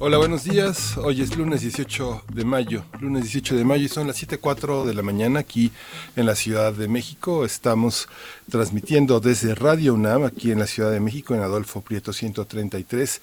Hola, buenos días. Hoy es lunes 18 de mayo. Lunes 18 de mayo y son las 7.04 de la mañana aquí en la Ciudad de México. Estamos transmitiendo desde Radio UNAM aquí en la Ciudad de México en Adolfo Prieto 133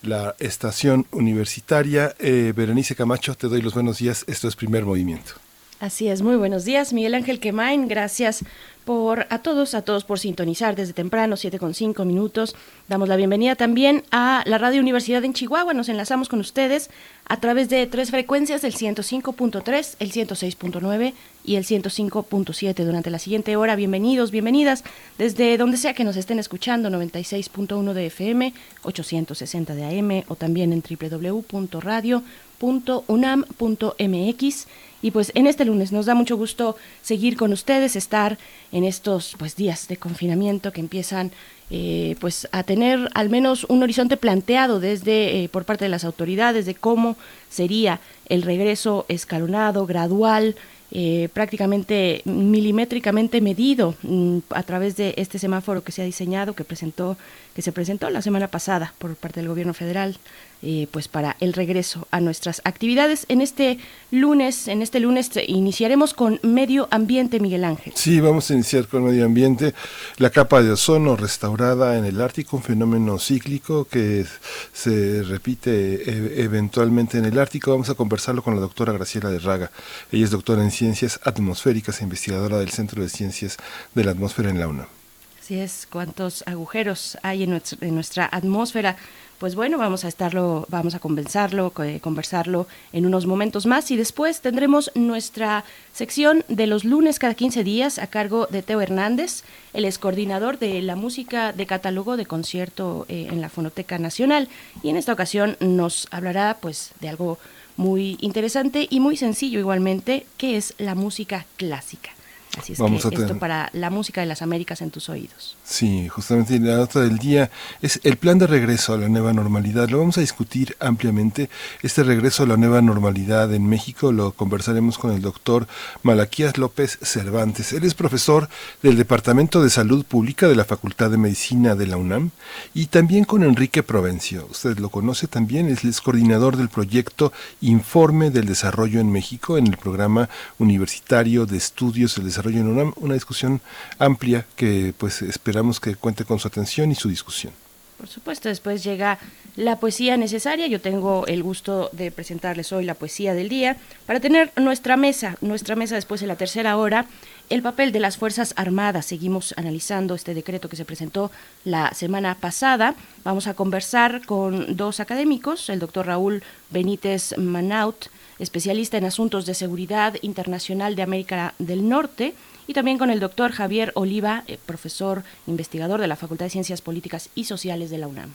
la estación universitaria. Eh, Berenice Camacho, te doy los buenos días. Esto es Primer Movimiento. Así es, muy buenos días, Miguel Ángel Quemain. Gracias por a todos, a todos por sintonizar desde temprano, 7 con 5 minutos. Damos la bienvenida también a la Radio Universidad en Chihuahua. Nos enlazamos con ustedes a través de tres frecuencias, el 105.3, el 106.9 y el 105.7 durante la siguiente hora. Bienvenidos, bienvenidas desde donde sea que nos estén escuchando, 96.1 de FM, 860 de AM o también en www.radio.unam.mx y pues en este lunes nos da mucho gusto seguir con ustedes, estar en estos pues días de confinamiento que empiezan eh, pues a tener al menos un horizonte planteado desde eh, por parte de las autoridades de cómo sería el regreso escalonado, gradual, eh, prácticamente milimétricamente medido mm, a través de este semáforo que se ha diseñado, que presentó, que se presentó la semana pasada por parte del Gobierno Federal eh, pues para el regreso a nuestras actividades. En este lunes, en este lunes iniciaremos con medio ambiente, Miguel Ángel. Sí, vamos a iniciar con medio ambiente. La capa de ozono restaurada en el Ártico, un fenómeno cíclico que se repite e, eventualmente en el Ártico. Vamos a conversarlo con la doctora Graciela de Raga. Ella es doctora en ciencias atmosféricas e investigadora del Centro de Ciencias de la Atmósfera en la UNAM. Así es, cuántos agujeros hay en nuestra atmósfera. Pues bueno, vamos a estarlo, vamos a conversarlo, conversarlo en unos momentos más y después tendremos nuestra sección de los lunes cada 15 días a cargo de Teo Hernández, el ex coordinador de la música de catálogo de concierto eh, en la Fonoteca Nacional. Y en esta ocasión nos hablará pues de algo muy interesante y muy sencillo igualmente, que es la música clásica. Así es Vamos que esto para la música de las Américas en tus oídos. Sí, justamente la nota del día es el plan de regreso a la nueva normalidad. Lo vamos a discutir ampliamente. Este regreso a la nueva normalidad en México lo conversaremos con el doctor Malaquías López Cervantes. Él es profesor del Departamento de Salud Pública de la Facultad de Medicina de la UNAM y también con Enrique Provencio. Usted lo conoce también, es el coordinador del proyecto Informe del Desarrollo en México en el programa universitario de estudios del desarrollo en una, una discusión amplia que pues esperamos que cuente con su atención y su discusión. Por supuesto, después llega la poesía necesaria. Yo tengo el gusto de presentarles hoy la poesía del día para tener nuestra mesa, nuestra mesa después de la tercera hora, el papel de las Fuerzas Armadas. Seguimos analizando este decreto que se presentó la semana pasada. Vamos a conversar con dos académicos, el doctor Raúl Benítez Manaut, especialista en asuntos de seguridad internacional de América del Norte, y también con el doctor Javier Oliva, eh, profesor investigador de la Facultad de Ciencias Políticas y Sociales de la UNAM.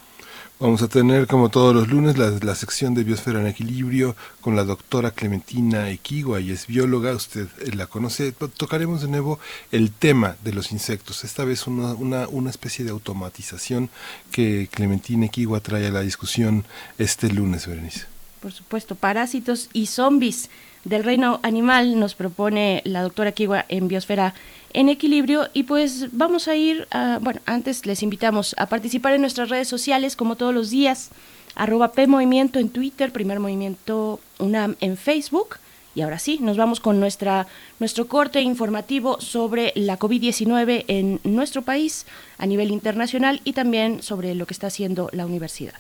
Vamos a tener, como todos los lunes, la, sección de Biosfera en Equilibrio con la doctora Clementina Equigua, y es bióloga, usted eh, la conoce. Tocaremos de nuevo el tema de los insectos, esta vez una, una, una especie de automatización que Clementina Equigua trae a la discusión este lunes, Berenice por supuesto, parásitos y zombies del reino animal, nos propone la doctora Kiwa en Biosfera en Equilibrio. Y pues vamos a ir, bueno, antes les invitamos a participar en nuestras redes sociales como todos los días, arroba PMovimiento en Twitter, Primer Movimiento UNAM en Facebook. Y ahora sí, nos vamos con nuestra, nuestro corte informativo sobre la COVID-19 en nuestro país a nivel internacional y también sobre lo que está haciendo la universidad.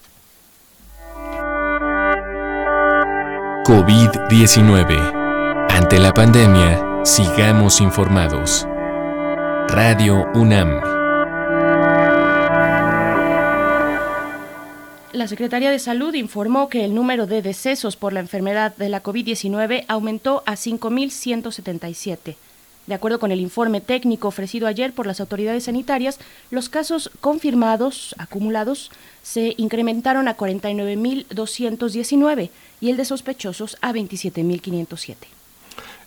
COVID-19. Ante la pandemia, sigamos informados. Radio UNAM. La Secretaría de Salud informó que el número de decesos por la enfermedad de la COVID-19 aumentó a 5.177 De acuerdo con el informe técnico ofrecido ayer por las autoridades sanitarias, los casos confirmados acumulados se incrementaron a 49.219 y el de sospechosos a 27.507.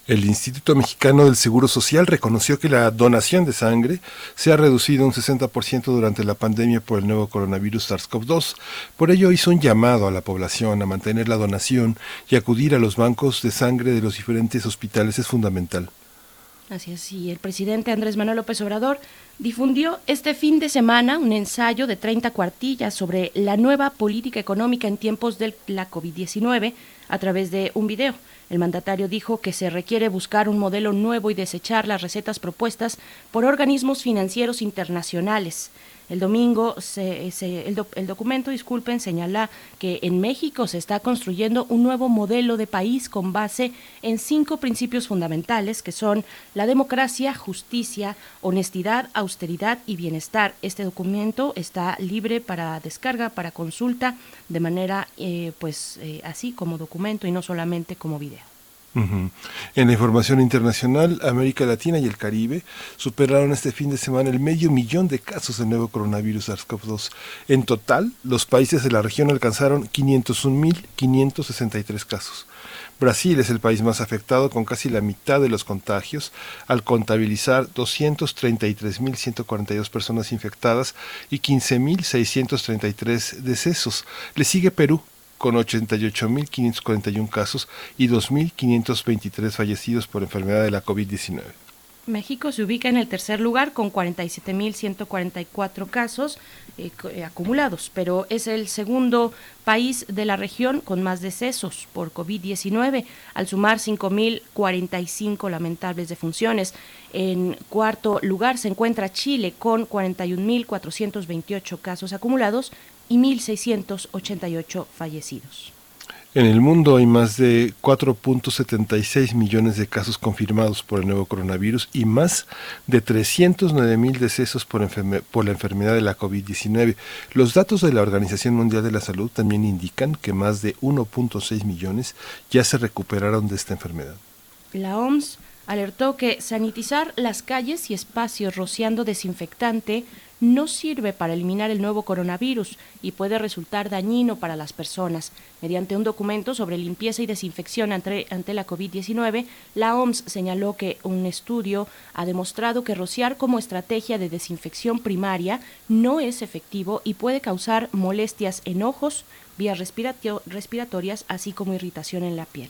El Instituto Mexicano del Seguro Social reconoció que la donación de sangre se ha reducido un 60% durante la pandemia por el nuevo coronavirus SARS-CoV-2. Por ello hizo un llamado a la población a mantener la donación y acudir a los bancos de sangre de los diferentes hospitales es fundamental. Así es, y el presidente Andrés Manuel López Obrador difundió este fin de semana un ensayo de 30 cuartillas sobre la nueva política económica en tiempos de la COVID-19 a través de un video. El mandatario dijo que se requiere buscar un modelo nuevo y desechar las recetas propuestas por organismos financieros internacionales. El domingo el, documento, disculpen, señala que en México se está construyendo un nuevo modelo de país con base en cinco principios fundamentales que son la democracia, justicia, honestidad, austeridad y bienestar. Este documento está libre para descarga, para consulta, de manera eh, pues eh, así como documento y no solamente como video. En la información internacional, América Latina y el Caribe superaron este fin de semana el medio millón de casos del nuevo coronavirus SARS-CoV-2. En total, los países de la región alcanzaron 501.563 casos. Brasil es el país más afectado con casi la mitad de los contagios, al contabilizar 233.142 personas infectadas y 15.633 decesos. Le sigue Perú con 88.541 casos y 2.523 fallecidos por enfermedad de la COVID-19. México se ubica en el tercer lugar con 47.144 casos eh, eh, acumulados, pero es el segundo país de la región con más decesos por COVID-19, al sumar 5.045 lamentables defunciones. En cuarto lugar se encuentra Chile con 41.428 casos acumulados y 1.688 fallecidos. En el mundo hay más de 4.76 millones de casos confirmados por el nuevo coronavirus y más de 309 mil decesos por, por, la enfermedad de la COVID-19. Los datos de la Organización Mundial de la Salud también indican que más de 1.6 millones ya se recuperaron de esta enfermedad. La OMS alertó que sanitizar las calles y espacios rociando desinfectante no sirve para eliminar el nuevo coronavirus y puede resultar dañino para las personas. Mediante un documento sobre limpieza y desinfección ante, la COVID-19, la OMS señaló que un estudio ha demostrado que rociar como estrategia de desinfección primaria no es efectivo y puede causar molestias en ojos, vías respiratorias, así como irritación en la piel.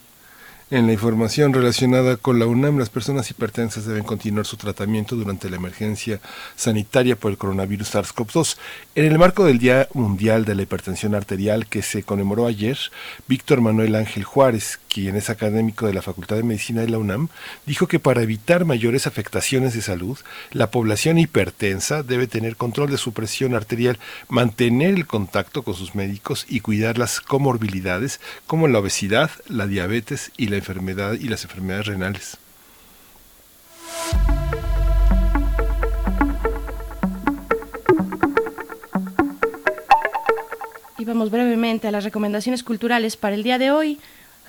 En la información relacionada con la UNAM, las personas hipertensas deben continuar su tratamiento durante la emergencia sanitaria por el coronavirus SARS-CoV-2. En el marco del Día Mundial de la Hipertensión Arterial que se conmemoró ayer, Víctor Manuel Ángel Juárez, quien es académico de la Facultad de Medicina de la UNAM, dijo que para evitar mayores afectaciones de salud, la población hipertensa debe tener control de su presión arterial, mantener el contacto con sus médicos y cuidar las comorbilidades como la obesidad, la diabetes y la enfermedad y las enfermedades renales. Y vamos brevemente a las recomendaciones culturales para el día de hoy.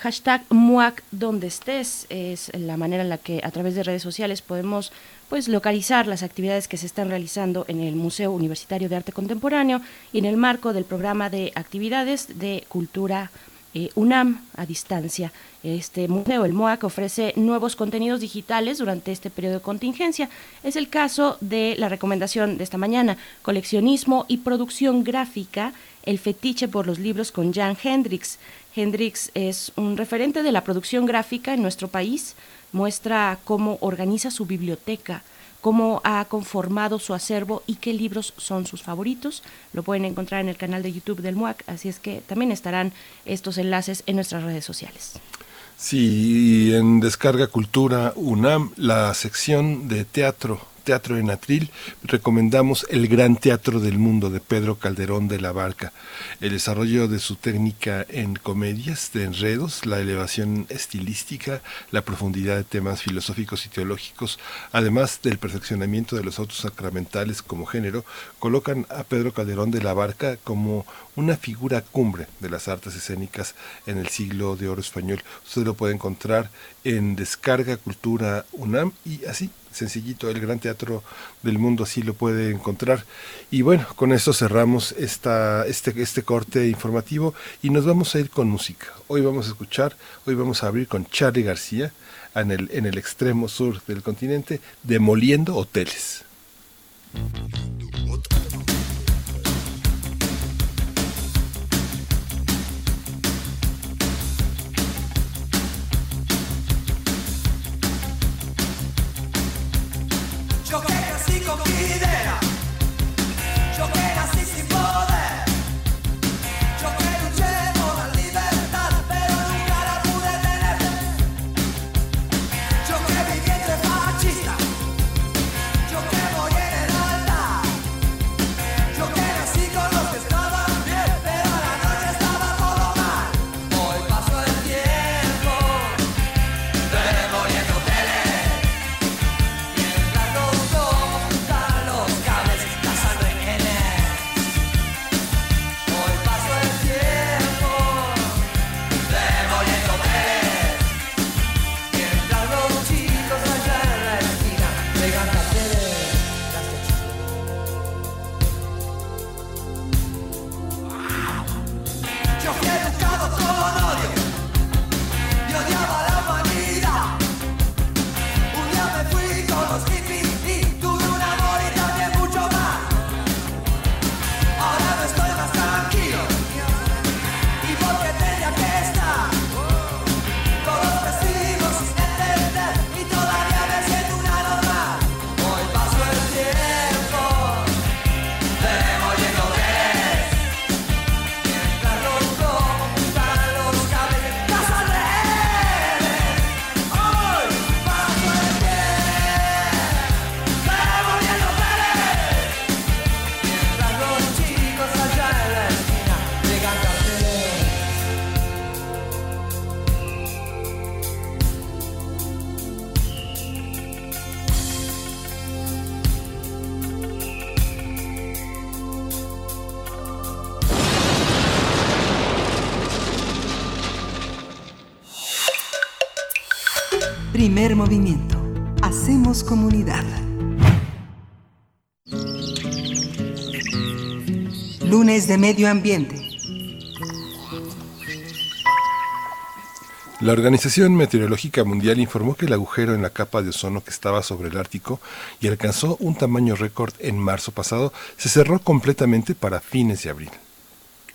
Hashtag MUAC donde estés es la manera en la que a través de redes sociales podemos pues localizar las actividades que se están realizando en el Museo Universitario de Arte Contemporáneo y en el marco del programa de actividades de cultura eh, UNAM a distancia. Este museo, el MOAC, ofrece nuevos contenidos digitales durante este periodo de contingencia. Es el caso de la recomendación de esta mañana, coleccionismo y producción gráfica, el fetiche por los libros con Jan Hendrix. Hendrix es un referente de la producción gráfica en nuestro país, muestra cómo organiza su biblioteca, cómo ha conformado su acervo y qué libros son sus favoritos. Lo pueden encontrar en el canal de YouTube del MUAC, así es que también estarán estos enlaces en nuestras redes sociales. Sí, en Descarga Cultura UNAM, la sección de teatro Teatro en Atril, recomendamos El Gran Teatro del Mundo de Pedro Calderón de la Barca. El desarrollo de su técnica en comedias de enredos, la elevación estilística, la profundidad de temas filosóficos y teológicos, además del perfeccionamiento de los autos sacramentales como género, colocan a Pedro Calderón de la Barca como una figura cumbre de las artes escénicas en el siglo de oro español. Usted lo puede encontrar en Descarga Cultura UNAM y así sencillito, el Gran Teatro del Mundo así lo puede encontrar. Y bueno, con eso cerramos esta, este, este corte informativo y nos vamos a ir con música. Hoy vamos a escuchar, hoy vamos a abrir con Charlie García en el, en el extremo sur del continente, demoliendo hoteles. Movimiento. Hacemos comunidad. Lunes de Medio Ambiente. La Organización Meteorológica Mundial informó que el agujero en la capa de ozono que estaba sobre el Ártico y alcanzó un tamaño récord en marzo pasado se cerró completamente para fines de abril.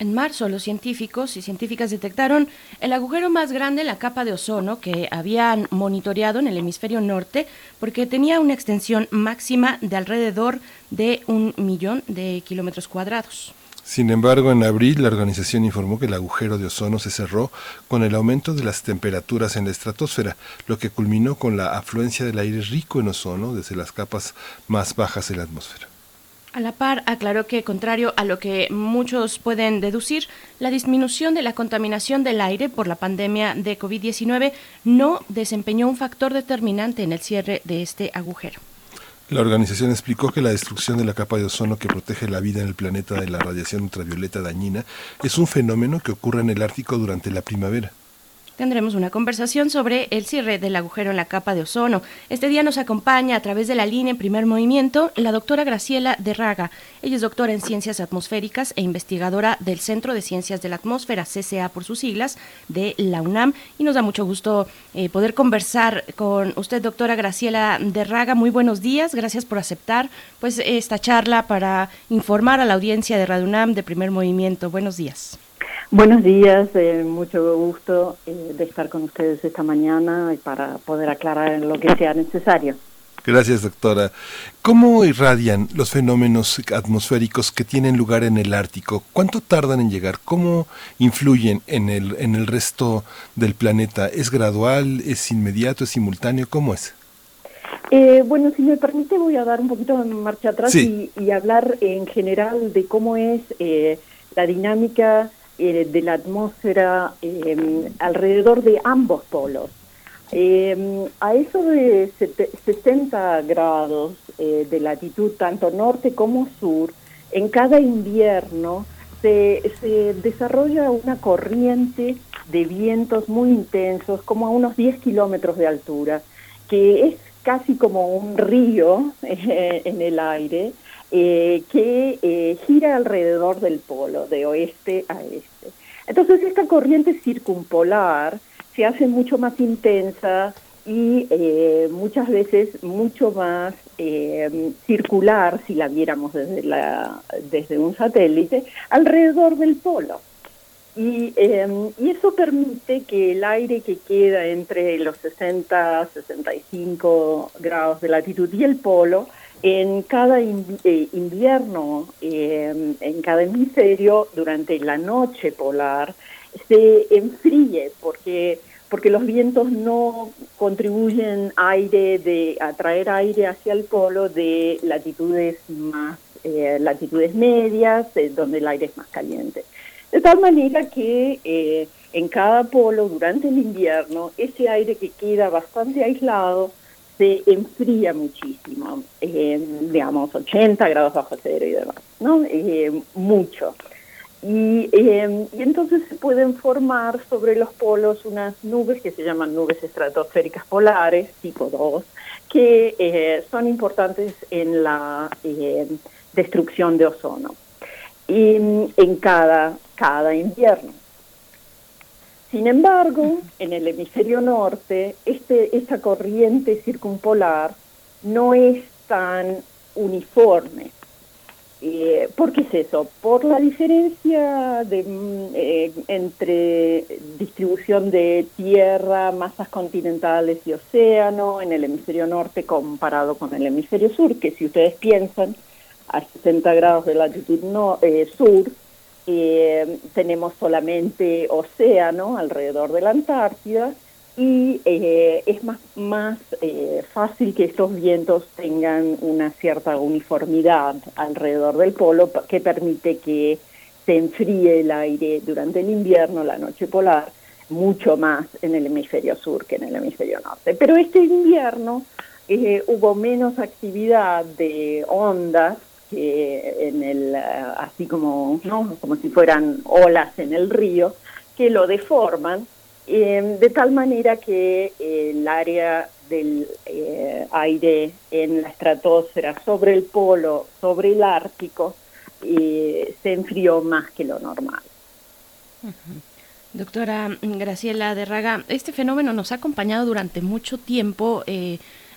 En marzo, los científicos y científicas detectaron el agujero más grande en la capa de ozono que habían monitoreado en el hemisferio norte porque tenía una extensión máxima de alrededor de un millón de kilómetros cuadrados. Sin embargo, en abril la organización informó que el agujero de ozono se cerró con el aumento de las temperaturas en la estratosfera, lo que culminó con la afluencia del aire rico en ozono desde las capas más bajas de la atmósfera. A la par, aclaró que, contrario a lo que muchos pueden deducir, la disminución de la contaminación del aire por la pandemia de COVID-19 no desempeñó un factor determinante en el cierre de este agujero. La organización explicó que la destrucción de la capa de ozono que protege la vida en el planeta de la radiación ultravioleta dañina es un fenómeno que ocurre en el Ártico durante la primavera tendremos una conversación sobre el cierre del agujero en la capa de ozono. Este día nos acompaña a través de la línea en primer movimiento la doctora Graciela de Raga. Ella es doctora en ciencias atmosféricas e investigadora del Centro de Ciencias de la Atmósfera, CCA por sus siglas, de la UNAM. Y nos da mucho gusto eh, poder conversar con usted, doctora Graciela de Raga. Muy buenos días, gracias por aceptar pues esta charla para informar a la audiencia de Radio UNAM de primer movimiento. Buenos días. Buenos días, eh, mucho gusto eh, de estar con ustedes esta mañana y para poder aclarar lo que sea necesario. Gracias, doctora. ¿Cómo irradian los fenómenos atmosféricos que tienen lugar en el Ártico? ¿Cuánto tardan en llegar? ¿Cómo influyen en el, en el resto del planeta? ¿Es gradual? ¿Es inmediato? ¿Es simultáneo? ¿Cómo es? Eh, bueno, si me permite, voy a dar un poquito de marcha atrás y, hablar en general de cómo es eh, la dinámica eh, de la atmósfera em, alrededor de ambos polos. Em, a eso de 60 grados de latitud, tanto norte como sur, en cada invierno se, se desarrolla una corriente de vientos muy intensos, como a unos 10 kilómetros de altura, que es casi como un río eh, en el aire eh, que eh, gira alrededor del polo, de oeste a este. Entonces esta corriente circumpolar se hace mucho más intensa y muchas veces mucho más circular, si la viéramos desde, la, desde un satélite, alrededor del polo. Y, em, y, eso permite que el aire que queda entre los 60, 65 grados de latitud y el polo, en cada eh, invierno, em, en cada hemisferio, durante la noche polar, se enfríe porque porque los vientos no contribuyen aire de atraer aire hacia el polo de latitudes más eh, latitudes medias, eh, donde el aire es más caliente. De tal manera que eh, en cada polo durante el invierno ese aire que queda bastante aislado se enfría muchísimo, eh, digamos 80 grados bajo cero y demás, ¿no? Eh, mucho. Y, y, entonces se pueden formar sobre los polos unas nubes que se llaman nubes estratosféricas polares, tipo 2, que son importantes en la destrucción de ozono y en cada cada invierno. Sin embargo, en el hemisferio norte, este, esta corriente circumpolar no es tan uniforme. Eh, ¿Por qué es eso? Por la diferencia de, mm, eh, entre distribución de tierra, masas continentales y océano en el hemisferio norte comparado con el hemisferio sur, que si ustedes piensan, a 60 grados de latitud no, eh, sur, eh, tenemos solamente océano alrededor de la Antártida y eh, es más, más eh, fácil que estos vientos tengan una cierta uniformidad alrededor del polo que permite que se enfríe el aire durante el invierno, la noche polar, mucho más en el hemisferio sur que en el hemisferio norte. Pero este invierno hubo menos actividad de ondas que en el así como no como si fueran olas en el río que lo deforman eh, de tal manera que el área del eh, aire en la estratosfera sobre el polo sobre el ártico eh, se enfrió más que lo normal. Doctora Graciela de Raga, este fenómeno nos ha acompañado durante mucho tiempo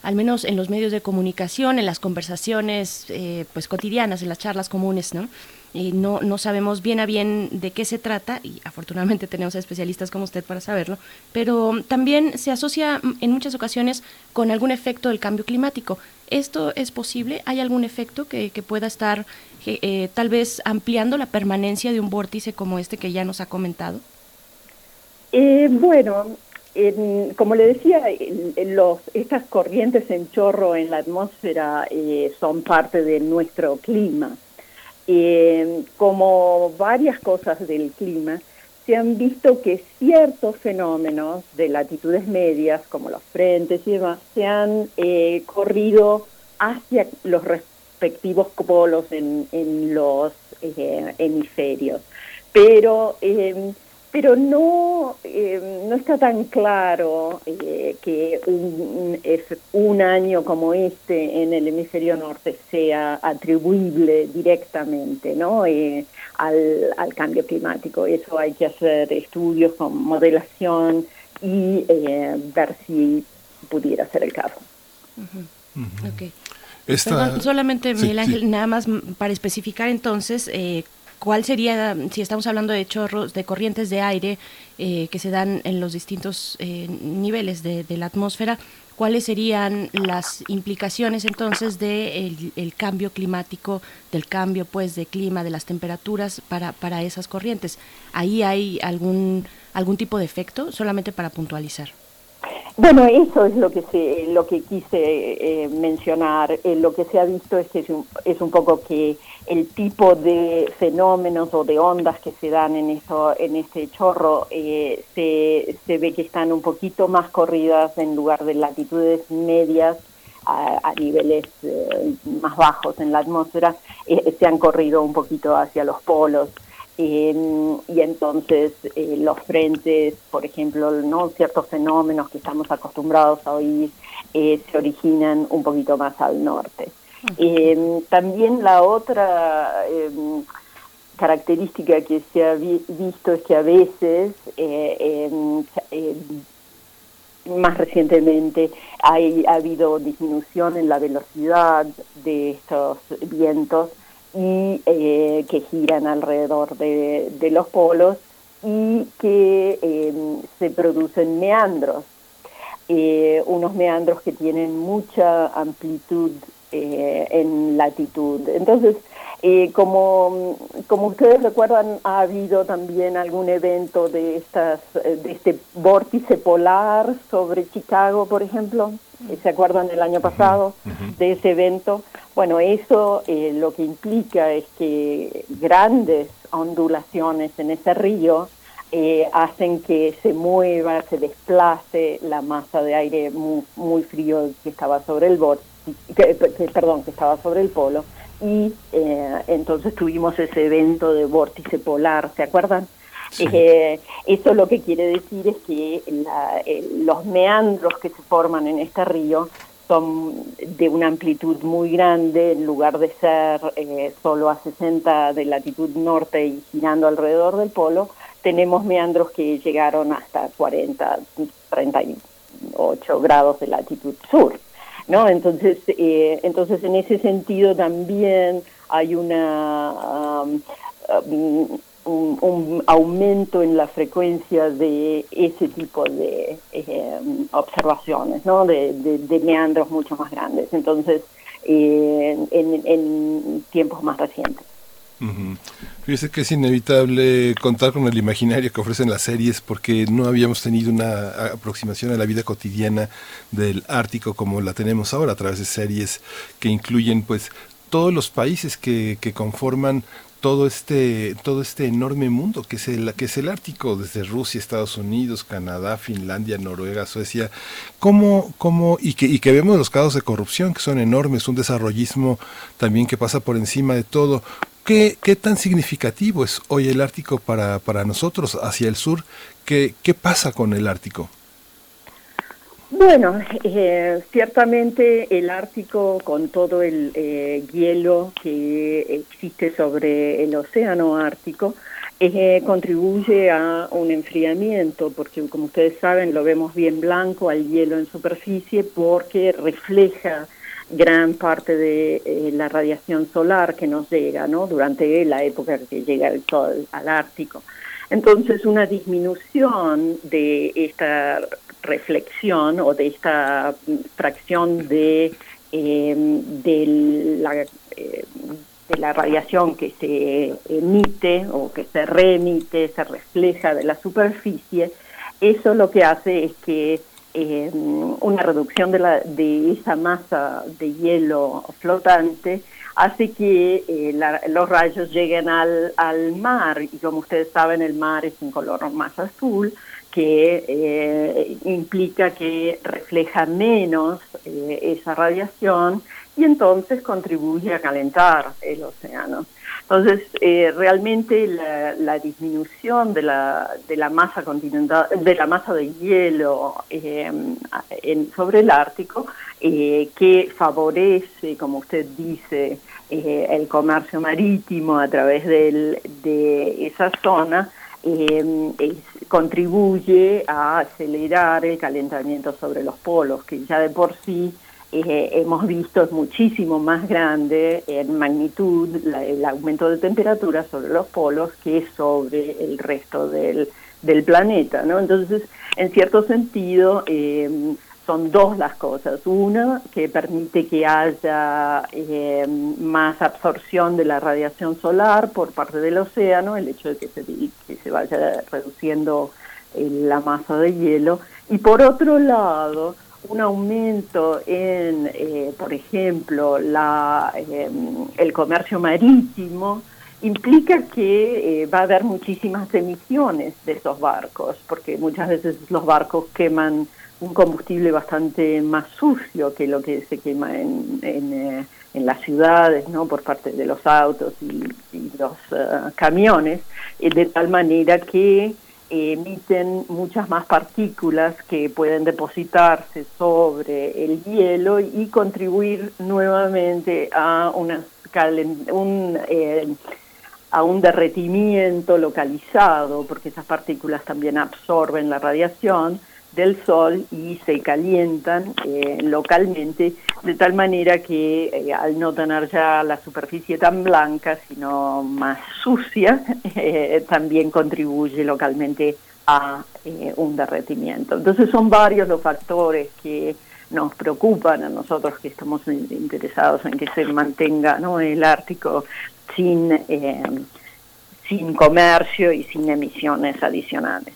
al menos en los medios de comunicación, en las conversaciones eh, pues cotidianas, en las charlas comunes, ¿no? No, no sabemos bien a bien de qué se trata y afortunadamente tenemos especialistas como usted para saberlo, pero también se asocia en muchas ocasiones con algún efecto del cambio climático. ¿Esto es posible? ¿Hay algún efecto que, que pueda estar eh, tal vez ampliando la permanencia de un vórtice como este que ya nos ha comentado? Eh, bueno, como le decía, los, estas corrientes en chorro en la atmósfera eh, son parte de nuestro clima. Eh, como varias cosas del clima, se han visto que ciertos fenómenos de latitudes medias, como los frentes y demás, se han eh, corrido hacia los respectivos polos en, en los hemisferios. Pero pero no, eh, no está tan claro eh, que un, un, año como este en el hemisferio norte sea atribuible directamente ¿no? Eh, al, al, cambio climático. Eso hay que hacer estudios con modelación y ver si pudiera ser el caso. solamente, Miguel Ángel, nada más para especificar entonces, ¿Cuál sería, si estamos hablando de chorros, de corrientes de aire eh, que se dan en los distintos eh, niveles de, la atmósfera, cuáles serían las implicaciones entonces del el cambio climático, del cambio pues de clima, de las temperaturas para, para esas corrientes? ¿Ahí hay algún, algún tipo de efecto? Solamente para puntualizar. Bueno, eso es lo que se, lo que quise eh, mencionar. Eh, lo que se ha visto es que es un, es un, poco que el tipo de fenómenos o de ondas que se dan en esto, en este chorro, eh, se, se, ve que están un poquito más corridas en lugar de latitudes medias a, niveles más bajos en la atmósfera, se han corrido un poquito hacia los polos. Eh, y entonces eh, los frentes, por ejemplo, no ciertos fenómenos que estamos acostumbrados a oír, eh, se originan un poquito más al norte. también la otra em, característica que se ha visto es que a veces, más recientemente, hay, ha habido disminución en la velocidad de estos vientos y eh, que giran alrededor de, los polos y que em, se producen meandros, eh, unos meandros que tienen mucha amplitud eh, en latitud. Entonces, como, como ustedes recuerdan, ha habido también algún evento de, estas, de este vórtice polar sobre Chicago, por ejemplo. ¿Se acuerdan el año pasado de ese evento? Bueno, eso eh, lo que implica es que grandes ondulaciones en ese río eh, hacen que se mueva, se desplace la masa de aire muy, frío que estaba sobre el borde, que, perdón, que estaba sobre el polo, y eh, entonces tuvimos ese evento de vórtice polar, ¿se acuerdan? eso lo que quiere decir es que los meandros que se forman en este río son de una amplitud muy grande, en lugar de ser eh, solo a 60 de latitud norte y girando alrededor del polo, tenemos meandros que llegaron hasta 40, 38 grados de latitud sur. ¿No? Entonces, eh, entonces en ese sentido también hay una... Um, un, aumento en la frecuencia de ese tipo de eh, observaciones, ¿no? De, meandros mucho más grandes, entonces, eh, en, tiempos más recientes. Fíjese que es inevitable contar con el imaginario que ofrecen las series porque no habíamos tenido una aproximación a la vida cotidiana del Ártico como la tenemos ahora a través de series que incluyen pues todos los países que, que conforman todo este todo este enorme mundo que es el que es el Ártico desde Rusia, Estados Unidos, Canadá, Finlandia, Noruega, Suecia, cómo cómo y que y que vemos los casos de corrupción que son enormes, un desarrollismo también que pasa por encima de todo. ¿Qué, qué tan significativo es hoy el Ártico para, para nosotros hacia el sur? ¿Qué, ¿Qué pasa con el Ártico? Bueno, eh, ciertamente el Ártico, con todo el eh, hielo que existe sobre el océano Ártico, eh, contribuye a un enfriamiento, porque como ustedes saben, lo vemos bien blanco al hielo en superficie porque refleja gran parte de la radiación solar que nos llega ¿no? durante la época que llega el sol al Ártico. Entonces, una disminución de esta reflexión o de esta fracción de, eh, de, la, eh, de la radiación que se emite o que se remite, se refleja de la superficie, eso lo que hace es que eh, una reducción de, la, de esa masa de hielo flotante hace que los rayos lleguen al, al mar y como ustedes saben el mar es un color más azul que eh, implica que refleja menos eh, esa radiación y entonces contribuye a calentar el océano. Entonces, eh, realmente la, disminución de la, de la masa continental, de la masa de hielo en, sobre el Ártico, que favorece, como usted dice, el comercio marítimo a través de esa zona, eh, contribuye a acelerar el calentamiento sobre los polos, que ya de por sí eh, hemos visto es muchísimo más grande en magnitud el aumento de temperatura sobre los polos que sobre el resto del, planeta. ¿no? Entonces, en cierto sentido, eh, son dos las cosas. Una, que permite que haya eh, más absorción de la radiación solar por parte del océano, el hecho de que se, que se vaya reduciendo la masa de hielo. Y por otro lado, un aumento en, eh, por ejemplo, la, em, el comercio marítimo implica que eh, va a haber muchísimas emisiones de esos barcos, porque muchas veces los barcos queman un combustible bastante más sucio que lo que se quema en, en, eh, las ciudades, ¿no? por parte de los autos y, los camiones, de tal manera que emiten muchas más partículas que pueden depositarse sobre el hielo y contribuir nuevamente a una un, eh, a un derretimiento localizado, porque esas partículas también absorben la radiación del sol y se calientan eh, localmente, de tal manera que eh, al no tener ya la superficie tan blanca, sino más sucia, eh, también contribuye localmente a un derretimiento. Entonces son varios los factores que nos preocupan a nosotros que estamos interesados en que se mantenga ¿no? el Ártico sin, sin comercio y sin emisiones adicionales.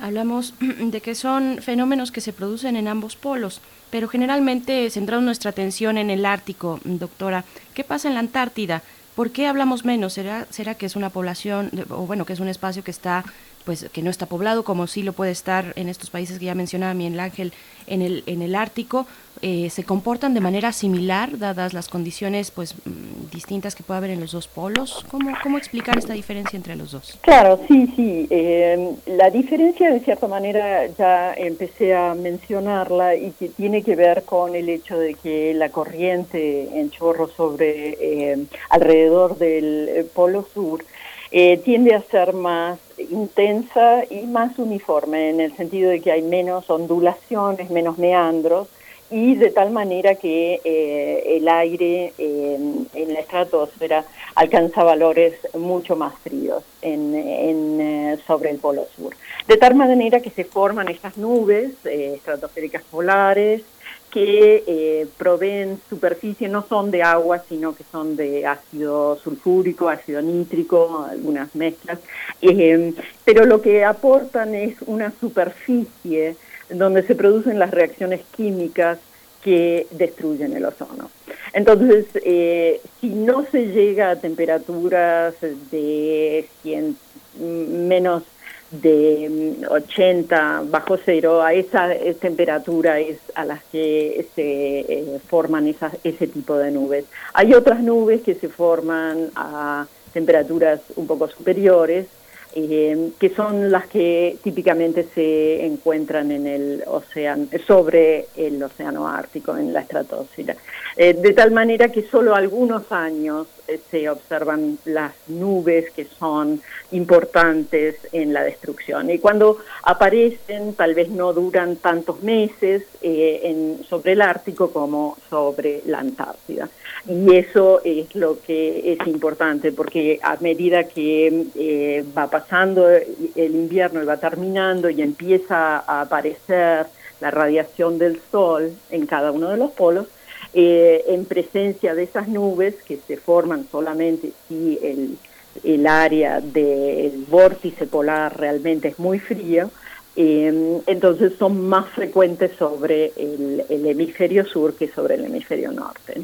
Hablamos de que son fenómenos que se producen en ambos polos, pero generalmente centramos nuestra atención en el Ártico, doctora. ¿Qué pasa en la Antártida? ¿Por qué hablamos menos? ¿Será, será que es una población, o bueno, que es un espacio que está pues que no está poblado como sí lo puede estar en estos países que ya mencionaba Miguel Ángel en el en el Ártico eh, se comportan de manera similar dadas las condiciones pues mm, distintas que puede haber en los dos polos. Cómo cómo explicar esta diferencia entre los dos claro sí sí. Eh, la diferencia de cierta manera ya empecé a mencionarla y que tiene que ver con el hecho de que la corriente en chorro sobre eh, alrededor del polo sur tiende a ser más intensa y más uniforme, en el sentido de que hay menos ondulaciones, menos meandros, y de tal manera que eh, el aire en la estratosfera alcanza valores mucho más fríos en, eh, sobre el polo sur. De tal manera que se forman estas nubes eh, estratosféricas polares, que eh, proveen superficie, no son de agua, sino que son de ácido sulfúrico, ácido nítrico, algunas mezclas, eh, pero lo que aportan es una superficie donde se producen las reacciones químicas que destruyen el ozono. Entonces, eh, si no se llega a temperaturas de 100, menos de 80 mm, bajo cero, a esa temperatura es a las que se eh, forman esas, ese tipo de nubes. Hay otras nubes que se forman a temperaturas un poco superiores, eh, que son las que típicamente se encuentran en el océano, sobre el océano Ártico, en la estratosfera. Eh, de tal manera que solo algunos años se observan las nubes que son importantes en la destrucción. Y cuando aparecen, tal vez no duran tantos meses en, sobre el Ártico como sobre la Antártida. Y eso es lo que es importante, porque a medida que eh, va pasando el invierno y va terminando y empieza a aparecer la radiación del sol en cada uno de los polos, eh, en presencia de esas nubes que se forman solamente si el, el área del vórtice polar realmente es muy frío, eh, entonces son más frecuentes sobre el, el, hemisferio sur que sobre el hemisferio norte.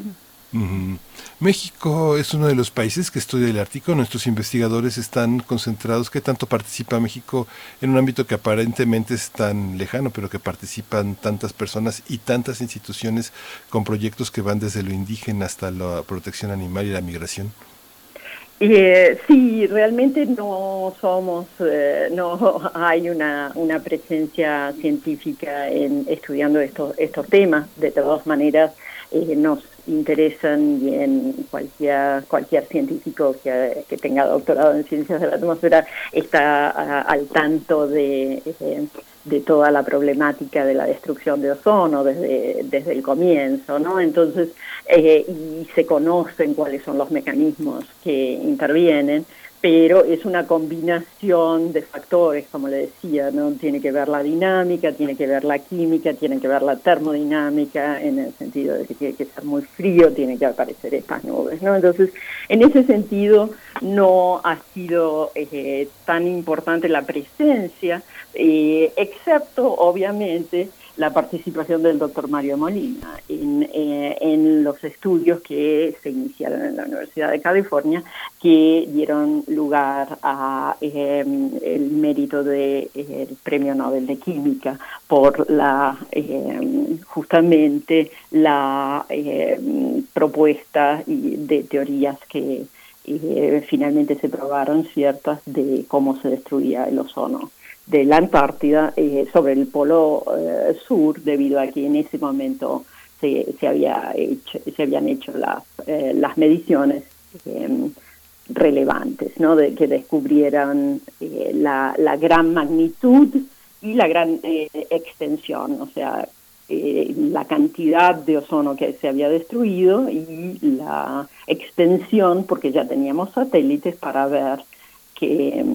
México es uno de los países que estudia el Ártico. Nuestros investigadores están concentrados. ¿Qué tanto participa México en un ámbito que aparentemente es tan lejano, pero que participan tantas personas y tantas instituciones con proyectos que van desde lo indígena hasta la protección animal y la migración? Eh, sí, realmente no somos, eh, no hay una, presencia científica en estudiando estos, estos temas. De todas maneras, eh, nos interesan y cualquier, cualquier científico que, que, tenga doctorado en ciencias de la atmósfera está al tanto de, eh, de, toda la problemática de la destrucción de ozono desde, desde el comienzo, ¿no? Entonces, eh, y se conocen cuáles son los mecanismos que intervienen, pero es una combinación de factores, como le decía, ¿no? Tiene que ver la dinámica, tiene que ver la química, tiene que ver la termodinámica, en el sentido de que tiene que ser muy frío, tiene que aparecer estas nubes, ¿no? Entonces, en ese sentido, no ha sido eh, tan importante la presencia, eh, excepto, obviamente, la participación del doctor Mario Molina en, eh, en, los estudios que se iniciaron en la Universidad de California, que dieron lugar a el mérito del de, Premio Nobel de Química por la em, justamente la em, propuesta de teorías que eh, finalmente se probaron ciertas de cómo se destruía el ozono de la Antártida eh, sobre el polo eh, sur, debido a que en ese momento se, se, había hecho, se habían hecho las, eh, las mediciones em, relevantes, ¿no? de, que descubrieran la, la, gran magnitud y la gran extensión, o sea, la cantidad de ozono que se había destruido y la extensión, porque ya teníamos satélites para ver que,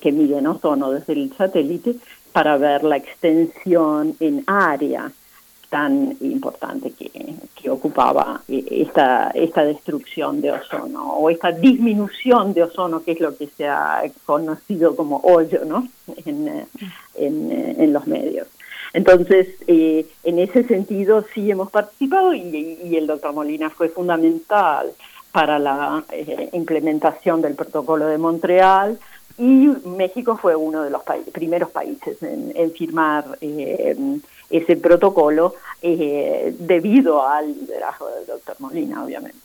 que miden ozono desde el satélite para ver la extensión en área tan importante que, que, ocupaba esta, esta destrucción de ozono o esta disminución de ozono que es lo que se ha conocido como hoyo ¿no? en, en, los medios. Entonces, eh, en ese sentido sí hemos participado y el doctor Molina fue fundamental para la eh, implementación del protocolo de Montreal y México fue uno de los primeros países en, firmar eh, ese protocolo eh, debido al liderazgo del doctor Molina, obviamente.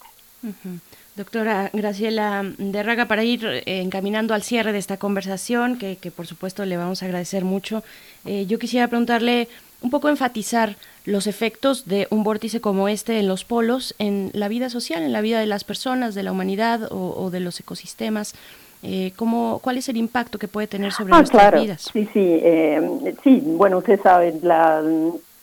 Doctora Graciela Derraga, para ir encaminando al cierre de esta conversación, que, que, por supuesto le vamos a agradecer mucho, yo quisiera preguntarle un poco enfatizar los efectos de un vórtice como este en los polos, en la vida social, en la vida de las personas, de la humanidad o, de los ecosistemas. Eh, ¿cómo, ¿Cuál es el impacto que puede tener sobre ah, nuestras claro. vidas? Sí, sí, eh, sí, bueno, usted sabe, la,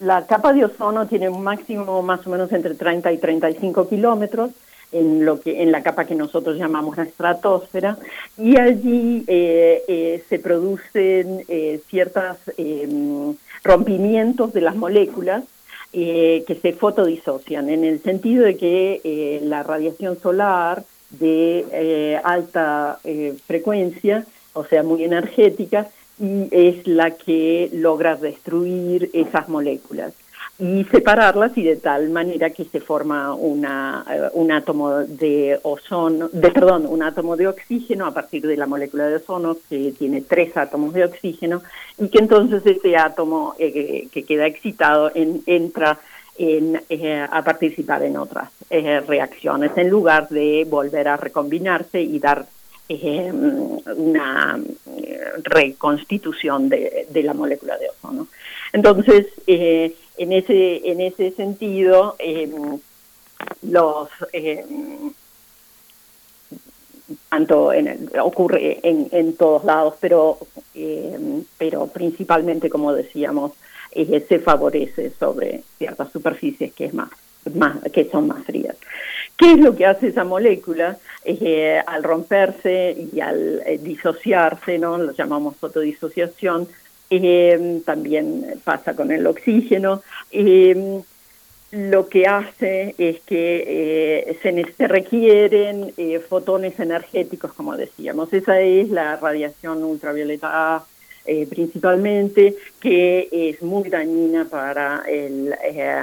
la capa de ozono tiene un máximo más o menos entre 30 y 35 kilómetros en lo que en la capa que nosotros llamamos la estratosfera y allí eh, eh, se producen eh, ciertas em, rompimientos de las moléculas eh, que se fotodisocian, en el sentido de que eh, la radiación solar de eh, alta frecuencia, o sea, muy energética, y es la que logra destruir esas moléculas y separarlas y de tal manera que se forma una, eh, un átomo de ozono, de, perdón, un átomo de oxígeno a partir de la molécula de ozono que tiene tres átomos de oxígeno y que entonces ese átomo eh, que queda excitado en, entra en, eh, a participar en otras reacciones en lugar de volver a recombinarse y dar una reconstitución de, de, la molécula de ozono. Entonces, en ese, en ese sentido, em, los em, tanto en ocurre en, en, todos lados, pero, em, pero principalmente, como decíamos, eh, se favorece sobre ciertas superficies que, es más, más, que son más frías. ¿Qué es lo que hace esa molécula? Eh, al romperse y al eh, disociarse, ¿no? lo llamamos fotodisociación, eh, también pasa con el oxígeno. Eh, lo que hace es que eh, se, se, requieren eh, fotones energéticos, como decíamos. Esa es la radiación ultravioleta eh, principalmente, que es muy dañina para el, eh,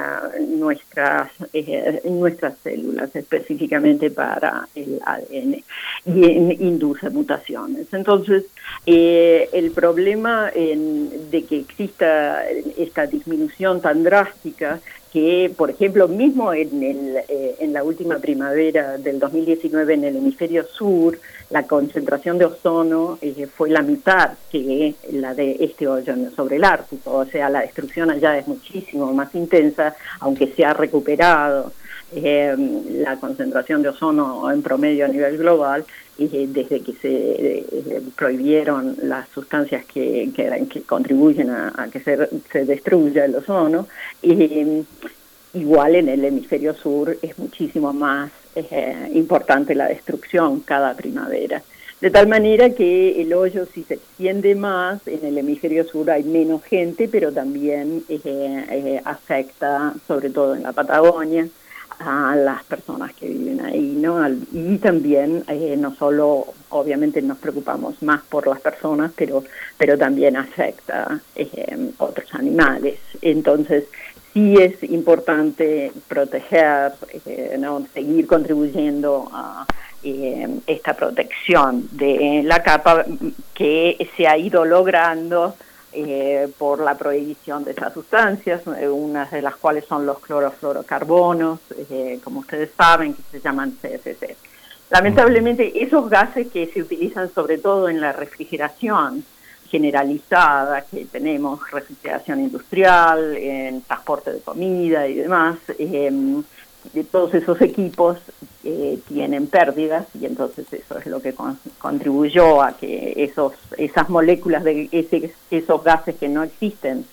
nuestras, eh, nuestras células, específicamente para el ADN, y induce mutaciones. Entonces, el problema en, de que exista esta disminución tan drástica que, por ejemplo, mismo en, el, eh, en la última primavera del 2019 en el hemisferio sur, la concentración de ozono eh, fue la mitad que la de este hoyo sobre el Ártico, o sea, la destrucción allá es muchísimo más intensa, aunque se ha recuperado eh, la concentración de ozono en promedio a nivel global, desde que se prohibieron las sustancias que, que, contribuyen a, que se, se, destruya el ozono. Y, igual en el hemisferio sur es muchísimo más eh, importante la destrucción cada primavera. De tal manera que el hoyo si se extiende más, en el hemisferio sur hay menos gente, pero también eh, eh, afecta, sobre todo en la Patagonia, a las personas que viven ahí, ¿no? Y también eh, no solo, obviamente nos preocupamos más por las personas, pero, pero también afecta eh, otros animales. Entonces, sí es importante proteger, eh, ¿no? seguir contribuyendo a esta protección de la capa que se ha ido logrando eh, por la prohibición de esas sustancias, eh, unas de las cuales son los clorofluorocarbonos, eh, como ustedes saben, que se llaman CFC. Lamentablemente, esos gases que se utilizan sobre todo en la refrigeración generalizada, que tenemos refrigeración industrial, en transporte de comida y demás, de todos esos equipos eh, tienen pérdidas y entonces eso es lo que contribuyó a que esos esas moléculas de ese, esos gases que no existen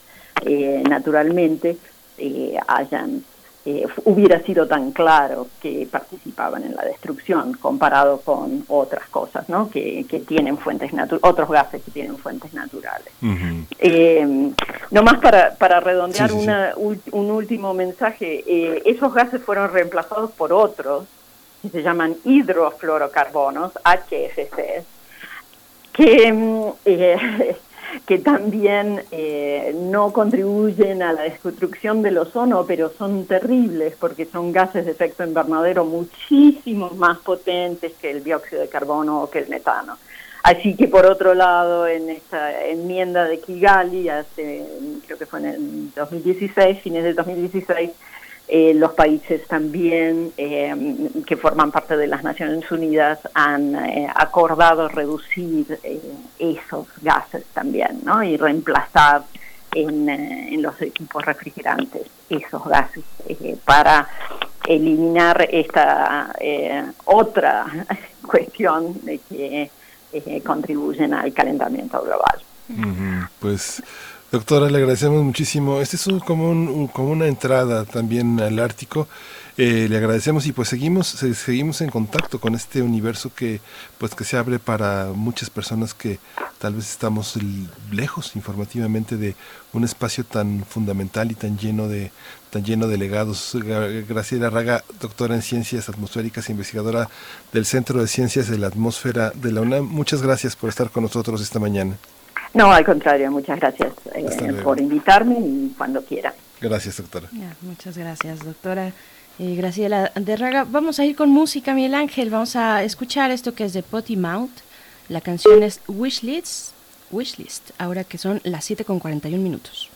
eh, naturalmente eh, hayan eh, hubiera sido tan claro que participaban en la destrucción comparado con otras cosas, ¿no? Que, que tienen fuentes otros gases que tienen fuentes naturales. Eh, nomás para, para redondear una, un último mensaje, eh, esos gases fueron reemplazados por otros que se llaman hidrofluorocarbonos, HFC, que mm, que también eh, no contribuyen a la destrucción del ozono, pero son terribles porque son gases de efecto invernadero muchísimo más potentes que el dióxido de carbono o que el metano. Así que por otro lado, en esta enmienda de Kigali, hace, creo que fue en el 2016, fines de 2016, eh, los países también eh, que forman parte de las Naciones Unidas han eh, acordado reducir esos gases también, ¿no? Y reemplazar en, en los equipos refrigerantes esos gases para eliminar esta otra cuestión de que contribuyen al calentamiento global. Pues Doctora, le agradecemos muchísimo. Este es como, como una entrada también al Ártico. Eh, le agradecemos y pues seguimos seguimos en contacto con este universo que pues que se abre para muchas personas que tal vez estamos lejos informativamente de un espacio tan fundamental y tan lleno de tan lleno de legados. Graciela Raga, doctora en ciencias atmosféricas e investigadora del Centro de Ciencias de la Atmósfera de la UNAM. Muchas gracias por estar con nosotros esta mañana. No, al contrario, muchas gracias eh, por invitarme y cuando quiera. Gracias, doctora. muchas gracias, doctora. Eh, Graciela de Raga. Vamos a ir con música, Miguel Ángel. Vamos a escuchar esto que es de Potty Mount. La canción es Wishlist, Wishlist, ahora que son las 7 con 41 minutos.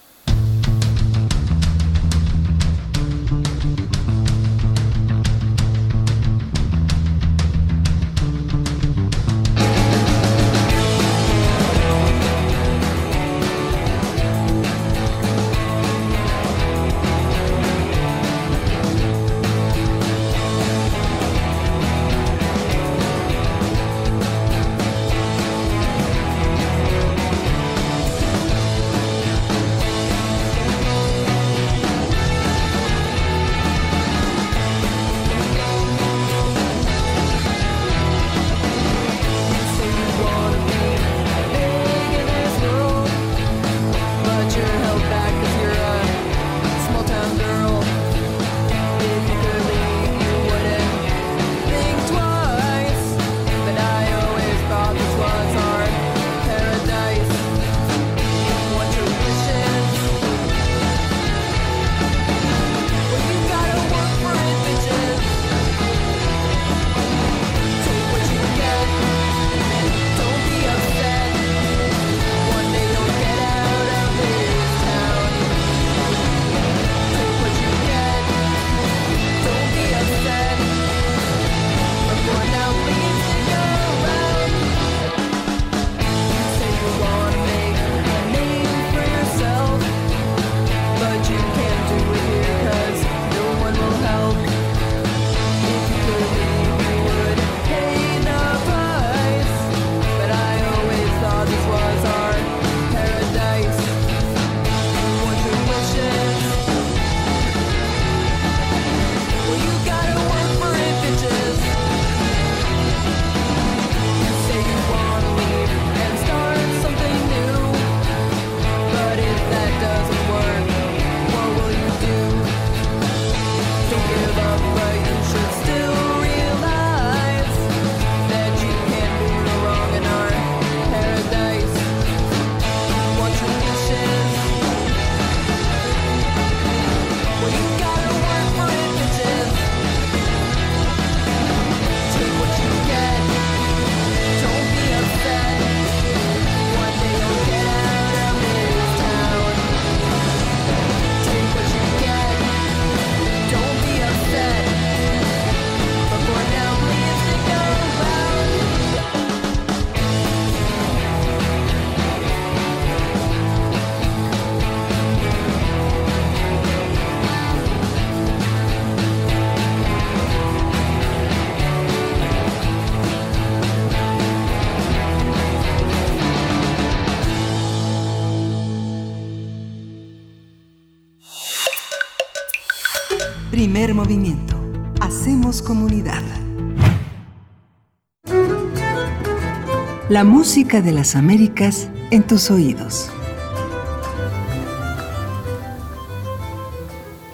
La música de las Américas en tus oídos.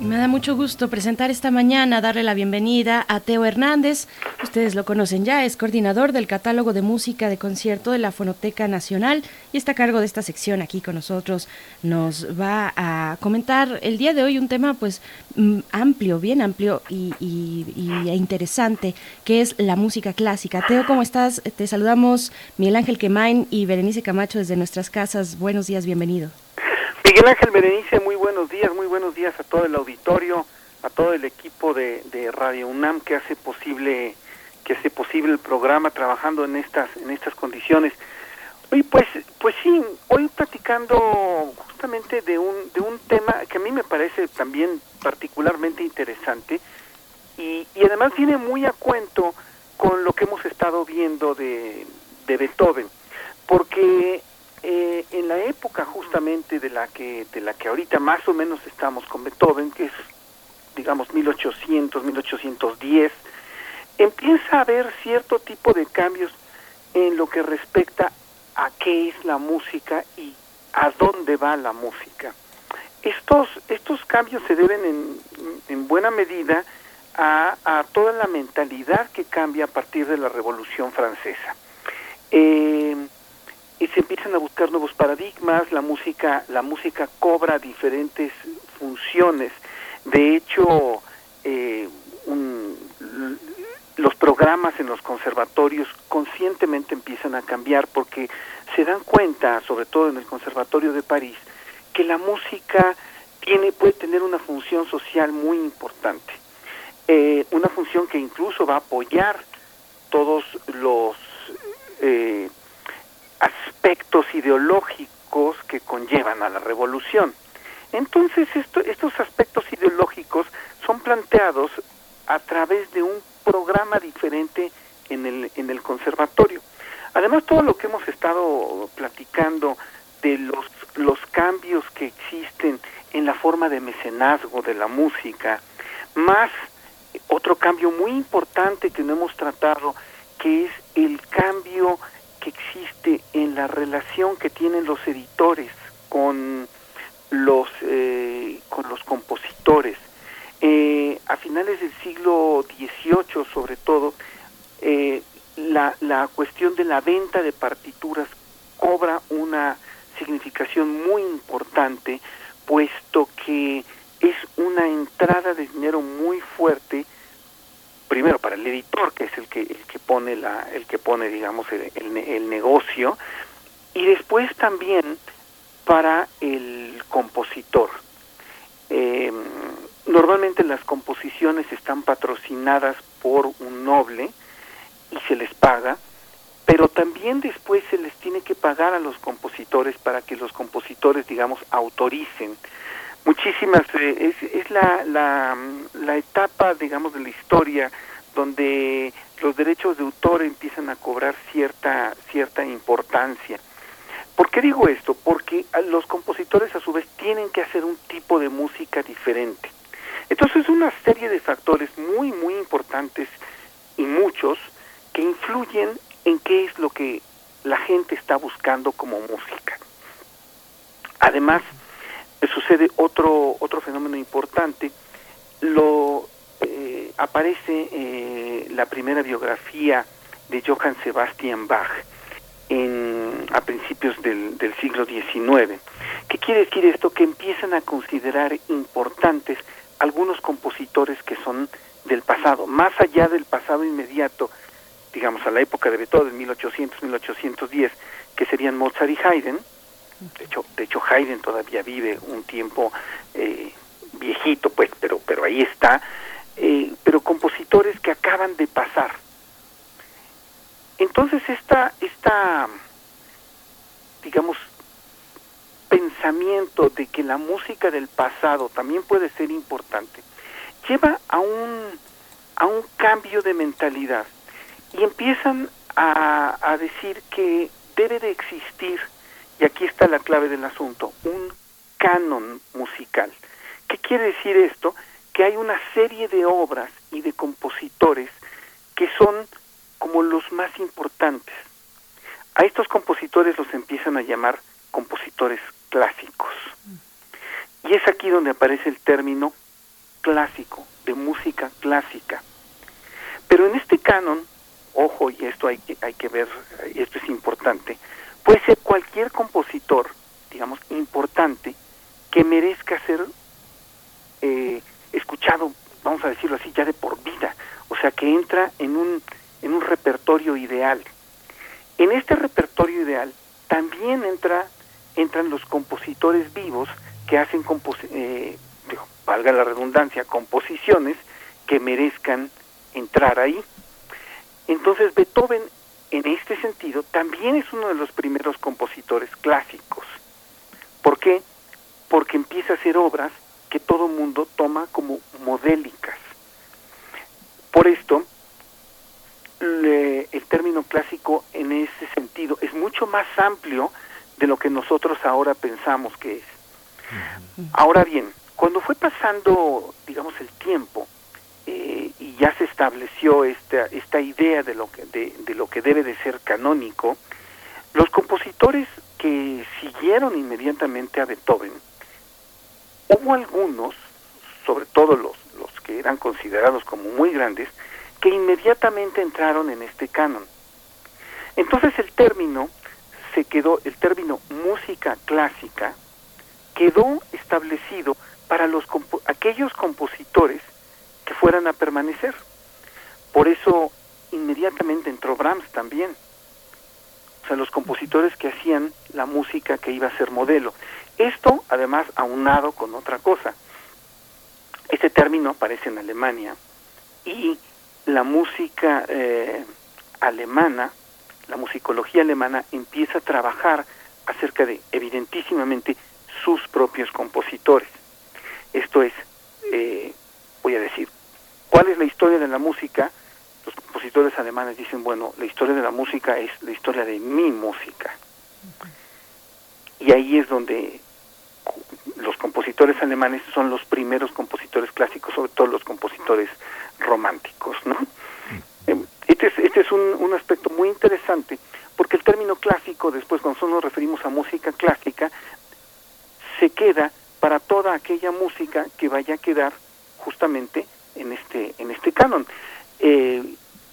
Me da mucho gusto presentar esta mañana, darle la bienvenida a Teo Hernández. Ustedes lo conocen ya, es coordinador del catálogo de música de concierto de la Fonoteca Nacional y está a cargo de esta sección aquí con nosotros. Nos va a comentar el día de hoy un tema pues mm, amplio, bien amplio y, interesante, que es la música clásica. Teo, ¿cómo estás? Te saludamos Miguel Ángel Quemain y Berenice Camacho desde nuestras casas. Buenos días, bienvenido. Miguel Ángel Berenice, muy buenos días, muy buenos días a todo el auditorio, a todo el equipo de, Radio UNAM que hace posible que hace posible el programa trabajando en estas en estas condiciones. Hoy pues pues sí, hoy platicando justamente de un de un tema que a mí me parece también particularmente interesante y, y además viene muy a cuento con lo que hemos estado viendo de, de Beethoven, porque eh, en la época justamente de la que de la que ahorita más o menos estamos con Beethoven, que es digamos 1800, 1810, empieza a haber cierto tipo de cambios en lo que respecta a qué es la música y a dónde va la música. Estos, estos cambios se deben en, en buena medida a, a, toda la mentalidad que cambia a partir de la Revolución Francesa. Eh, y se empiezan a buscar nuevos paradigmas, la música, la música cobra diferentes funciones. De hecho, eh, los programas en los conservatorios conscientemente empiezan a cambiar porque se dan cuenta, sobre todo en el Conservatorio de París, que la música tiene, puede tener una función social muy importante. Eh, una función que incluso va a apoyar todos los eh, aspectos ideológicos que conllevan a la revolución. Entonces estos aspectos ideológicos son planteados a través de un programa diferente en el, en el conservatorio. Además, todo lo que hemos estado platicando de los, los cambios que existen en la forma de mecenazgo de la música, más otro cambio muy importante que no hemos tratado, que es el cambio que existe en la relación que tienen los editores con los eh, con los compositores eh, a finales del siglo XVIII sobre todo eh, la, la cuestión de la venta de partituras cobra una significación muy importante puesto que es una entrada de dinero muy fuerte primero para el editor que es el que el que pone la el que pone digamos el, el, negocio y después también para el compositor. Eh, normalmente las composiciones están patrocinadas por un noble y se les paga pero también después se les tiene que pagar a los compositores para que los compositores digamos autoricen muchísimas eh, es, es la, la, la etapa digamos de la historia donde los derechos de autor empiezan a cobrar cierta cierta importancia ¿Por qué digo esto? Porque los compositores a su vez tienen que hacer un tipo de música diferente. Entonces una serie de factores muy muy importantes y muchos que influyen en qué es lo que la gente está buscando como música. Además, sucede otro, otro fenómeno importante, lo eh, aparece eh, la primera biografía de Johann Sebastian Bach en, a principios del, del siglo XIX. ¿Qué quiere decir esto? Que empiezan a considerar importantes algunos compositores que son del pasado, más allá del pasado inmediato, digamos a la época de Beethoven, 1800-1810, que serían Mozart y Haydn, de hecho, de hecho Haydn todavía vive un tiempo eh, viejito, pues, pero, pero ahí está. Eh, pero compositores que acaban de pasar. Entonces esta, esta, digamos, pensamiento de que la música del pasado también puede ser importante, lleva a un, a un cambio de mentalidad y empiezan a, a decir que debe de existir y aquí está la clave del asunto, un canon musical. ¿Qué quiere decir esto? que hay una serie de obras y de compositores que son como los más importantes. A estos compositores los empiezan a llamar compositores clásicos. Y es aquí donde aparece el término clásico, de música clásica. Pero en este canon, ojo, y esto hay que, hay que ver, esto es importante, puede ser cualquier compositor, digamos, importante, que merezca ser eh, escuchado, vamos a decirlo así, ya de por vida. O sea, que entra en un, en un repertorio ideal. En este repertorio ideal también entra, entran los compositores vivos que hacen, eh, valga la redundancia, composiciones que merezcan entrar ahí. Entonces Beethoven, en este sentido, también es uno de los primeros compositores clásicos. ¿Por qué? Porque empieza a hacer obras que todo mundo toma como modélicas. Por esto, el término clásico en ese sentido es mucho más amplio de lo que nosotros ahora pensamos que es. Ahora bien, cuando fue pasando, digamos, el tiempo eh, y ya se estableció esta, esta idea de lo, que, de, de lo que debe de ser canónico, los compositores que siguieron inmediatamente a Beethoven, hubo algunos, sobre todo los, los que eran considerados como muy grandes, que inmediatamente entraron en este canon. Entonces el término se quedó, el término música clásica quedó establecido para los aquellos compositores que fueran a permanecer. Por eso inmediatamente entró Brahms también. O sea, los compositores que hacían la música que iba a ser modelo. Esto, además, aunado con otra cosa. Este término aparece en Alemania y la música eh, alemana, la musicología alemana empieza a trabajar acerca de, evidentísimamente, sus propios compositores. Esto es, eh, voy a decir, ¿cuál es la historia de la música? Los compositores alemanes dicen, bueno, la historia de la música es la historia de mi música. Y ahí es donde los compositores alemanes son los primeros compositores clásicos, sobre todo los compositores románticos, ¿no? Este es, este es un, un aspecto muy interesante porque el término clásico, después cuando nosotros nos referimos a música clásica, se queda para toda aquella música que vaya a quedar justamente en este, en este canon. Eh,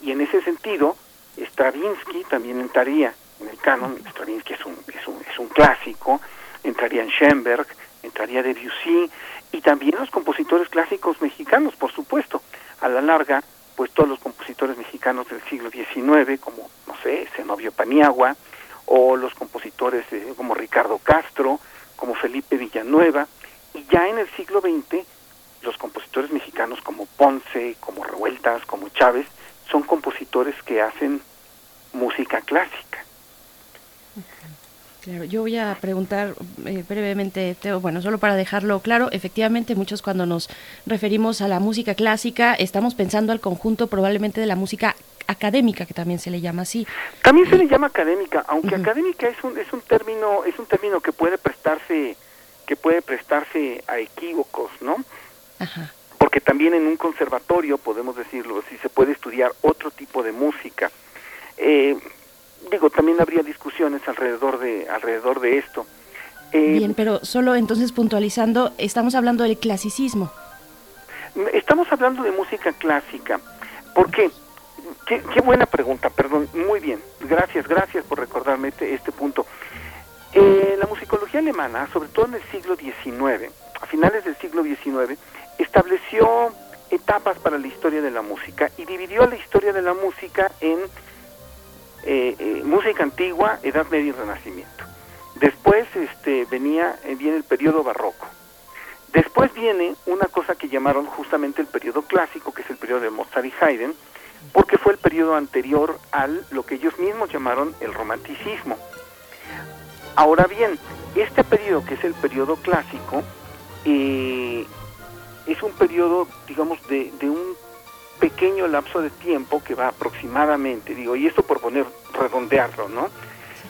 y en ese sentido, Stravinsky también entraría en el canon, Stravinsky es un, es un, es un clásico, entraría en Schoenberg, entraría Debussy, y también los compositores clásicos mexicanos, por supuesto a la larga, pues todos los compositores mexicanos del siglo XIX, como, no sé, Zenobio Paniagua, o los compositores como Ricardo Castro, como Felipe Villanueva, y ya en el siglo XX, los compositores mexicanos como Ponce, como Revueltas, como Chávez, son compositores que hacen música clásica. Claro, yo voy a preguntar eh, brevemente, Teo, bueno, solo para dejarlo claro, efectivamente muchos cuando nos referimos a la música clásica estamos pensando al conjunto probablemente de la música académica, que también se le llama así. También se le llama académica, aunque académica es un, es un término, es un término que puede prestarse, que puede prestarse a equívocos, ¿no? Ajá. Porque también en un conservatorio, podemos decirlo si se puede estudiar otro tipo de música. Eh, digo, también habría discusiones alrededor de, alrededor de esto. Eh, Bien, pero solo entonces puntualizando, estamos hablando del clasicismo. Estamos hablando de música clásica. ¿Por qué? Qué, buena pregunta, perdón. Muy bien, gracias, gracias por recordarme este, este punto. Eh, la musicología alemana, sobre todo en el siglo XIX, a finales del siglo XIX, estableció etapas para la historia de la música y dividió la historia de la música en eh, eh, música antigua, Edad Media y Renacimiento. Después este, venía, eh, viene el periodo barroco. Después viene una cosa que llamaron justamente el periodo clásico, que es el periodo de Mozart y Haydn, porque fue el periodo anterior al lo que ellos mismos llamaron el romanticismo. Ahora bien, este periodo, que es el periodo clásico, es un periodo, digamos, de, de un pequeño lapso de tiempo que va aproximadamente, digo, y esto por poner, redondearlo, ¿no?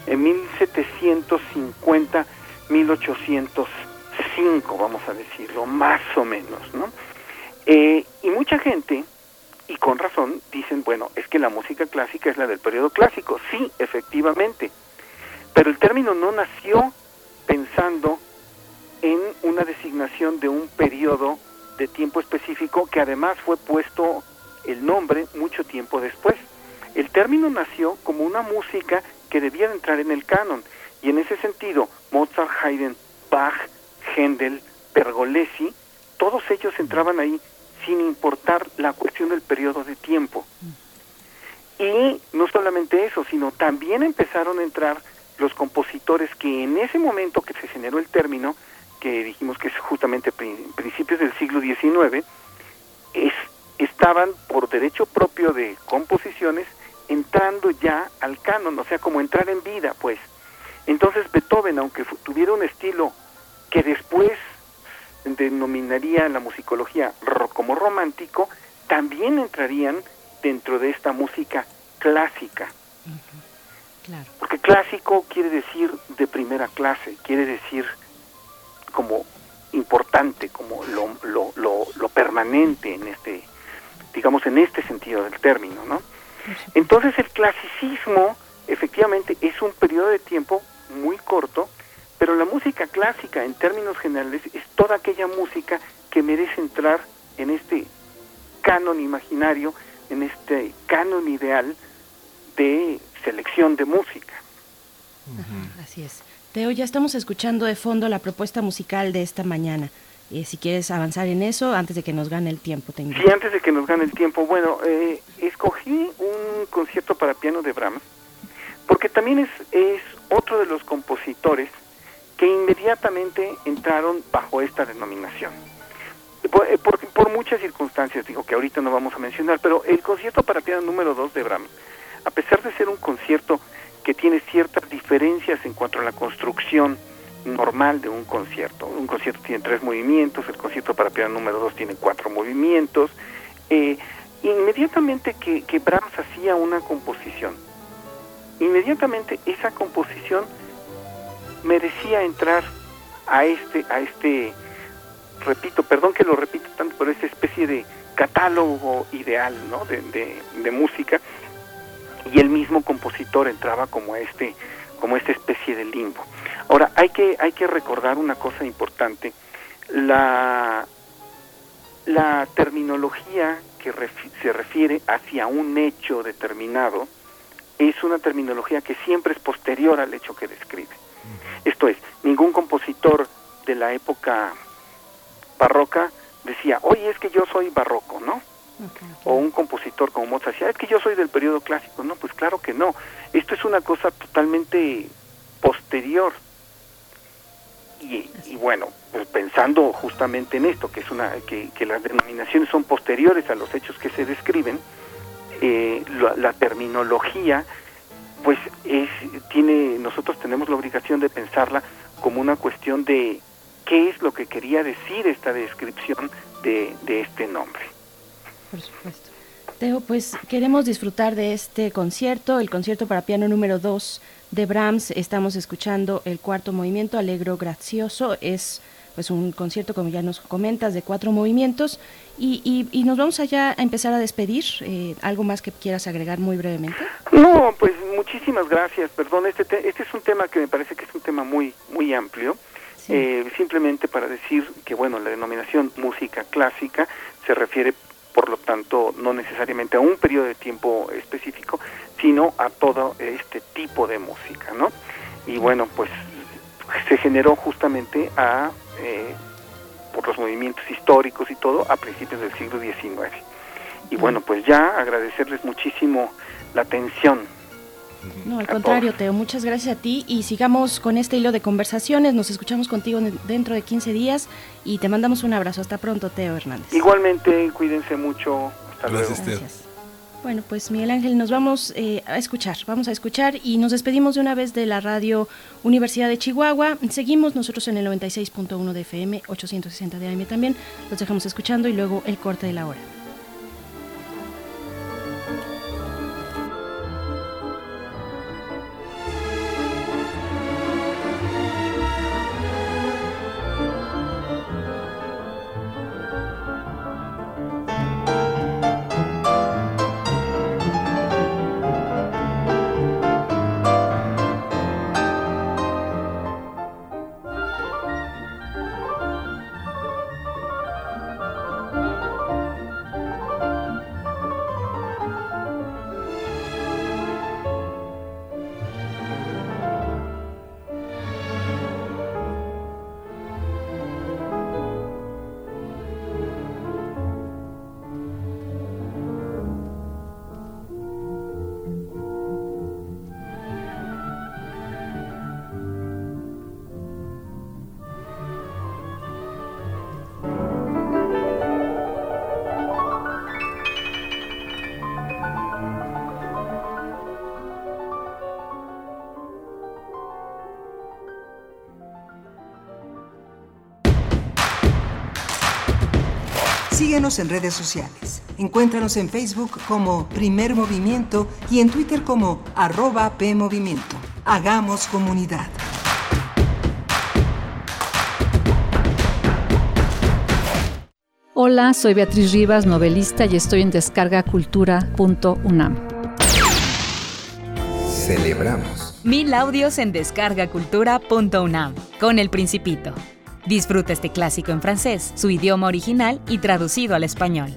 En 1750, 1805, vamos a decirlo, más o menos, ¿no? Eh, y mucha gente, y con razón, dicen, bueno, es que la música clásica es la del periodo clásico. Sí, efectivamente. Pero el término no nació pensando en una designación de un periodo de tiempo específico que además fue puesto el nombre mucho tiempo después. El término nació como una música que debía entrar en el canon y en ese sentido Mozart, Haydn, Bach, Händel, Pergolesi, todos ellos entraban ahí sin importar la cuestión del periodo de tiempo. Y no solamente eso, sino también empezaron a entrar los compositores que en ese momento que se generó el término, que dijimos que es justamente principios del siglo XIX, es, estaban por derecho propio de composiciones entrando ya al canon, o sea, como entrar en vida, pues. Entonces Beethoven, aunque tuviera un estilo que después denominaría la musicología como romántico, también entrarían dentro de esta música clásica. Porque clásico quiere decir de primera clase, quiere decir como importante, como lo, lo, lo, lo permanente en este, digamos, en este sentido del término, ¿no? Entonces el clasicismo efectivamente es un periodo de tiempo muy corto, pero la música clásica en términos generales es toda aquella música que merece entrar en este canon imaginario, en este canon ideal de selección de música. así es. Teo, ya estamos escuchando de fondo la propuesta musical de esta mañana. Eh, si quieres avanzar en eso antes de que nos gane el tiempo. Te sí, antes de que nos gane el tiempo. Bueno, eh, escogí un concierto para piano de Brahms porque también es, otro de los compositores que inmediatamente entraron bajo esta denominación. Por, eh, por, muchas circunstancias, digo que ahorita no vamos a mencionar, pero el concierto para piano número 2 de Brahms, a pesar de ser un concierto que tiene ciertas diferencias en cuanto a la construcción, normal de un concierto. Un concierto tiene tres movimientos, el concierto para piano número dos tiene cuatro movimientos. Eh, inmediatamente que, que Brahms hacía una composición, inmediatamente esa composición merecía entrar a este, a este, repito, perdón que lo repito tanto, pero esa especie de catálogo ideal ¿no? de, de, de música y el mismo compositor entraba como este como esta especie de limbo. Ahora, hay que, hay que recordar una cosa importante. La, la terminología que se refiere hacia un hecho determinado es una terminología que siempre es posterior al hecho que describe. Esto es, ningún compositor de la época barroca decía, oye, es que yo soy barroco, ¿no? O un compositor como Mozart decía, es que yo soy del periodo clásico. No, pues claro que no. Esto es una cosa totalmente posterior. Y, bueno, pues pensando justamente en esto, que es una que, las denominaciones son posteriores a los hechos que se describen, eh, la, terminología, pues es tiene nosotros tenemos la obligación de pensarla como una cuestión de qué es lo que quería decir esta descripción de, de este nombre. Por supuesto. Teo, pues queremos disfrutar de este concierto, el concierto para piano número 2 de Brahms. Estamos escuchando el cuarto movimiento, Alegro Gracioso. Es pues un concierto, como ya nos comentas, de cuatro movimientos. Y, y, nos vamos allá a empezar a despedir. Eh, ¿Algo más que quieras agregar muy brevemente? No, pues muchísimas gracias. Perdón, este, este es un tema que me parece que es un tema muy, muy amplio. Eh, simplemente para decir que, bueno, la denominación música clásica se refiere por lo tanto no necesariamente a un periodo de tiempo específico, sino a todo este tipo de música, ¿no? Y bueno, pues se generó justamente a eh, por los movimientos históricos y todo a principios del siglo XIX. Y bueno, pues ya agradecerles muchísimo la atención no, al contrario, Teo, muchas gracias a ti y sigamos con este hilo de conversaciones. Nos escuchamos contigo dentro de 15 días y te mandamos un abrazo. Hasta pronto, Teo Hernández. Igualmente, cuídense mucho. Hasta gracias, luego. Teo. Bueno, pues Miguel Ángel, nos vamos eh, a escuchar, vamos a escuchar y nos despedimos de una vez de la radio Universidad de Chihuahua. Seguimos nosotros en el 96.1 de FM, 860 de AM también. Los dejamos escuchando y luego el corte de la hora. Síguenos en redes sociales. Encuéntranos en Facebook como Primer Movimiento y en Twitter como arroba PMovimiento. Hagamos comunidad. Hola, soy Beatriz Rivas, novelista y estoy en descargacultura.unam. Celebramos. Mil audios en descargacultura.unam con El Principito. Disfruta este clásico en francés, su idioma original y traducido al español.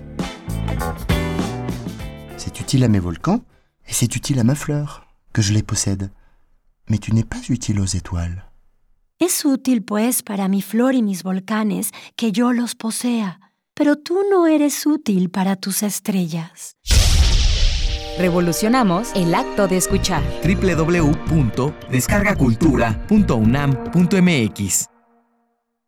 C'est utile à mes volcans et c'est utile à ma fleur, que je les possède. Mais tu n'es pas utile aux étoiles. Es útil, pues, para mi flor y mis volcanes que yo los posea, pero tú no eres útil para tus estrellas. Revolucionamos el acto de escuchar. www.descargacultura.unam.mx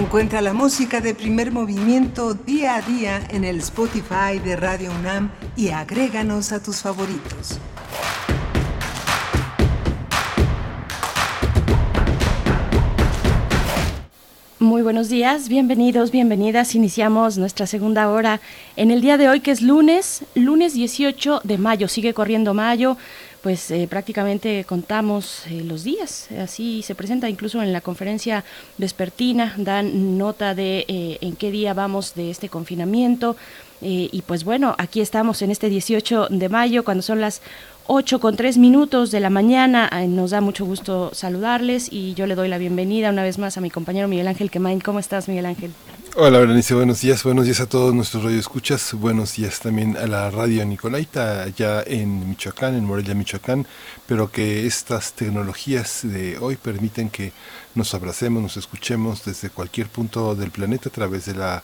Encuentra la música de primer movimiento día a día en el Spotify de Radio UNAM y agréganos a tus favoritos. Muy buenos días, bienvenidos, bienvenidas. Iniciamos nuestra segunda hora en el día de hoy, que es lunes, lunes 18 de mayo. Sigue corriendo mayo, pues eh, prácticamente contamos eh, los días. Así se presenta incluso en la conferencia vespertina, dan nota de eh, en qué día vamos de este confinamiento. y pues bueno, aquí estamos en este 18 de mayo, cuando son las 8 con 3 minutos de la mañana. Nos da mucho gusto saludarles y yo le doy la bienvenida una vez más a mi compañero Miguel Ángel Quemain. ¿Cómo estás, Miguel Ángel? Hola, Berenice, buenos días. Buenos días a todos nuestros radioescuchas. Buenos días también a la radio Nicolaita, allá en Michoacán, en Morelia, Michoacán. Pero que estas tecnologías de hoy permiten que nos abracemos, nos escuchemos desde cualquier punto del planeta a través de la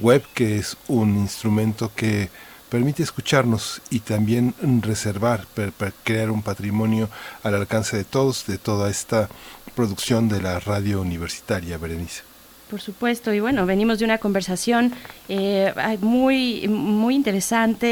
web, que es un instrumento que permite escucharnos y también reservar, para crear un patrimonio al alcance de todos, de toda esta producción de la radio universitaria, Berenice. Por supuesto, y bueno, venimos de una conversación eh, muy, muy interesante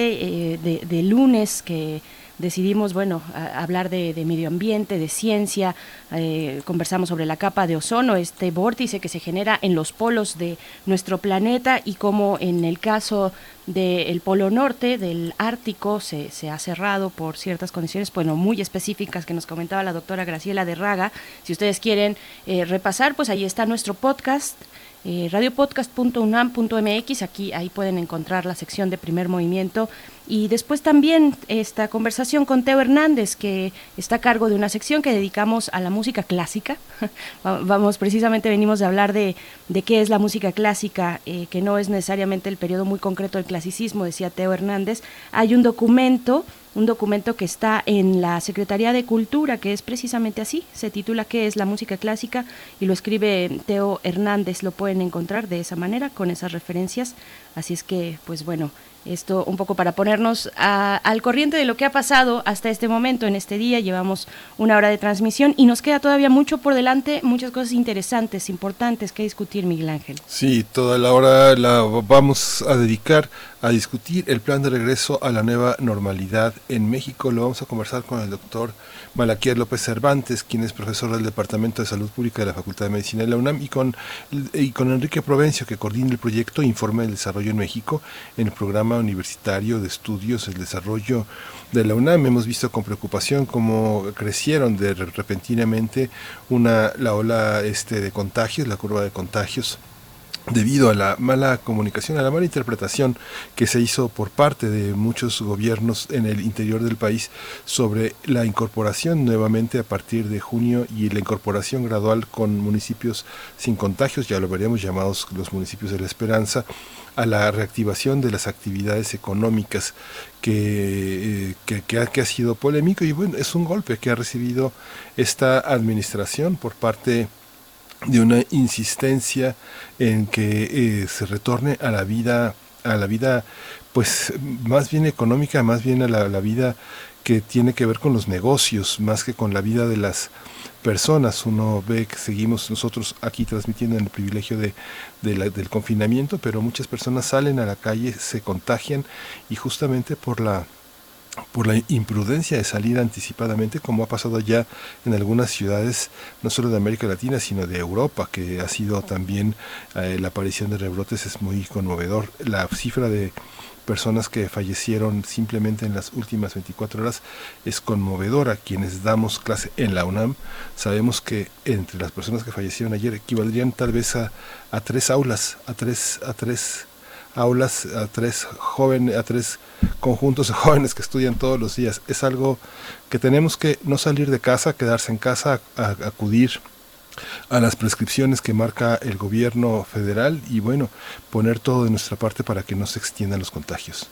eh, de, de lunes que decidimos, bueno, hablar de, medio ambiente, de ciencia, eh, conversamos sobre la capa de ozono, este vórtice que se genera en los polos de nuestro planeta y cómo en el caso del polo norte, del Ártico, se, se, ha cerrado por ciertas condiciones, bueno, muy específicas que nos comentaba la doctora Graciela de Raga. Si ustedes quieren eh, repasar, pues ahí está nuestro podcast eh, radiopodcast.unam.mx, aquí ahí pueden encontrar la sección de primer movimiento y después también esta conversación con Teo Hernández, que está a cargo de una sección que dedicamos a la música clásica. Vamos, precisamente venimos de hablar de, de qué es la música clásica, eh, que no es necesariamente el periodo muy concreto del clasicismo, decía Teo Hernández. Hay un documento un documento que está en la Secretaría de Cultura, que es precisamente así, se titula ¿Qué es la música clásica? y lo escribe Teo Hernández, lo pueden encontrar de esa manera, con esas referencias, así es que, pues bueno, esto un poco para ponernos al corriente de lo que ha pasado hasta este momento, en este día. Llevamos una hora de transmisión y nos queda todavía mucho por delante, muchas cosas interesantes, importantes que discutir, Miguel Ángel. Sí, toda la hora la vamos a dedicar a discutir el plan de regreso a la nueva normalidad en México. Lo vamos a conversar con el doctor Malaquías López Cervantes, quien es profesor del Departamento de Salud Pública de la Facultad de Medicina de la UNAM, y con, y con Enrique Provencio, que coordina el proyecto Informe del Desarrollo en México en el programa universitario de estudios del desarrollo de la UNAM. Hemos visto con preocupación cómo crecieron de repentinamente una, la ola este, de contagios, la curva de contagios debido a la mala comunicación, a la mala interpretación que se hizo por parte de muchos gobiernos en el interior del país sobre la incorporación nuevamente a partir de junio y la incorporación gradual con municipios sin contagios, ya lo veríamos llamados los municipios de la esperanza, a la reactivación de las actividades económicas que, eh, que, ha, que ha sido polémico y bueno, es un golpe que ha recibido esta administración por parte de una insistencia en que eh, se retorne a la vida a la vida pues más bien económica más bien a la, vida que tiene que ver con los negocios más que con la vida de las personas uno ve que seguimos nosotros aquí transmitiendo en el privilegio de, del confinamiento pero muchas personas salen a la calle se contagian y justamente por la por la imprudencia de salir anticipadamente, como ha pasado ya en algunas ciudades, no solo de América Latina, sino de Europa, que ha sido también eh, la aparición de rebrotes es muy conmovedor. La cifra de personas que fallecieron simplemente en las últimas 24 horas es conmovedora. Quienes damos clase en la UNAM sabemos que entre las personas que fallecieron ayer equivaldrían tal vez a, a tres aulas, a tres, a tres aulas a tres jóvenes, a tres conjuntos de jóvenes que estudian todos los días. Es algo que tenemos que no salir de casa, quedarse en casa, acudir a las prescripciones que marca el gobierno federal y bueno, poner todo de nuestra parte para que no se extiendan los contagios.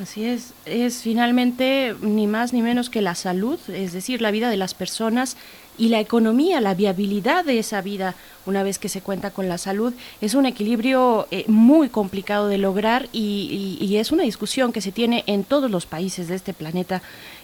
Así es, es finalmente ni más ni menos que la salud, es decir, la vida de las personas y la economía, la viabilidad de esa vida una vez que se cuenta con la salud. Es un equilibrio eh, muy complicado de lograr y, y, es una discusión que se tiene en todos los países de este planeta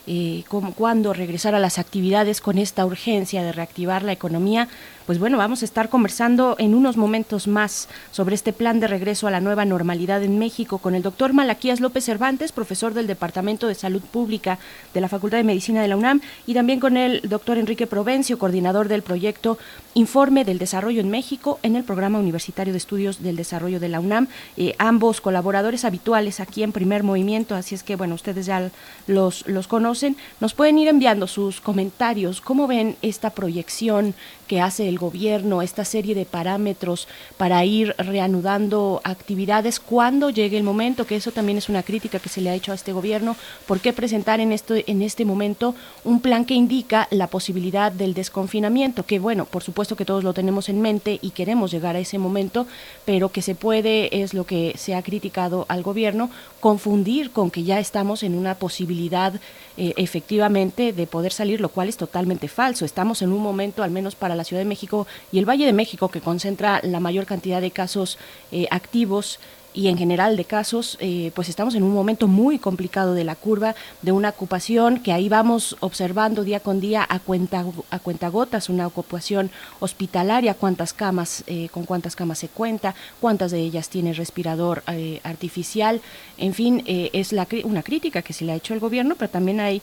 eh, cuándo regresar a las actividades con esta urgencia de reactivar la economía. Pues bueno, vamos a estar conversando en unos momentos más sobre este plan de regreso a la nueva normalidad en México con el doctor Malaquías López Cervantes, profesor del Departamento de Salud Pública de la Facultad de Medicina de la UNAM, y también con el doctor Enrique Provencio, coordinador del proyecto Informe del Desarrollo en México en el Programa Universitario de Estudios del Desarrollo de la UNAM. Eh, ambos colaboradores habituales aquí en Primer Movimiento, así es que bueno, ustedes ya los, los conocen nos pueden ir enviando sus comentarios. ¿Cómo ven esta proyección que hace el gobierno, esta serie de parámetros para ir reanudando actividades cuando llegue el momento? Que eso también es una crítica que se le ha hecho a este gobierno. ¿Por qué presentar en, esto, en este momento un plan que indica la posibilidad del desconfinamiento? Que bueno, por supuesto que todos lo tenemos en mente y queremos llegar a ese momento, pero que se puede, es lo que se ha criticado al gobierno, confundir con que ya estamos en una posibilidad eh, efectivamente de poder salir, lo cual es totalmente falso. Estamos en un momento, al menos para la Ciudad de México y el Valle de México, que concentra la mayor cantidad de casos eh, activos y en general de casos, eh, pues estamos en un momento muy complicado de la curva de una ocupación que ahí vamos observando día con día a cuenta a cuentagotas, una ocupación hospitalaria, cuántas camas, eh, con cuántas camas se cuenta, cuántas de ellas tiene respirador eh, artificial, en fin, es la, una crítica que se le ha hecho al gobierno, pero también hay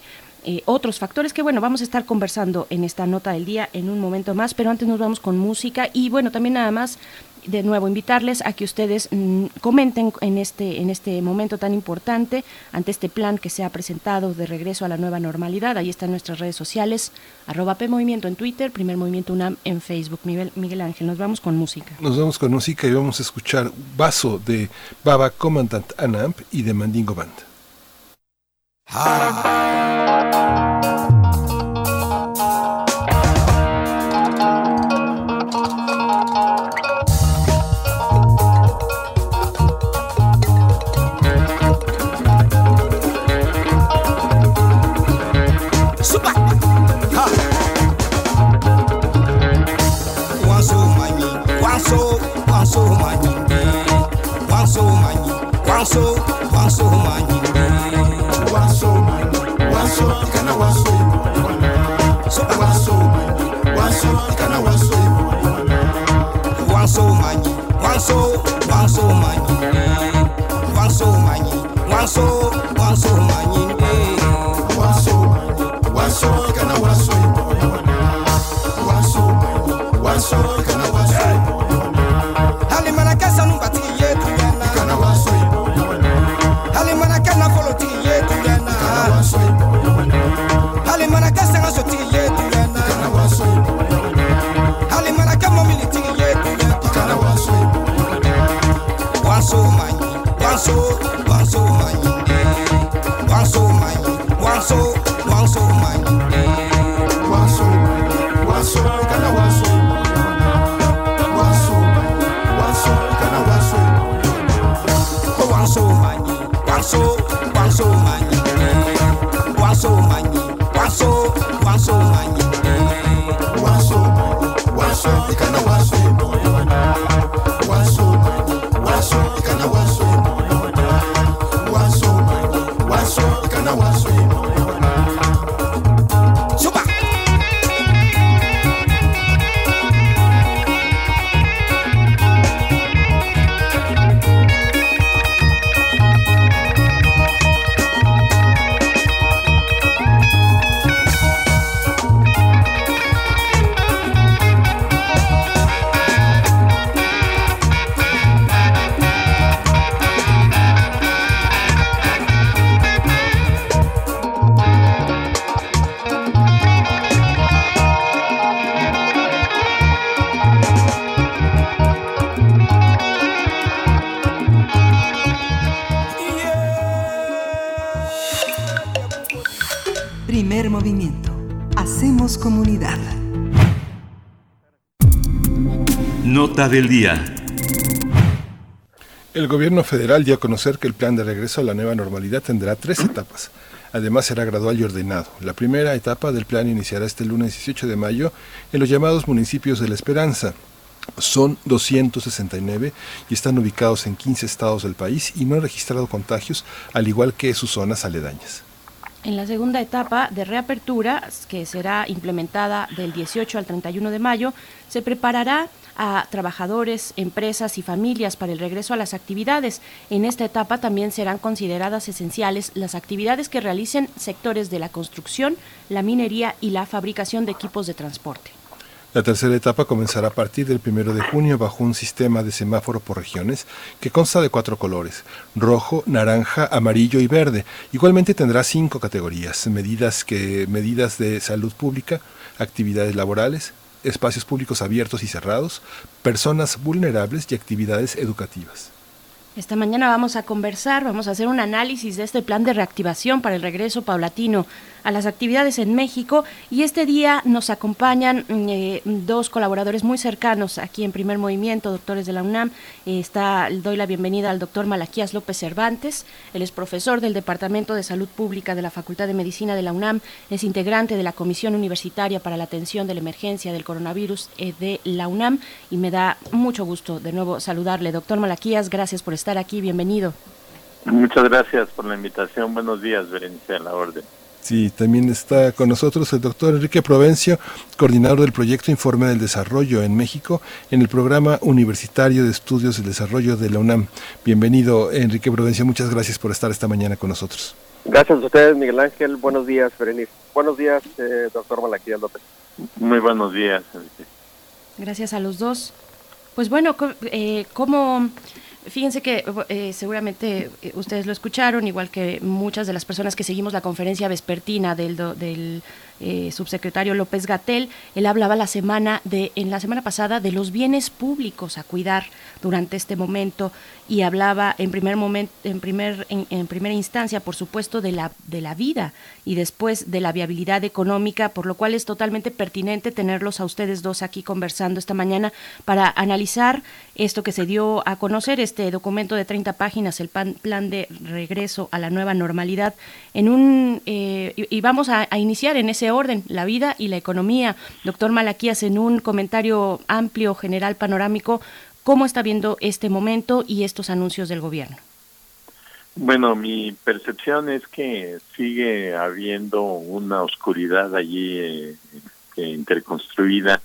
otros factores que bueno vamos a estar conversando en esta nota del día en un momento más pero antes nos vamos con música y bueno también nada más de nuevo invitarles a que ustedes mm, comenten en este, en este momento tan importante, ante este plan que se ha presentado de regreso a la nueva normalidad. Ahí están nuestras redes sociales, arroba P Movimiento en Twitter, Primer Movimiento UNAM en Facebook. Miguel, Miguel Ángel, nos vamos con música. Nos vamos con música y vamos a escuchar Vaso de Baba Commandant Anamp y de Mandingo Band. so manyi one so manyi one so one so manyi one so so kana one so so one so manyi one so kana one so one so manyi one passou. Del día. El gobierno federal dio a conocer que el plan de regreso a la nueva normalidad tendrá tres etapas. Además será gradual y ordenado. La primera etapa del plan iniciará este lunes 18 de mayo en los llamados municipios de La Esperanza. Son 269 y están ubicados en 15 estados del país y no han registrado contagios, al igual que sus zonas aledañas. En la segunda etapa de reapertura, que será implementada del 18 al 31 de mayo, se preparará a trabajadores, empresas y familias para el regreso a las actividades. En esta etapa también serán consideradas esenciales las actividades que realicen sectores de la construcción, la minería y la fabricación de equipos de transporte. La tercera etapa comenzará a partir del primero de junio bajo un sistema de semáforo por regiones que consta de cuatro colores, rojo, naranja, amarillo y verde. Igualmente tendrá cinco categorías, medidas, que, medidas de salud pública, actividades laborales, espacios públicos abiertos y cerrados, personas vulnerables y actividades educativas. Esta mañana vamos a conversar, vamos a hacer un análisis de este plan de reactivación para el regreso paulatino a las actividades en México y este día nos acompañan mm, eh, dos colaboradores muy cercanos aquí en Primer Movimiento, doctores de la UNAM. está, doy la bienvenida al doctor Malaquías López Cervantes, él es profesor del Departamento de Salud Pública de la Facultad de Medicina de la UNAM, es integrante de la Comisión Universitaria para la Atención de la Emergencia del Coronavirus eh, de la UNAM y me da mucho gusto de nuevo saludarle. Doctor Malaquías, gracias por estar aquí, bienvenido. Muchas gracias por la invitación. Buenos días, Berenice, a la orden. Sí, también está con nosotros el doctor Enrique Provencio, coordinador del proyecto Informe del Desarrollo en México en el programa universitario de estudios del desarrollo de la UNAM. Bienvenido, Enrique Provencio, muchas gracias por estar esta mañana con nosotros. Gracias a ustedes, Miguel Ángel. Buenos días, Berenice. Buenos días, eh, doctor Malaquía López. Muy buenos días, Enrique. Gracias a los dos. Pues bueno, eh, ¿cómo Fíjense que eh, seguramente eh, ustedes lo escucharon, igual que muchas de las personas que seguimos la conferencia vespertina del, del eh, subsecretario López Gatel. Él hablaba la semana de, en la semana pasada de los bienes públicos a cuidar durante este momento y hablaba en primer momento, en primer, en, primera instancia, por supuesto, de la, de la vida y después de la viabilidad económica, por lo cual es totalmente pertinente tenerlos a ustedes dos aquí conversando esta mañana para analizar esto que se dio a conocer, este documento de 30 páginas, el plan, de regreso a la nueva normalidad, en un eh, y, vamos a iniciar en ese orden, la vida y la economía. Doctor Malaquías, en un comentario amplio, general, panorámico, ¿cómo está viendo este momento y estos anuncios del gobierno? Bueno, mi percepción es que sigue habiendo una oscuridad allí eh, interconstruida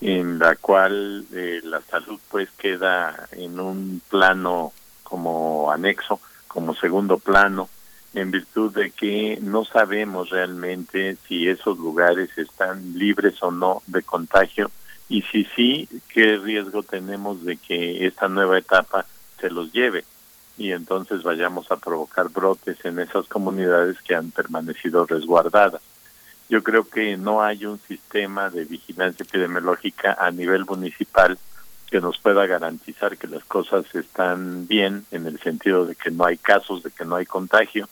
en la cual eh, la salud pues queda en un plano como anexo, como segundo plano, en virtud de que no sabemos realmente si esos lugares están libres o no de contagio y si sí, qué riesgo tenemos de que esta nueva etapa se los lleve y entonces vayamos a provocar brotes en esas comunidades que han permanecido resguardadas. Yo creo que no hay un sistema de vigilancia epidemiológica a nivel municipal que nos pueda garantizar que las cosas están bien en el sentido de que no hay casos, de que no hay contagio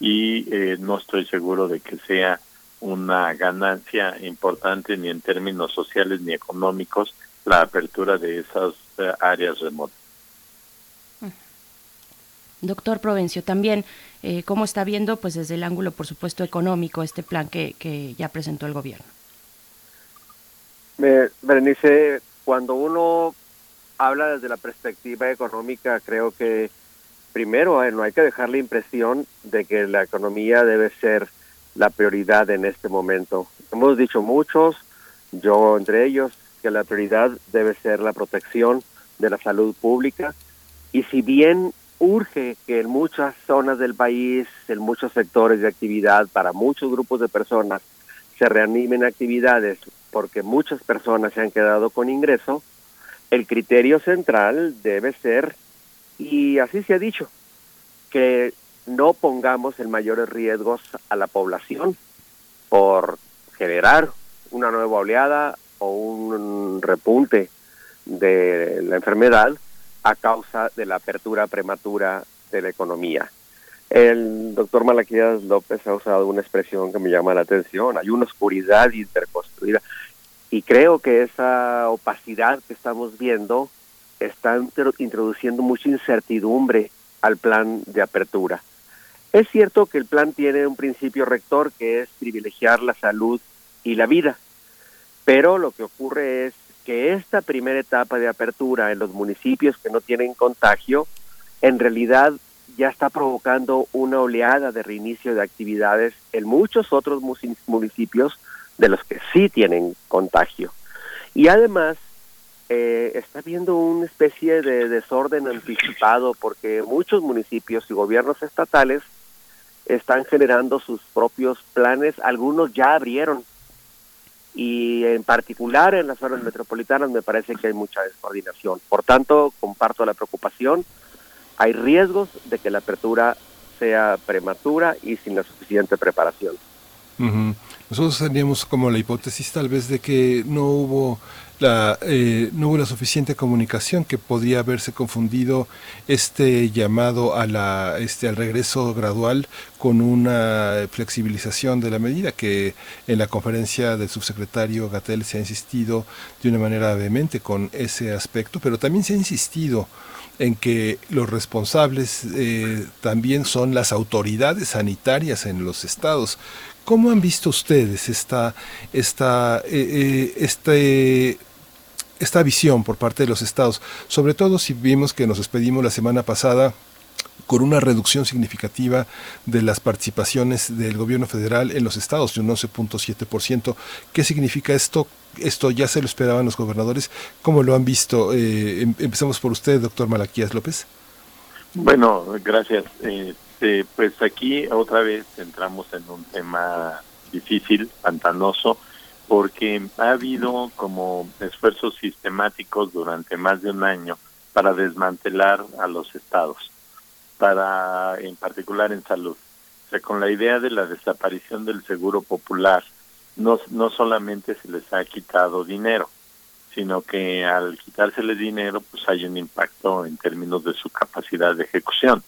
y eh, no estoy seguro de que sea una ganancia importante ni en términos sociales ni económicos la apertura de esas eh, áreas remotas. Doctor Provencio, también, eh, ¿cómo está viendo, pues desde el ángulo, por supuesto, económico, este plan que, que ya presentó el gobierno? Berenice, cuando uno habla desde la perspectiva económica, creo que primero no hay que dejar la impresión de que la economía debe ser la prioridad en este momento. Hemos dicho muchos, yo entre ellos, que la prioridad debe ser la protección de la salud pública y si bien urge que en muchas zonas del país, en muchos sectores de actividad, para muchos grupos de personas, se reanimen actividades porque muchas personas se han quedado con ingreso, el criterio central debe ser, y así se ha dicho, que no pongamos en mayores riesgos a la población por generar una nueva oleada o un repunte de la enfermedad a causa de la apertura prematura de la economía. El doctor Malaquías López ha usado una expresión que me llama la atención. Hay una oscuridad interconstruida. Y creo que esa opacidad que estamos viendo está introduciendo mucha incertidumbre al plan de apertura. Es cierto que el plan tiene un principio rector que es privilegiar la salud y la vida, pero lo que ocurre es que esta primera etapa de apertura en los municipios que no tienen contagio, en realidad ya está provocando una oleada de reinicio de actividades en muchos otros municipios de los que sí tienen contagio. Y además eh, está habiendo una especie de desorden anticipado porque muchos municipios y gobiernos estatales están generando sus propios planes, algunos ya abrieron y en particular en las zonas metropolitanas me parece que hay mucha descoordinación. Por tanto, comparto la preocupación. Hay riesgos de que la apertura sea prematura y sin la suficiente preparación. Nosotros teníamos como la hipótesis tal vez de que no hubo la, eh, no hubo la suficiente comunicación que podría haberse confundido este llamado a la, este, al regreso gradual con una flexibilización de la medida que en la conferencia del subsecretario Gatel se ha insistido de una manera vehemente con ese aspecto, pero también se ha insistido en que los responsables eh, también son las autoridades sanitarias en los estados. ¿Cómo han visto ustedes esta, esta, eh, este esta visión por parte de los estados, sobre todo si vimos que nos despedimos la semana pasada con una reducción significativa de las participaciones del gobierno federal en los estados de un 11.7%. ¿Qué significa esto? Esto ya se lo esperaban los gobernadores. ¿Cómo lo han visto? Eh, em, empezamos por usted, doctor Malaquías López. Bueno, gracias. Este, pues aquí otra vez entramos en un tema difícil, pantanoso, porque ha habido como esfuerzos sistemáticos durante más de un año para desmantelar a los estados, para en particular en salud. O sea, con la idea de la desaparición del seguro popular, no, no solamente se les ha quitado dinero, sino que al quitárseles dinero, pues hay un impacto en términos de su capacidad de ejecución.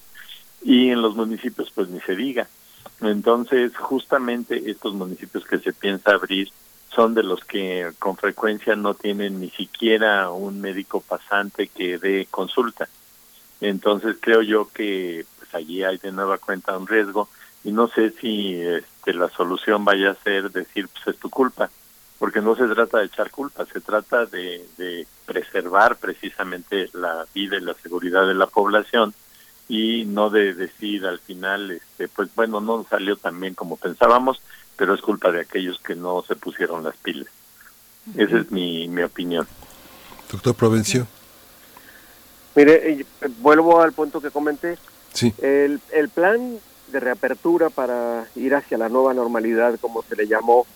Y en los municipios, pues ni se diga. Entonces, justamente estos municipios que se piensa abrir son de los que con frecuencia no tienen ni siquiera un médico pasante que dé consulta. Entonces creo yo que pues allí hay de nueva cuenta un riesgo y no sé si este, la solución vaya a ser decir pues es tu culpa, porque no se trata de echar culpa, se trata de, de preservar precisamente la vida y la seguridad de la población y no de decir al final, este, pues bueno, no salió tan bien como pensábamos, pero es culpa de aquellos que no se pusieron las pilas. Esa es mi, mi opinión. Doctor Provencio. Mire, eh, vuelvo al punto que comenté. Sí. El, el plan de reapertura para ir hacia la nueva normalidad, como se le llamó,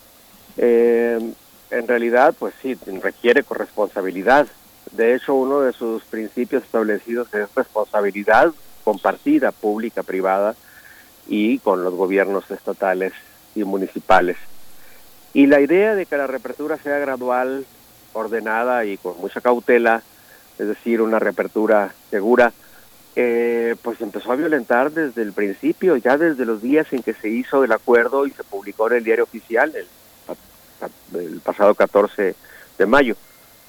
eh, en realidad, pues sí, requiere corresponsabilidad. De hecho, uno de sus principios establecidos es responsabilidad compartida, pública, privada, y con los gobiernos estatales y municipales. Y la idea de que la reapertura sea gradual, ordenada y con mucha cautela, es decir, una reapertura segura, eh, pues empezó a violentar desde el principio, ya desde los días en que se hizo el acuerdo y se publicó en el diario oficial el, el pasado 14 de mayo.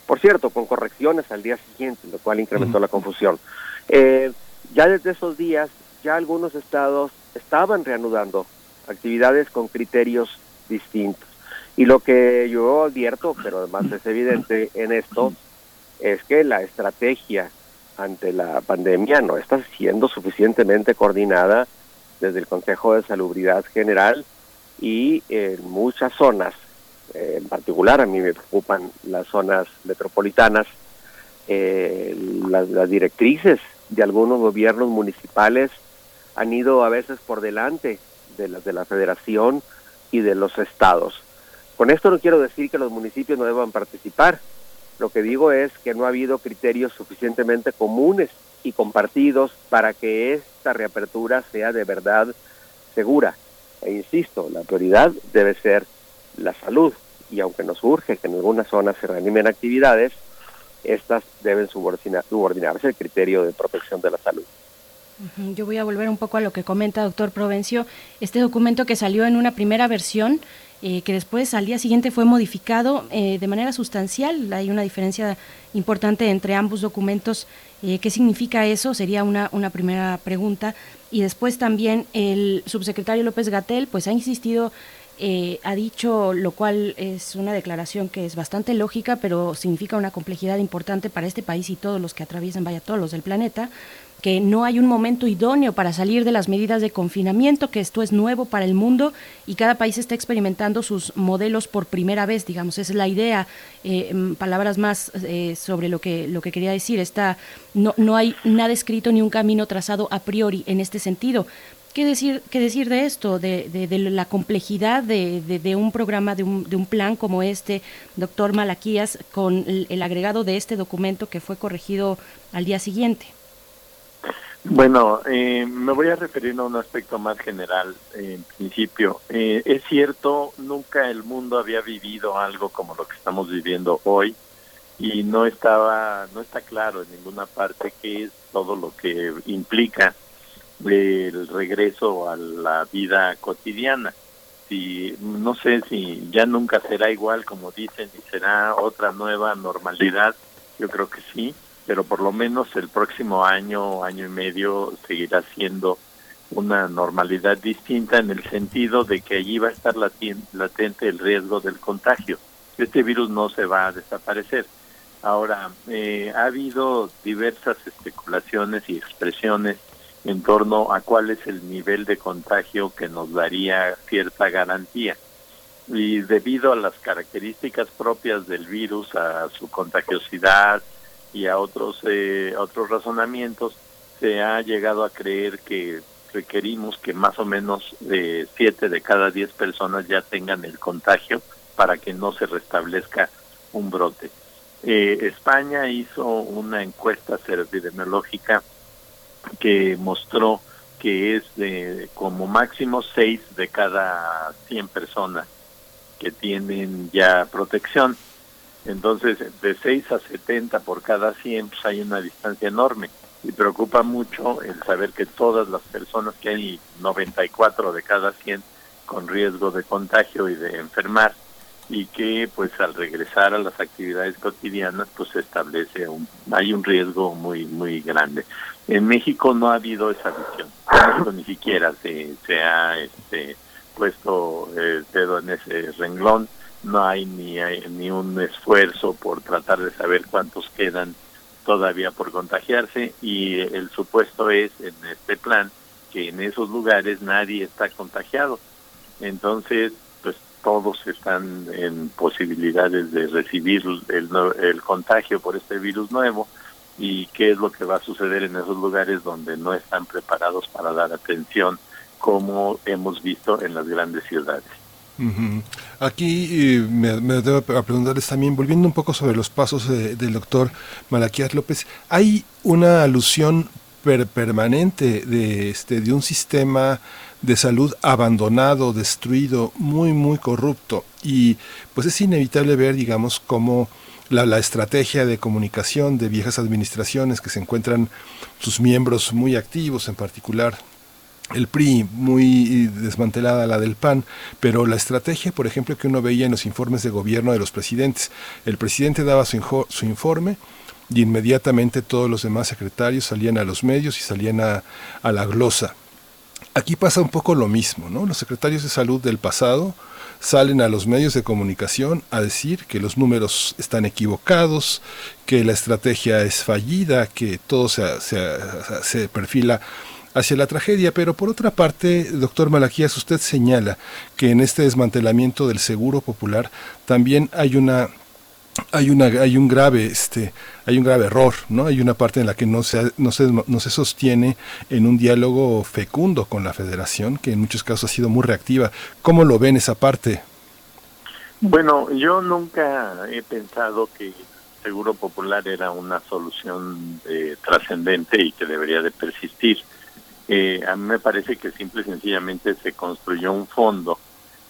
Por cierto, con correcciones al día siguiente, lo cual incrementó la confusión. Eh, ya desde esos días, ya algunos estados estaban reanudando actividades con criterios distintos. Y lo que yo advierto, pero además es evidente en esto, es que la estrategia ante la pandemia no está siendo suficientemente coordinada desde el Consejo de Salubridad General y en muchas zonas, eh, en particular a mí me preocupan las zonas metropolitanas, eh, las, las directrices de algunos gobiernos municipales han ido a veces por delante de las de la federación y de los estados. Con esto no quiero decir que los municipios no deban participar. Lo que digo es que no ha habido criterios suficientemente comunes y compartidos para que esta reapertura sea de verdad segura. E insisto, la prioridad debe ser la salud y aunque nos urge que en algunas zonas se reanimen actividades, estas deben subordinarse al criterio de protección de la salud. Yo voy a volver un poco a lo que comenta doctor Provencio. Este documento que salió en una primera versión, eh, que después al día siguiente fue modificado eh, de manera sustancial. Hay una diferencia importante entre ambos documentos. Eh, ¿Qué significa eso? Sería una, una primera pregunta. Y después también el subsecretario López Gatel pues ha insistido eh, ha dicho, lo cual es una declaración que es bastante lógica, pero significa una complejidad importante para este país y todos los que atraviesan, vaya, todos los del planeta, que no hay un momento idóneo para salir de las medidas de confinamiento, que esto es nuevo para el mundo y cada país está experimentando sus modelos por primera vez, digamos, esa es la idea. Eh, palabras más eh, sobre lo que, lo que quería decir, está, no, no hay nada escrito ni un camino trazado a priori en este sentido. ¿Qué decir, qué decir de esto, de, de, la complejidad de, de, un programa, de un, de un plan como este, doctor Malaquías, con el, agregado de este documento que fue corregido al día siguiente? Bueno, eh, me voy a referir a un aspecto más general en principio. Eh, es cierto, nunca el mundo había vivido algo como lo que estamos viviendo hoy y no estaba, no está claro en ninguna parte qué es todo lo que implica del regreso a la vida cotidiana. Si, no sé si ya nunca será igual como dicen y será otra nueva normalidad, yo creo que sí, pero por lo menos el próximo año, año y medio seguirá siendo una normalidad distinta en el sentido de que allí va a estar latente el riesgo del contagio. Este virus no se va a desaparecer. Ahora, eh, ha habido diversas especulaciones y expresiones en torno a cuál es el nivel de contagio que nos daría cierta garantía. Y debido a las características propias del virus, a su contagiosidad y a otros, eh, otros razonamientos, se ha llegado a creer que requerimos que más o menos eh, siete de cada diez personas ya tengan el contagio para que no se restablezca un brote. Eh, España hizo una encuesta epidemiológica que mostró que es de como máximo 6 de cada 100 personas que tienen ya protección. Entonces, de 6 a 70 por cada 100, pues hay una distancia enorme. Y preocupa mucho el saber que todas las personas, que hay 94 de cada 100 con riesgo de contagio y de enfermar, y que pues al regresar a las actividades cotidianas pues se establece un hay un riesgo muy muy grande en México no ha habido esa visión. Ni siquiera se, se ha este puesto el dedo en ese renglón. No hay ni hay, ni un esfuerzo por tratar de saber cuántos quedan todavía por contagiarse y el supuesto es en este plan que en esos lugares nadie está contagiado. Entonces, pues todos están en posibilidades de recibir el, el contagio por este virus nuevo y qué es lo que va a suceder en esos lugares donde no están preparados para dar atención como hemos visto en las grandes ciudades. Aquí eh, me, debo preguntarles también, volviendo un poco sobre los pasos del doctor Malaquías López, hay una alusión permanente de, este, de un sistema de salud abandonado, destruido, muy, muy corrupto. Y pues es inevitable ver, digamos, cómo la, la, estrategia de comunicación de viejas administraciones que se encuentran sus miembros muy activos, en particular el PRI muy desmantelada la del PAN, pero la estrategia, por ejemplo, que uno veía en los informes de gobierno de los presidentes, el presidente daba su, su informe y inmediatamente todos los demás secretarios salían a los medios y salían a, a la glosa. Aquí pasa un poco lo mismo, ¿no? Los secretarios de salud del pasado salen a los medios de comunicación a decir que los números están equivocados, que la estrategia es fallida, que todo se, se, se perfila hacia la tragedia. Pero por otra parte, doctor Malaquías, usted señala que en este desmantelamiento del seguro popular también hay una hay una hay un grave este hay un grave error no hay una parte en la que no se no se no se sostiene en un diálogo fecundo con la Federación que en muchos casos ha sido muy reactiva. Cómo lo ven esa parte bueno yo nunca he pensado que seguro popular era una solución eh, trascendente y que debería de persistir. Eh, a mí me parece que simple y sencillamente se construyó un fondo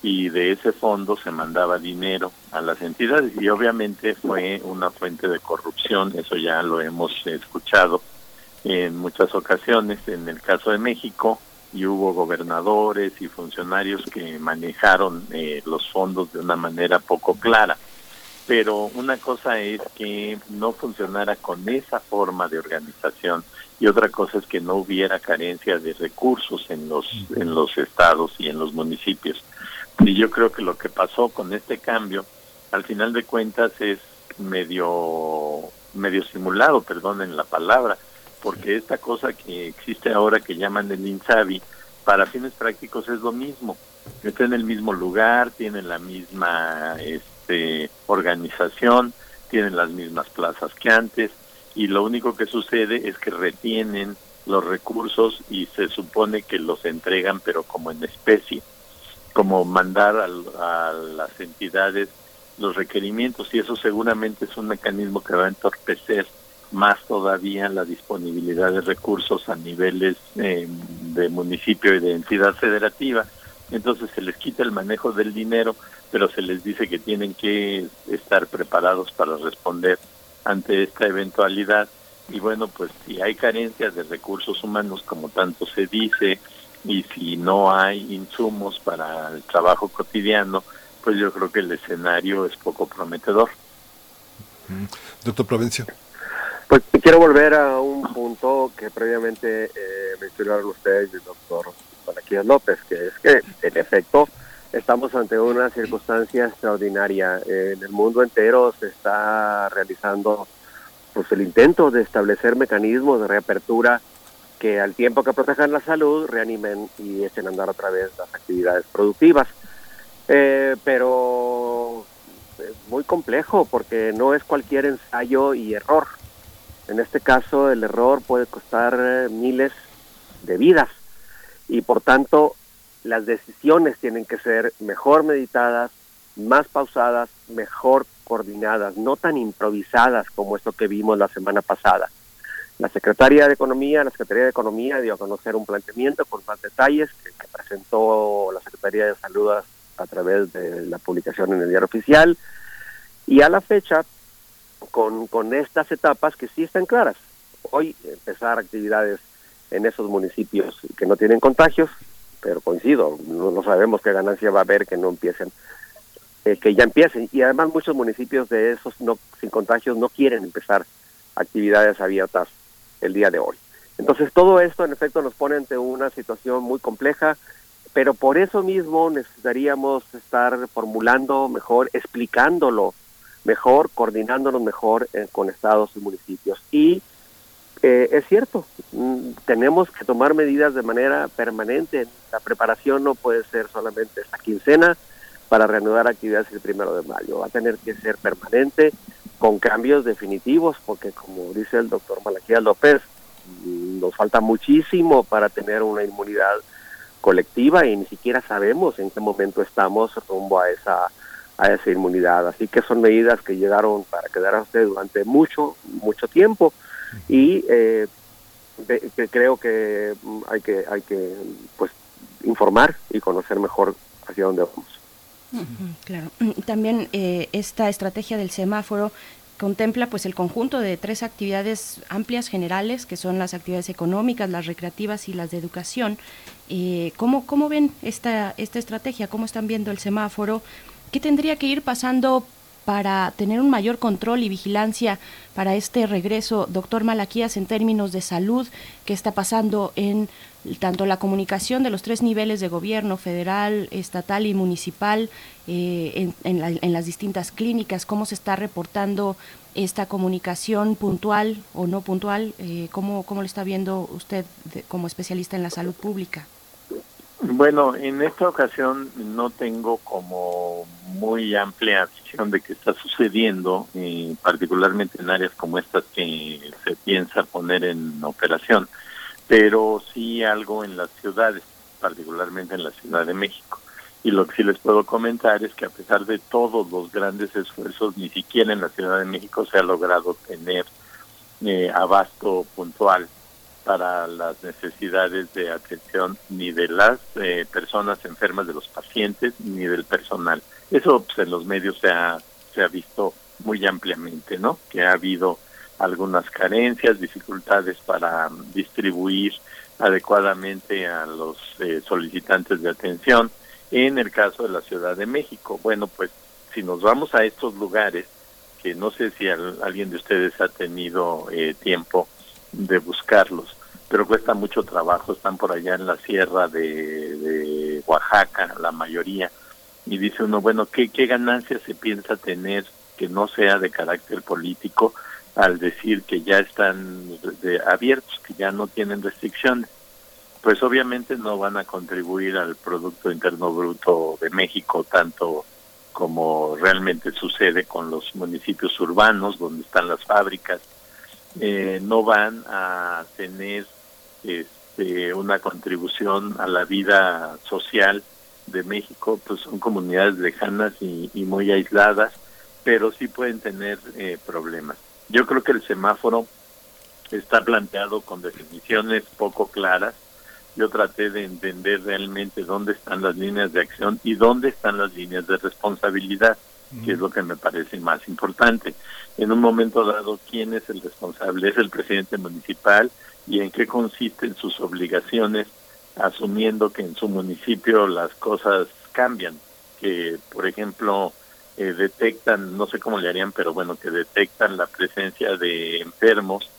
y de ese fondo se mandaba dinero a las entidades y obviamente fue una fuente de corrupción, eso ya lo hemos escuchado en muchas ocasiones, en el caso de México, y hubo gobernadores y funcionarios que manejaron eh, los fondos de una manera poco clara. Pero una cosa es que no funcionara con esa forma de organización y otra cosa es que no hubiera carencia de recursos en los en los estados y en los municipios. Y yo creo que lo que pasó con este cambio, al final de cuentas, es medio medio simulado, perdonen la palabra, porque esta cosa que existe ahora que llaman el INSABI, para fines prácticos es lo mismo. Está en el mismo lugar, tienen la misma este, organización, tienen las mismas plazas que antes, y lo único que sucede es que retienen los recursos y se supone que los entregan pero como en especie, como mandar a, las entidades los requerimientos y eso seguramente es un mecanismo que va a entorpecer más todavía la disponibilidad de recursos a niveles eh, de municipio y de entidad federativa. Entonces se les quita el manejo del dinero, pero se les dice que tienen que estar preparados para responder ante esta eventualidad. Y bueno, pues si hay carencias de recursos humanos, como tanto se dice, y si no hay insumos para el trabajo cotidiano, pues yo creo que el escenario es poco prometedor. Doctor Provencio. Pues quiero volver a un punto que previamente eh, mencionaron ustedes y el doctor Malaquías López, que es que en efecto estamos ante una circunstancia extraordinaria. en el mundo entero se está realizando pues el intento de establecer mecanismos de reapertura que al tiempo que protejan la salud reanimen y echen a andar otra vez las actividades productivas. Eh, pero es muy complejo porque no es cualquier ensayo y error. En este caso el error puede costar eh, miles de vidas y por tanto las decisiones tienen que ser mejor meditadas, más pausadas, mejor coordinadas, no tan improvisadas como esto que vimos la semana pasada. La Secretaría de Economía, la Secretaría de Economía dio a conocer un planteamiento con más detalles que, presentó la Secretaría de Salud a, través de la publicación en el diario oficial y a la fecha con, con estas etapas que sí están claras. Hoy empezar actividades en esos municipios que no tienen contagios, pero coincido, no, sabemos qué ganancia va a haber que no empiecen, eh, que ya empiecen. Y además muchos municipios de esos no sin contagios no quieren empezar actividades abiertas el día de hoy. Entonces todo esto en efecto nos pone ante una situación muy compleja, pero por eso mismo necesitaríamos estar formulando mejor, explicándolo mejor, coordinándonos mejor eh, con estados y municipios. Y eh, es cierto, mm, tenemos que tomar medidas de manera permanente. La preparación no puede ser solamente esta quincena para reanudar actividades el primero de mayo. Va a tener que ser permanente con cambios definitivos, porque como dice el doctor Malaquías López, mm, nos falta muchísimo para tener una inmunidad colectiva y ni siquiera sabemos en qué momento estamos rumbo a esa a esa inmunidad. Así que son medidas que llegaron para quedarse durante mucho, mucho tiempo y eh, que creo que mm, hay que hay que pues informar y conocer mejor hacia dónde vamos. Claro. También eh, esta estrategia del semáforo contempla pues el conjunto de tres actividades amplias generales que son las actividades económicas, las recreativas y las de educación. Eh, ¿cómo, ¿Cómo ven esta, esta estrategia? ¿Cómo están viendo el semáforo? ¿Qué tendría que ir pasando para tener un mayor control y vigilancia para este regreso, doctor Malaquías, en términos de salud, qué está pasando en tanto la comunicación de los tres niveles de gobierno, federal, estatal y municipal, eh, en, las distintas clínicas, cómo se está reportando esta comunicación puntual o no puntual, eh, ¿cómo, ¿cómo lo está viendo usted como especialista en la salud pública? Bueno, en esta ocasión no tengo como muy amplia visión de qué está sucediendo, eh, particularmente en áreas como estas que se piensa poner en operación, pero sí algo en las ciudades, particularmente en la Ciudad de México. Y lo que sí les puedo comentar es que a pesar de todos los grandes esfuerzos, ni siquiera en la Ciudad de México se ha logrado tener eh, abasto puntual para las necesidades de atención ni de las eh, personas enfermas, de los pacientes, ni del personal. Eso pues, en los medios se ha, se ha visto muy ampliamente, ¿no? Que ha habido algunas carencias, dificultades para distribuir adecuadamente a los eh, solicitantes de atención. En el caso de la Ciudad de México, bueno, pues si nos vamos a estos lugares, que no sé si alguien de ustedes ha tenido eh, tiempo de buscarlos, pero cuesta mucho trabajo, están por allá en la sierra de, Oaxaca, la mayoría, y dice uno, bueno, ¿qué, ¿qué ganancia se piensa tener que no sea de carácter político al decir que ya están abiertos, que ya no tienen restricciones? Pues obviamente no van a contribuir al Producto Interno Bruto de México tanto como realmente sucede con los municipios urbanos donde están las fábricas, eh, no van a tener este, una contribución a la vida social de México, pues son comunidades lejanas y, muy aisladas, pero sí pueden tener eh, problemas. Yo creo que el semáforo está planteado con definiciones poco claras. Yo traté de entender realmente dónde están las líneas de acción y dónde están las líneas de responsabilidad que es lo que me parece más importante. En un momento dado, ¿quién es el responsable? ¿Es el presidente municipal? ¿Y en qué consisten sus obligaciones, asumiendo que en su municipio las cosas cambian? Que, por ejemplo, eh, detectan, no sé cómo le harían, pero bueno, que detectan la presencia de enfermos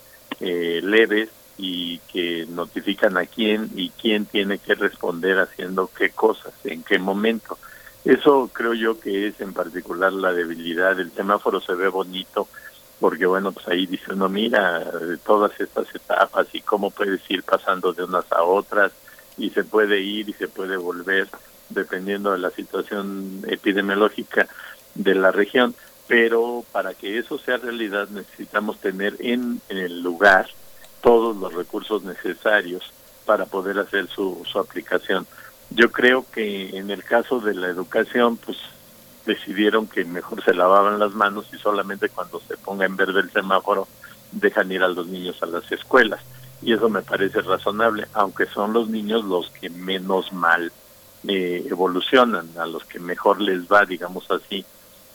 eh, leves y que notifican a quién y quién tiene que responder haciendo qué cosas, en qué momento. Eso creo yo que es en particular la debilidad. El semáforo se ve bonito porque, bueno, pues ahí dice uno, mira, todas estas etapas y cómo puedes ir pasando de unas a otras y se puede ir y se puede volver dependiendo de la situación epidemiológica de la región. Pero para que eso sea realidad necesitamos tener en, en el lugar todos los recursos necesarios para poder hacer su, su aplicación. Yo creo que en el caso de la educación, pues decidieron que mejor se lavaban las manos y solamente cuando se ponga en verde el semáforo dejan ir a los niños a las escuelas. Y eso me parece razonable, aunque son los niños los que menos mal eh, evolucionan, a los que mejor les va, digamos así,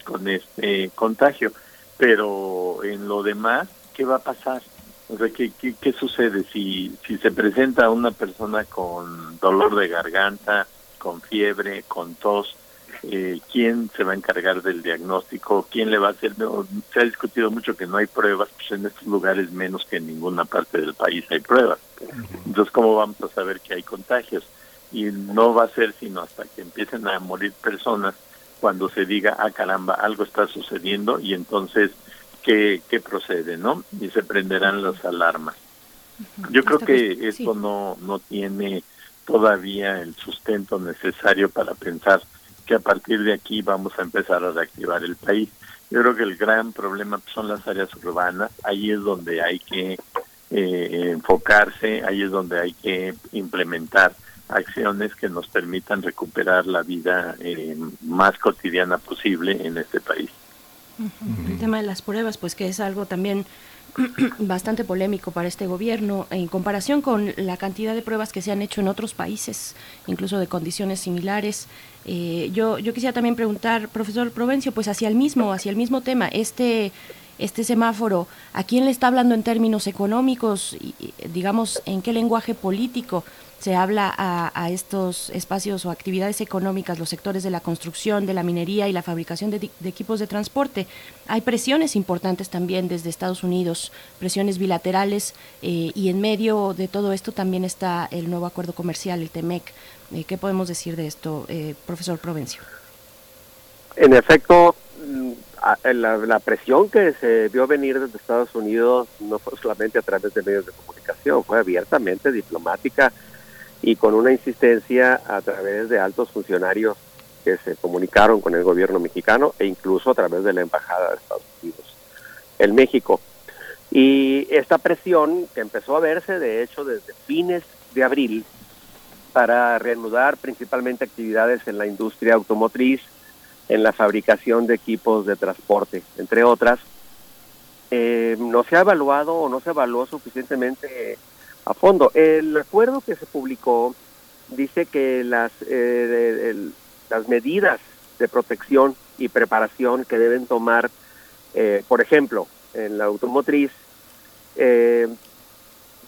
con este contagio. Pero en lo demás, ¿qué va a pasar? O sea, ¿qué, qué, sucede si, si se presenta una persona con dolor de garganta, con fiebre, con tos? Eh, ¿Quién se va a encargar del diagnóstico? ¿Quién le va a hacer? se ha discutido mucho que no hay pruebas, pues en estos lugares menos que en ninguna parte del país hay pruebas. Entonces, ¿cómo vamos a saber que hay contagios? Y no va a ser sino hasta que empiecen a morir personas cuando se diga, ah, caramba, algo está sucediendo y entonces, ¿qué, qué procede, no? Y se prenderán las alarmas. Yo creo que esto no, no tiene todavía el sustento necesario para pensar que a partir de aquí vamos a empezar a reactivar el país. Yo creo que el gran problema son las áreas urbanas, ahí es donde hay que eh, enfocarse, ahí es donde hay que implementar acciones que nos permitan recuperar la vida eh, más cotidiana posible en este país. El tema de las pruebas, pues que es algo también bastante polémico para este gobierno en comparación con la cantidad de pruebas que se han hecho en otros países, incluso de condiciones similares. Eh, yo, yo quisiera también preguntar, profesor Provencio, pues hacia el mismo, hacia el mismo tema, este este semáforo, ¿a quién le está hablando en términos económicos y, digamos, en qué lenguaje político? Se habla a, estos espacios o actividades económicas, los sectores de la construcción, de la minería y la fabricación de, equipos de transporte. Hay presiones importantes también desde Estados Unidos, presiones bilaterales eh, y en medio de todo esto también está el nuevo acuerdo comercial, el TEMEC. Eh, ¿Qué podemos decir de esto, eh, profesor Provencio? En efecto, mm, la, la, presión que se vio venir desde Estados Unidos no fue solamente a través de medios de comunicación, fue abiertamente diplomática y con una insistencia a través de altos funcionarios que se comunicaron con el gobierno mexicano e incluso a través de la Embajada de Estados Unidos en México. Y esta presión que empezó a verse, de hecho, desde fines de abril, para reanudar principalmente actividades en la industria automotriz, en la fabricación de equipos de transporte, entre otras, eh, no se ha evaluado o no se evaluó suficientemente a fondo. El acuerdo que se publicó dice que las, eh, las medidas de protección y preparación que deben tomar, eh, por ejemplo, en la automotriz, eh,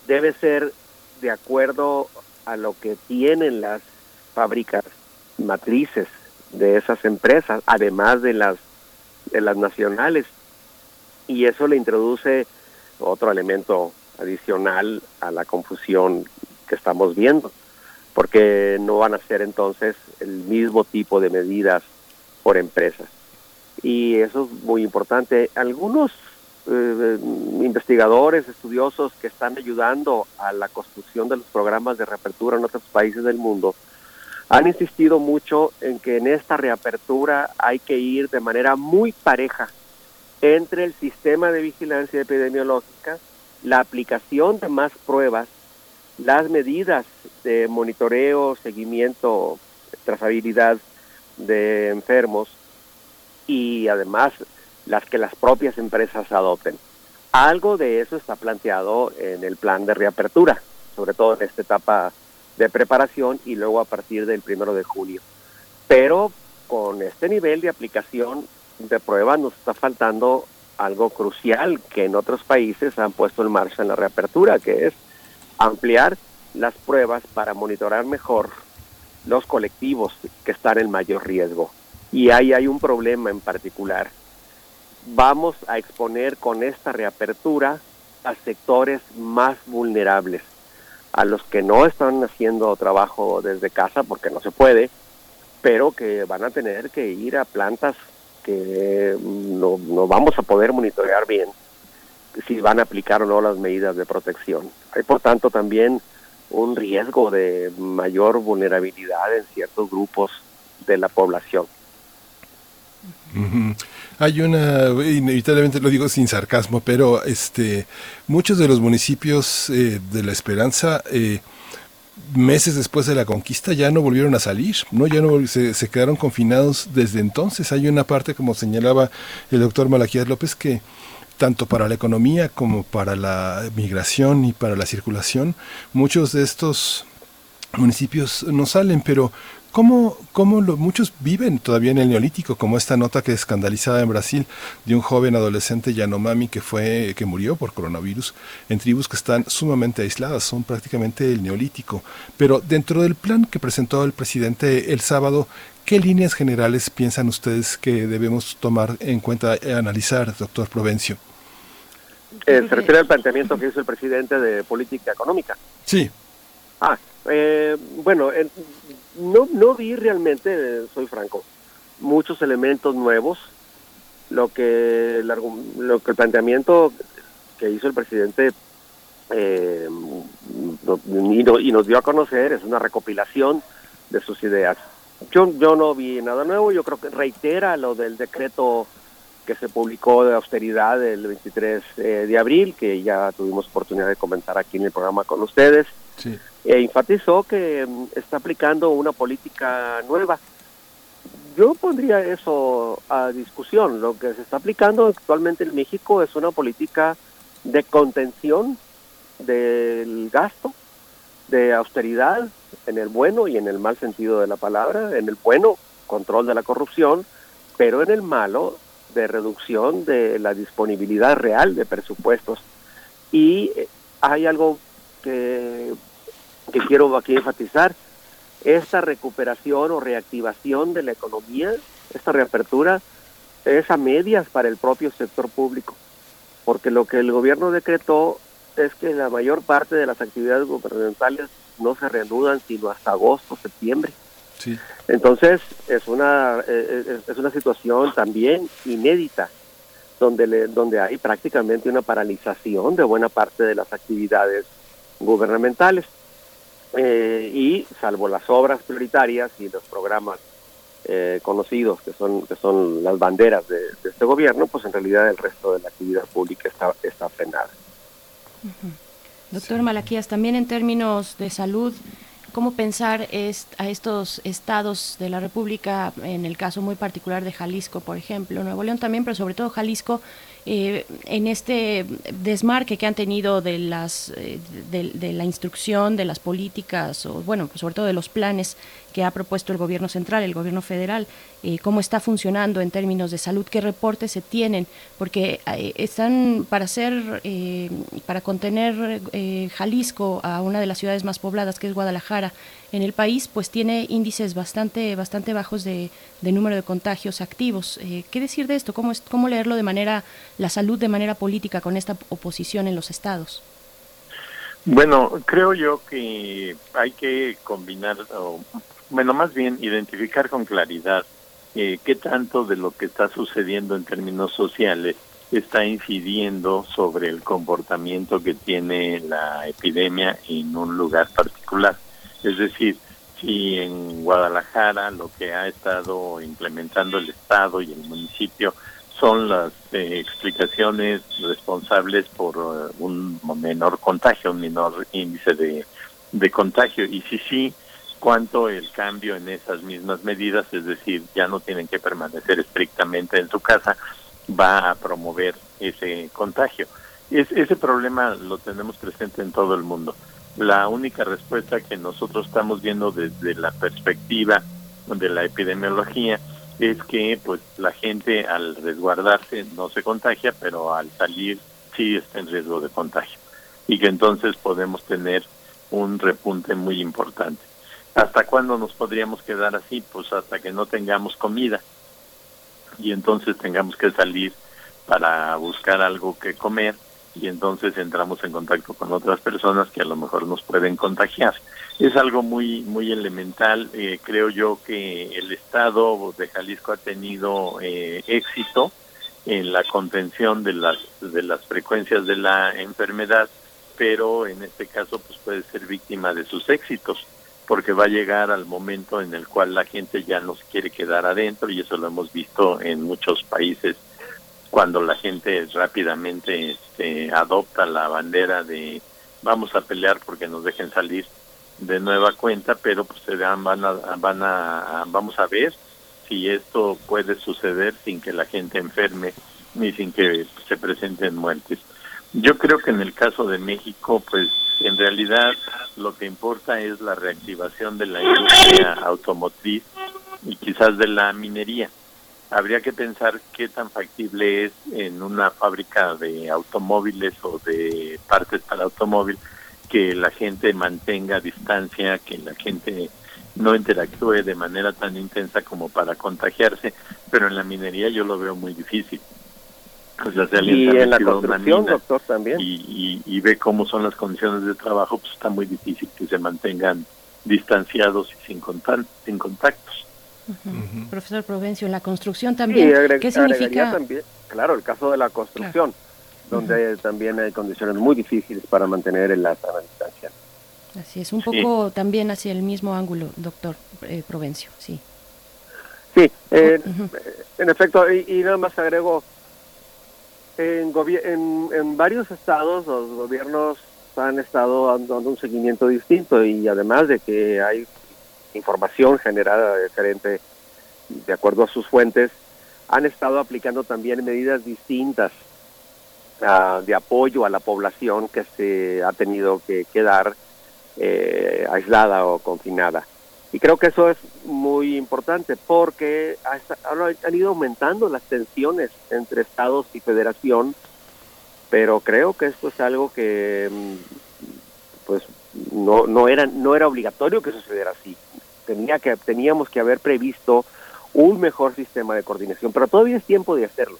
debe ser de acuerdo a lo que tienen las fábricas matrices de esas empresas, además de las de las nacionales. Y eso le introduce otro elemento adicional a la confusión que estamos viendo, porque no van a ser entonces el mismo tipo de medidas por empresas. Y eso es muy importante. Algunos eh, investigadores, estudiosos que están ayudando a la construcción de los programas de reapertura en otros países del mundo, han insistido mucho en que en esta reapertura hay que ir de manera muy pareja entre el sistema de vigilancia epidemiológica la aplicación de más pruebas, las medidas de monitoreo, seguimiento, trazabilidad de enfermos y además las que las propias empresas adopten. Algo de eso está planteado en el plan de reapertura, sobre todo en esta etapa de preparación y luego a partir del primero de junio. Pero con este nivel de aplicación de pruebas nos está faltando algo crucial que en otros países han puesto en marcha en la reapertura, que es ampliar las pruebas para monitorar mejor los colectivos que están en mayor riesgo. Y ahí hay un problema en particular. Vamos a exponer con esta reapertura a sectores más vulnerables, a los que no están haciendo trabajo desde casa porque no se puede, pero que van a tener que ir a plantas que no, no vamos a poder monitorear bien si van a aplicar o no las medidas de protección. Hay por tanto también un riesgo de mayor vulnerabilidad en ciertos grupos de la población. Hay una, inevitablemente lo digo sin sarcasmo, pero este, muchos de los municipios eh, de La Esperanza eh, meses después de la conquista ya no volvieron a salir, no ya no se, quedaron confinados desde entonces. Hay una parte, como señalaba el doctor Malaquías López, que tanto para la economía como para la migración y para la circulación, muchos de estos municipios no salen, pero ¿Cómo, cómo lo, muchos viven todavía en el neolítico, como esta nota que escandalizaba en Brasil de un joven adolescente Yanomami que fue que murió por coronavirus en tribus que están sumamente aisladas, son prácticamente el neolítico. Pero dentro del plan que presentó el presidente el sábado, ¿qué líneas generales piensan ustedes que debemos tomar en cuenta e analizar, doctor Provencio? Eh, se refiere al planteamiento que hizo el presidente de política económica. Sí. Ah, eh, bueno, no, no vi realmente, soy franco, muchos elementos nuevos. Lo que el, lo que el planteamiento que hizo el presidente eh, y, nos dio a conocer es una recopilación de sus ideas. Yo, yo no vi nada nuevo, yo creo que reitera lo del decreto que se publicó de austeridad el 23 eh, de abril, que ya tuvimos oportunidad de comentar aquí en el programa con ustedes, e enfatizó que mm, está aplicando una política nueva. Yo pondría eso a discusión. Lo que se está aplicando actualmente en México es una política de contención del gasto, de austeridad, en el bueno y en el mal sentido de la palabra, en el bueno, control de la corrupción, pero en el malo, de reducción de la disponibilidad real de presupuestos. Y eh, hay algo que, que quiero aquí enfatizar, esta recuperación o reactivación de la economía, esta reapertura, es a medias para el propio sector público, porque lo que el gobierno decretó es que la mayor parte de las actividades gubernamentales no se reanudan sino hasta agosto, septiembre. Entonces, es una, eh, eh, es una situación también inédita, donde, le, donde hay prácticamente una paralización de buena parte de las actividades gubernamentales. Eh, y salvo las obras prioritarias y los programas conocidos que son que son las banderas de, este gobierno, pues en realidad el resto de la actividad pública está, está frenada. Doctor Malaquías, también en términos de salud, ¿cómo pensar a estos estados de la República, en el caso muy particular de Jalisco, por ejemplo, Nuevo León también, pero sobre todo Jalisco, eh, en este desmarque que han tenido de las eh, de, la instrucción de las políticas o bueno sobre todo de los planes que ha propuesto el gobierno central el gobierno federal eh, cómo está funcionando en términos de salud qué reportes se tienen porque están para hacer para contener Jalisco a una de las ciudades más pobladas que es Guadalajara en el país pues tiene índices bastante bastante bajos de, número de contagios activos. Eh, ¿Qué decir de esto? ¿Cómo, es, ¿Cómo leerlo de manera, la salud de manera política con esta oposición en los estados? Bueno, creo yo que hay que combinar, o, bueno, más bien identificar con claridad eh, qué tanto de lo que está sucediendo en términos sociales está incidiendo sobre el comportamiento que tiene la epidemia en un lugar particular. Es decir, si en Guadalajara lo que ha estado implementando el Estado y el municipio son las eh, explicaciones responsables por eh, un menor contagio, un menor índice de, de contagio. Y si sí, cuánto el cambio en esas mismas medidas, es decir, ya no tienen que permanecer estrictamente en su casa, va a promover ese contagio. Es, ese problema lo tenemos presente en todo el mundo la única respuesta que nosotros estamos viendo desde la perspectiva de la epidemiología es que pues la gente al resguardarse no se contagia, pero al salir sí está en riesgo de contagio y que entonces podemos tener un repunte muy importante. ¿Hasta cuándo nos podríamos quedar así? Pues hasta que no tengamos comida y entonces tengamos que salir para buscar algo que comer y entonces entramos en contacto con otras personas que a lo mejor nos pueden contagiar. Es algo muy muy elemental. Eh, creo yo que el Estado de Jalisco ha tenido eh, éxito en la contención de las de las frecuencias de la enfermedad, pero en este caso pues puede ser víctima de sus éxitos porque va a llegar al momento en el cual la gente ya no se quiere quedar adentro y eso lo hemos visto en muchos países cuando la gente rápidamente este, adopta la bandera de vamos a pelear porque nos dejen salir de nueva cuenta, pero pues se van, van a, van a, vamos a ver si esto puede suceder sin que la gente enferme ni sin que se presenten muertes. Yo creo que en el caso de México, pues en realidad lo que importa es la reactivación de la industria automotriz y quizás de la minería habría que pensar qué tan factible es en una fábrica de automóviles o de partes para automóvil que la gente mantenga distancia, que la gente no interactúe de manera tan intensa como para contagiarse, pero en la minería yo lo veo muy difícil. Sea, y en la construcción, doctor, también. Y, y, ve cómo son las condiciones de trabajo, pues está muy difícil que se mantengan distanciados y sin, sin contactos. Profesor Provencio, en la construcción también, ¿qué significa? También, claro, el caso de la construcción, donde también hay condiciones muy difíciles para mantener el sana distancia. Así es, un poco también hacia el mismo ángulo, doctor eh, Provencio, sí. Sí, eh, en efecto, y, nada más agrego, en, en, en, varios estados los gobiernos han estado dando un seguimiento distinto y además de que hay información generada diferente de acuerdo a sus fuentes, han estado aplicando también medidas distintas uh, de apoyo a la población que se ha tenido que quedar eh, aislada o confinada. Y creo que eso es muy importante porque han ido aumentando las tensiones entre estados y federación, pero creo que esto es algo que mm, pues no, no era no era obligatorio que sucediera así. Tenía que teníamos que haber previsto un mejor sistema de coordinación, pero todavía es tiempo de hacerlo,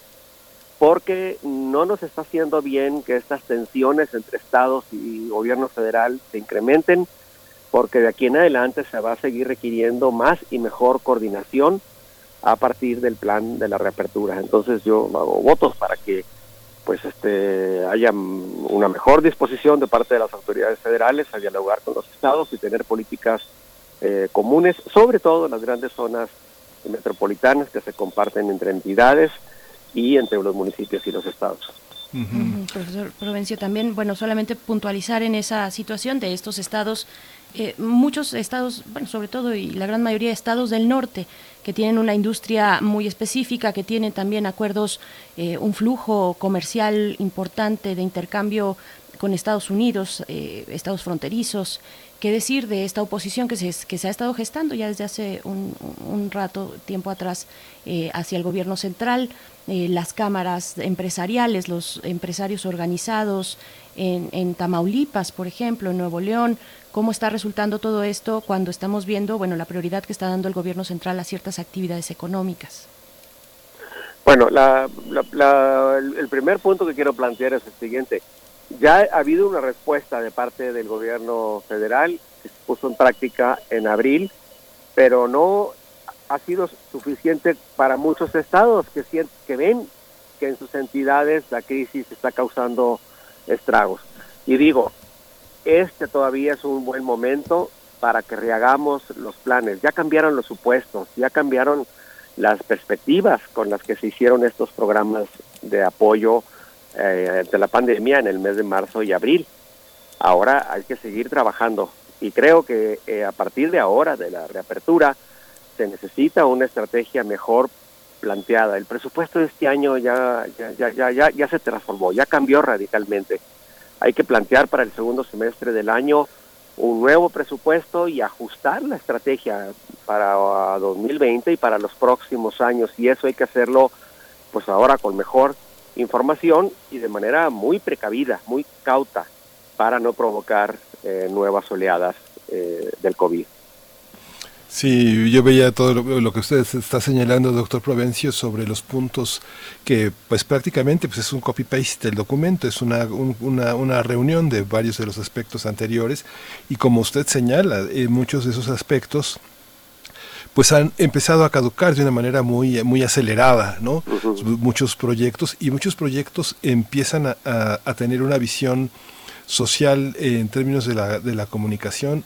porque no nos está haciendo bien que estas tensiones entre estados y gobierno federal se incrementen, porque de aquí en adelante se va a seguir requiriendo más y mejor coordinación a partir del plan de la reapertura. Entonces yo hago votos para que pues este haya una mejor disposición de parte de las autoridades federales a dialogar con los estados y tener políticas eh, comunes, sobre todo en las grandes zonas metropolitanas que se comparten entre entidades y entre los municipios y los estados. Profesor Provencio, también, bueno, solamente puntualizar en esa situación de estos estados, eh, muchos estados, bueno, sobre todo y la gran mayoría de estados del norte, que tienen una industria muy específica, que tienen también acuerdos, eh, un flujo comercial importante de intercambio con Estados Unidos, eh, estados fronterizos, ¿Qué decir de esta oposición que se, que se ha estado gestando ya desde hace un, rato, tiempo atrás, eh, hacia el gobierno central, las cámaras empresariales, los empresarios organizados en, en, Tamaulipas, por ejemplo, en Nuevo León? ¿Cómo está resultando todo esto cuando estamos viendo bueno, la prioridad que está dando el gobierno central a ciertas actividades económicas? Bueno, el primer punto que quiero plantear es el siguiente ya ha habido una respuesta de parte del gobierno federal que se puso en práctica en abril, pero no ha sido suficiente para muchos estados que, que ven que en sus entidades la crisis está causando estragos. Y digo, este todavía es un buen momento para que rehagamos los planes. Ya cambiaron los supuestos, ya cambiaron las perspectivas con las que se hicieron estos programas de apoyo eh, de la pandemia en el mes de marzo y abril. Ahora hay que seguir trabajando y creo que eh, a partir de ahora, de la reapertura, se necesita una estrategia mejor planteada. El presupuesto de este año ya, ya, ya, ya, ya se transformó, ya cambió radicalmente. Hay que plantear para el segundo semestre del año un nuevo presupuesto y ajustar la estrategia para 2020 y para los próximos años. Y eso hay que hacerlo pues ahora con mejor información y de manera muy precavida, muy cauta, para no provocar eh, nuevas oleadas eh, del COVID. Sí, yo veía todo lo, que usted está señalando, doctor Provencio, sobre los puntos que, pues prácticamente, pues es un copy-paste del documento, es una, una, una, reunión de varios de los aspectos anteriores y como usted señala, en muchos de esos aspectos pues han empezado a caducar de una manera muy, muy acelerada, ¿no? Muchos proyectos y muchos proyectos empiezan a, a tener una visión social en términos de la, de la comunicación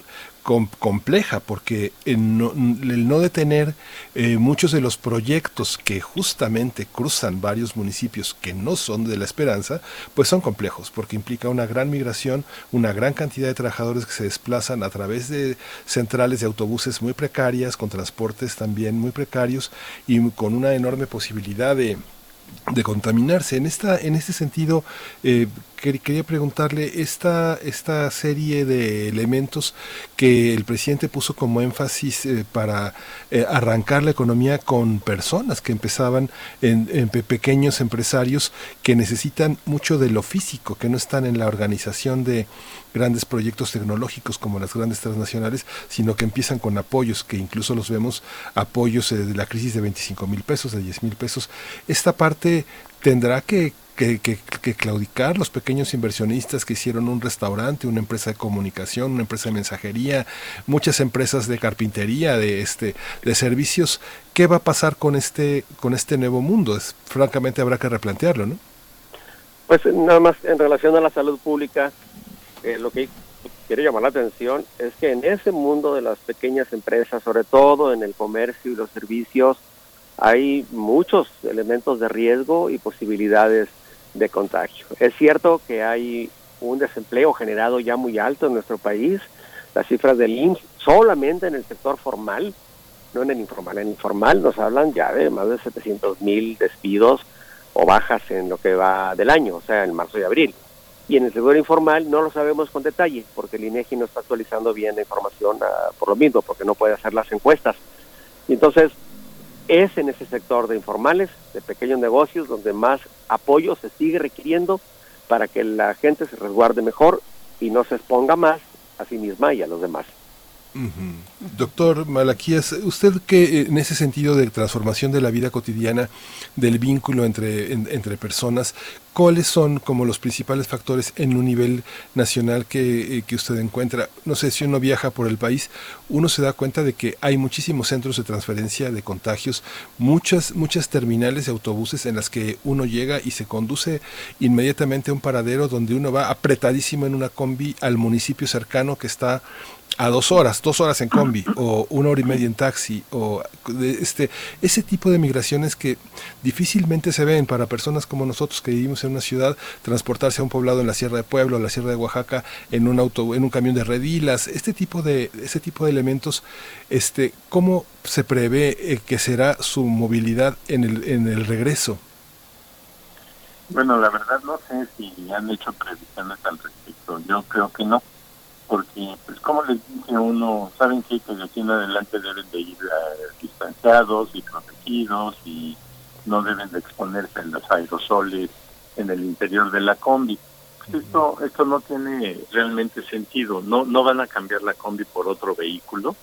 compleja, porque el no, el no detener eh, muchos de los proyectos que justamente cruzan varios municipios que no son de la esperanza, pues son complejos, porque implica una gran migración, una gran cantidad de trabajadores que se desplazan a través de centrales de autobuses muy precarias, con transportes también muy precarios y con una enorme posibilidad de de contaminarse. En esta, en este sentido, eh, quería preguntarle esta, esta serie de elementos que el presidente puso como énfasis eh, para eh, arrancar la economía con personas que empezaban en, pequeños empresarios que necesitan mucho de lo físico, que no están en la organización de grandes proyectos tecnológicos como las grandes transnacionales, sino que empiezan con apoyos, que incluso los vemos apoyos de la crisis de 25 mil pesos, de 10 mil pesos. Esta parte tendrá que claudicar los pequeños inversionistas que hicieron un restaurante, una empresa de comunicación, una empresa de mensajería, muchas empresas de carpintería, de este, de servicios. ¿Qué va a pasar con este, con este nuevo mundo? Es, francamente habrá que replantearlo, ¿no? Pues nada más en relación a la salud pública, eh, lo que quiero llamar la atención es que en ese mundo de las pequeñas empresas, sobre todo en el comercio y los servicios, hay muchos elementos de riesgo y posibilidades de contagio. Es cierto que hay un desempleo generado ya muy alto en nuestro país. Las cifras del IMSS solamente en el sector formal, no en el informal, en el informal nos hablan ya de más de 700 mil despidos o bajas en lo que va del año, o sea, en marzo y abril. Y en el sector informal no lo sabemos con detalle, porque el INEGI no está actualizando bien la información ah, por lo mismo, porque no puede hacer las encuestas. Y entonces, es en ese sector de informales, de pequeños negocios, donde más apoyo se sigue requiriendo para que la gente se resguarde mejor y no se exponga más a sí misma y a los demás. Doctor Malaquías, usted que en ese sentido de transformación de la vida cotidiana, del vínculo entre, entre personas, ¿cuáles son como los principales factores en un nivel nacional que, eh, que, usted encuentra? No sé, si uno viaja por el país, uno se da cuenta de que hay muchísimos centros de transferencia de contagios, muchas, muchas terminales de autobuses en las que uno llega y se conduce inmediatamente a un paradero donde uno va apretadísimo en una combi al municipio cercano que está a dos horas, dos horas en combi o una hora y media en taxi o este ese tipo de migraciones que difícilmente se ven para personas como nosotros que vivimos en una ciudad transportarse a un poblado en la Sierra de Pueblo, en la Sierra de Oaxaca en un auto en un camión de redilas, este tipo de ese tipo de elementos este cómo se prevé eh, que será su movilidad en el en el regreso. Bueno, la verdad no sé si han hecho previsiones al respecto. Yo creo que no porque pues como les dice uno, saben que de aquí en adelante deben de ir eh, distanciados y protegidos y no deben de exponerse en los aerosoles en el interior de la combi. Pues, esto esto no tiene realmente sentido, no no van a cambiar la combi por otro vehículo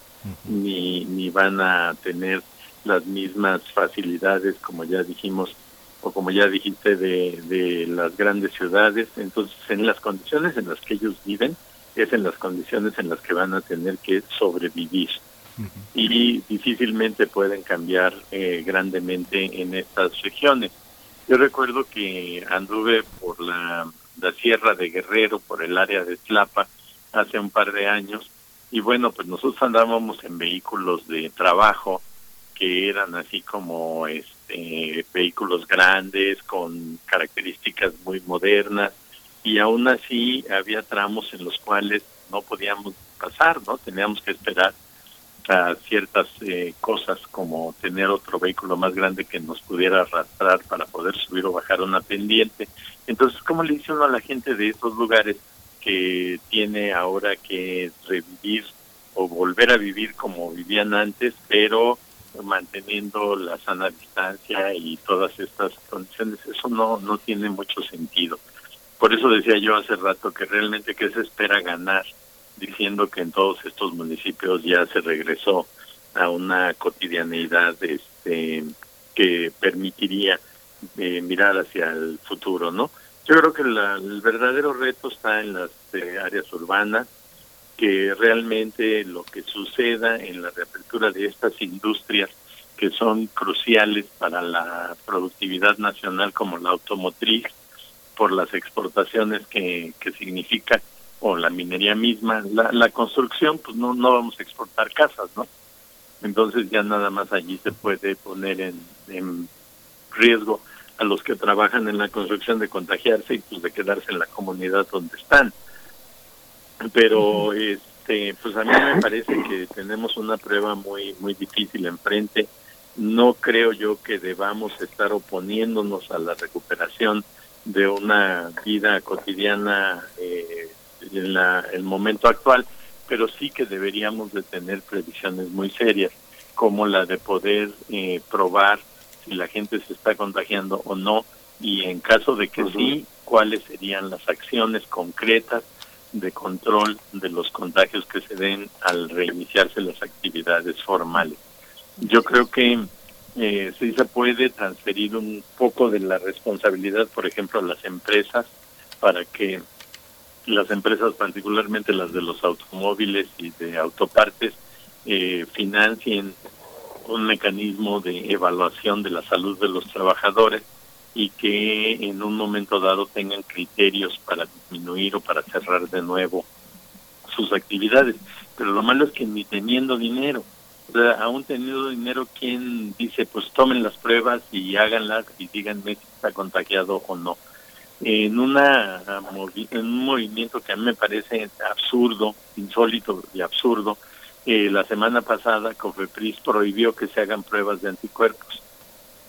ni ni van a tener las mismas facilidades como ya dijimos o como ya dijiste de, de las grandes ciudades, entonces en las condiciones en las que ellos viven, es en las condiciones en las que van a tener que sobrevivir. Y difícilmente pueden cambiar eh, grandemente en estas regiones. Yo recuerdo que anduve por la, la sierra de Guerrero, por el área de Tlapa, hace un par de años, y bueno, pues nosotros andábamos en vehículos de trabajo que eran así como este vehículos grandes con características muy modernas y aún así había tramos en los cuales no podíamos pasar, ¿no? Teníamos que esperar a ciertas eh, cosas como tener otro vehículo más grande que nos pudiera arrastrar para poder subir o bajar una pendiente. Entonces, ¿cómo le dice uno a la gente de esos lugares que tiene ahora que revivir o volver a vivir como vivían antes, pero manteniendo la sana distancia y todas estas condiciones? Eso no, no tiene mucho sentido. Por eso decía yo hace rato que realmente que se espera ganar diciendo que en todos estos municipios ya se regresó a una cotidianeidad este que permitiría eh, mirar hacia el futuro, ¿no? Yo creo que el verdadero reto está en las eh, áreas urbanas, que realmente lo que suceda en la reapertura de estas industrias que son cruciales para la productividad nacional como la automotriz, por las exportaciones que, que significa o la minería misma, la, la construcción, pues no, no vamos a exportar casas, ¿no? Entonces ya nada más allí se puede poner en, en riesgo a los que trabajan en la construcción de contagiarse y pues de quedarse en la comunidad donde están. Pero este, pues a mí me parece que tenemos una prueba muy muy difícil enfrente. No creo yo que debamos estar oponiéndonos a la recuperación de una vida cotidiana eh, en la, el momento actual, pero sí que deberíamos de tener previsiones muy serias, como la de poder eh, probar si la gente se está contagiando o no, y en caso de que sí, cuáles serían las acciones concretas de control de los contagios que se den al reiniciarse las actividades formales. Yo creo que eh, sí se puede transferir un poco de la responsabilidad, por ejemplo, a las empresas para que las empresas, particularmente las de los automóviles y de autopartes, eh, financien un mecanismo de evaluación de la salud de los trabajadores y que en un momento dado tengan criterios para disminuir o para cerrar de nuevo sus actividades. Pero lo malo es que ni teniendo dinero, aún teniendo dinero, ¿quién dice, pues tomen las pruebas y háganlas y díganme si está contagiado o no? En, una, en un movimiento que a mí me parece absurdo, insólito y absurdo, eh, la semana pasada COFEPRIS prohibió que se hagan pruebas de anticuerpos.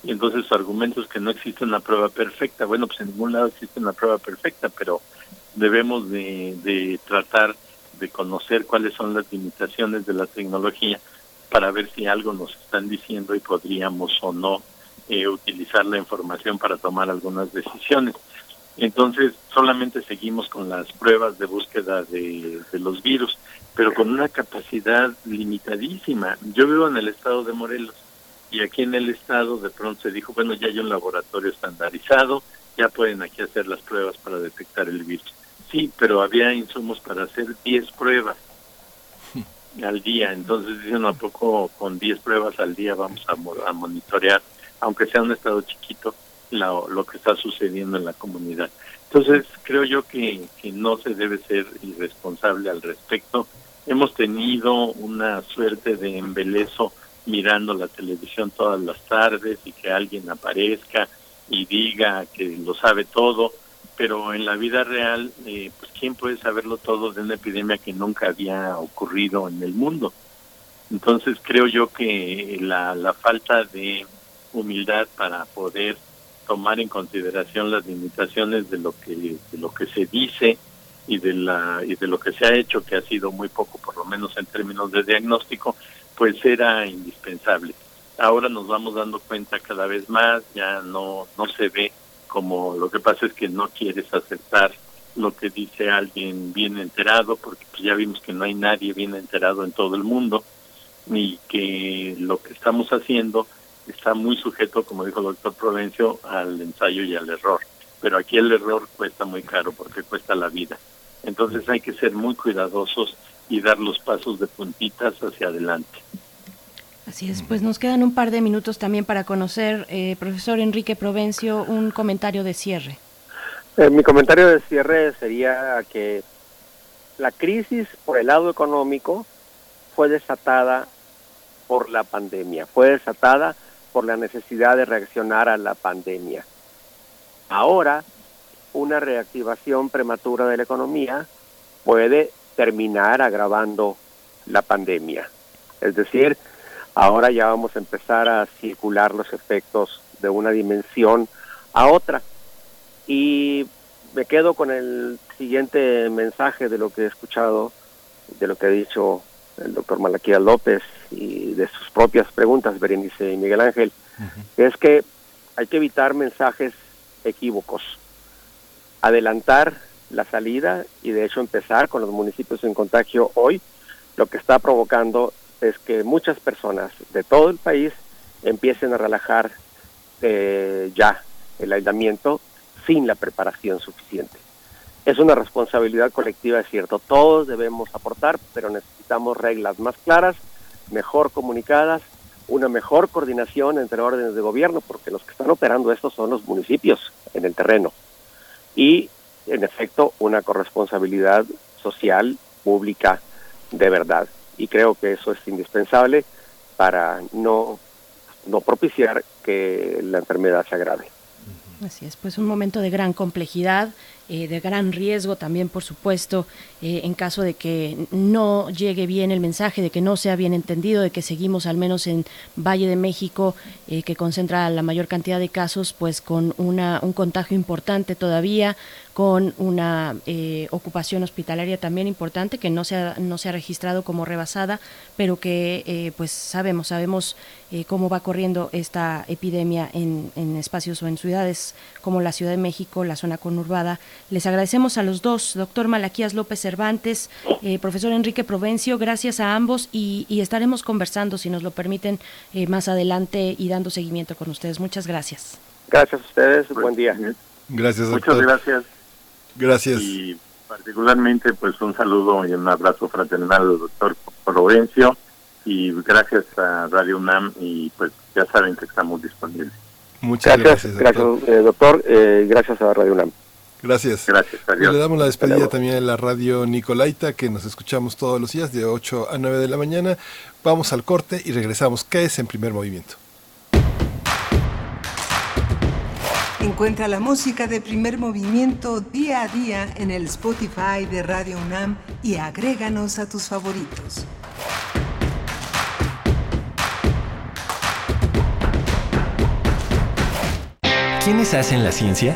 Y entonces su argumento es que no existe una prueba perfecta. Bueno, pues en ningún lado existe una prueba perfecta, pero debemos de, de tratar de conocer cuáles son las limitaciones de la tecnología para ver si algo nos están diciendo y podríamos o no eh, utilizar la información para tomar algunas decisiones. Entonces, solamente seguimos con las pruebas de búsqueda de, de los virus pero con una capacidad limitadísima. Yo vivo en el estado de Morelos y aquí en el estado de pronto se dijo, bueno, ya hay un laboratorio estandarizado, ya pueden aquí hacer las pruebas para detectar el virus. Sí, pero había insumos para hacer 10 pruebas al día, entonces dicen, ¿a poco con 10 pruebas al día vamos a, a monitorear, aunque sea un estado chiquito, lo que está sucediendo en la comunidad? Entonces, creo yo que, que no se debe ser irresponsable al respecto. Hemos tenido una suerte de embelezo mirando la televisión todas las tardes y que alguien aparezca y diga que lo sabe todo, pero en la vida real, eh, pues quién puede saberlo todo de una epidemia que nunca había ocurrido en el mundo. Entonces creo yo que la, la falta de humildad para poder tomar en consideración las limitaciones de lo que de lo que se dice y de la y de lo que se ha hecho que ha sido muy poco por lo menos en términos de diagnóstico pues era indispensable ahora nos vamos dando cuenta cada vez más ya no no se ve como lo que pasa es que no quieres aceptar lo que dice alguien bien enterado porque pues ya vimos que no hay nadie bien enterado en todo el mundo y que lo que estamos haciendo está muy sujeto como dijo el doctor Provencio al ensayo y al error pero aquí el error cuesta muy caro porque cuesta la vida entonces hay que ser muy cuidadosos y dar los pasos de puntitas hacia adelante. Así es, pues nos quedan un par de minutos también para conocer, eh, profesor Enrique Provencio, un comentario de cierre. Eh, mi comentario de cierre sería que la crisis por el lado económico fue desatada por la pandemia, fue desatada por la necesidad de reaccionar a la pandemia. Ahora una reactivación prematura de la economía puede terminar agravando la pandemia. Es decir, ahora ya vamos a empezar a circular los efectos de una dimensión a otra. Y me quedo con el siguiente mensaje de lo que he escuchado, de lo que ha dicho el doctor Malaquía López y de sus propias preguntas, Berenice y Miguel Ángel, es que hay que evitar mensajes equívocos adelantar la salida y de hecho empezar con los municipios en contagio hoy, lo que está provocando es que muchas personas de todo el país empiecen a relajar eh, ya el aislamiento sin la preparación suficiente. Es una responsabilidad colectiva, es cierto, todos debemos aportar, pero necesitamos reglas más claras, mejor comunicadas, una mejor coordinación entre órdenes de gobierno, porque los que están operando esto son los municipios en el terreno y, en efecto, una corresponsabilidad social, pública, de verdad. Y creo que eso es indispensable para no, no propiciar que la enfermedad se agrave. Así es, pues un momento de gran complejidad, eh, de gran riesgo también, por supuesto, eh, en caso de que no llegue bien el mensaje, de que no sea bien entendido, de que seguimos al menos en Valle de México, eh, que concentra la mayor cantidad de casos, pues con una, un contagio importante todavía, con una eh, ocupación hospitalaria también importante que no se ha, no se ha registrado como rebasada, pero que eh, pues sabemos, sabemos eh, cómo va corriendo esta epidemia en, en, espacios o en ciudades como la Ciudad de México, la zona conurbada Les agradecemos a los dos, doctor Malaquías López Cervantes, eh, profesor Enrique Provencio, gracias a ambos y, estaremos conversando, si nos lo permiten, eh, más adelante y dando seguimiento con ustedes. Muchas gracias. Gracias a ustedes, buen día. Gracias, doctor. Muchas gracias. Gracias. Y particularmente, pues un saludo y un abrazo fraternal al doctor Provencio y gracias a Radio UNAM y pues ya saben que estamos disponibles. Muchas gracias. Gracias, doctor. Gracias, doctor. Eh, gracias a Radio UNAM. Gracias. Gracias. Adiós. le damos la despedida también a la radio Nicolaita, que nos escuchamos todos los días de 8 a 9 de la mañana. Vamos al corte y regresamos. ¿Qué es en primer movimiento? Encuentra la música de primer movimiento día a día en el Spotify de Radio UNAM y agréganos a tus favoritos. ¿Quiénes hacen la ciencia?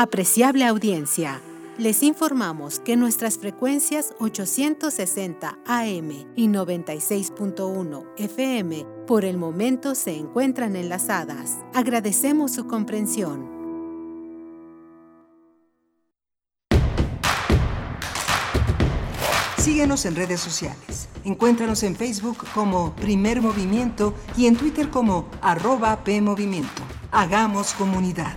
Apreciable audiencia, les informamos que nuestras frecuencias 860 AM y 96.1 FM por el momento se encuentran enlazadas. Agradecemos su comprensión. Síguenos en redes sociales. Encuéntranos en Facebook como Primer Movimiento y en Twitter como arroba PMovimiento. Hagamos comunidad.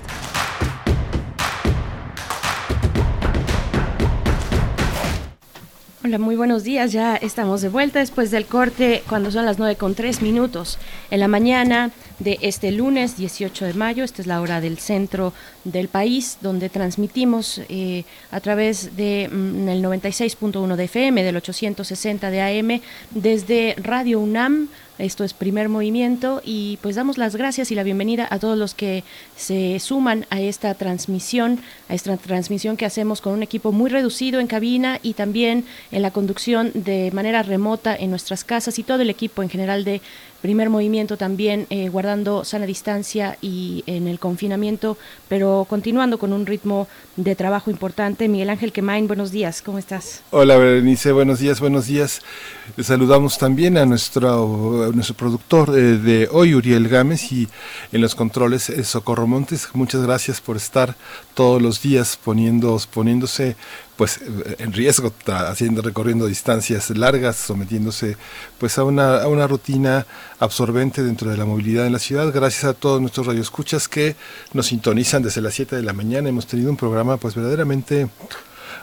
Hola, muy buenos días. Ya estamos de vuelta después del corte cuando son las 9 con 3 minutos en la mañana de este lunes 18 de mayo. Esta es la hora del centro del país donde transmitimos eh, a través de mm, el 96.1 de FM, del 860 de AM, desde Radio UNAM esto es primer movimiento y pues damos las gracias y la bienvenida a todos los que se suman a esta transmisión, a esta transmisión que hacemos con un equipo muy reducido en cabina y también en la conducción de manera remota en nuestras casas y todo el equipo en general de primer movimiento también eh, guardando sana distancia y en el confinamiento, pero continuando con un ritmo de trabajo importante. Miguel Ángel Quemain, buenos días, ¿cómo estás? Hola Berenice, buenos días, buenos días. Saludamos también a nuestro, nuestro productor eh, de hoy, Uriel Gámez, y en los controles eh, Socorro Montes. Muchas gracias por estar todos los días poniéndose pues en riesgo, haciendo, recorriendo distancias largas, sometiéndose pues a una, a una rutina absorbente dentro de la movilidad en la ciudad. Gracias a todos nuestros radioescuchas que nos sintonizan desde las 7 de la mañana. Hemos tenido un programa pues verdaderamente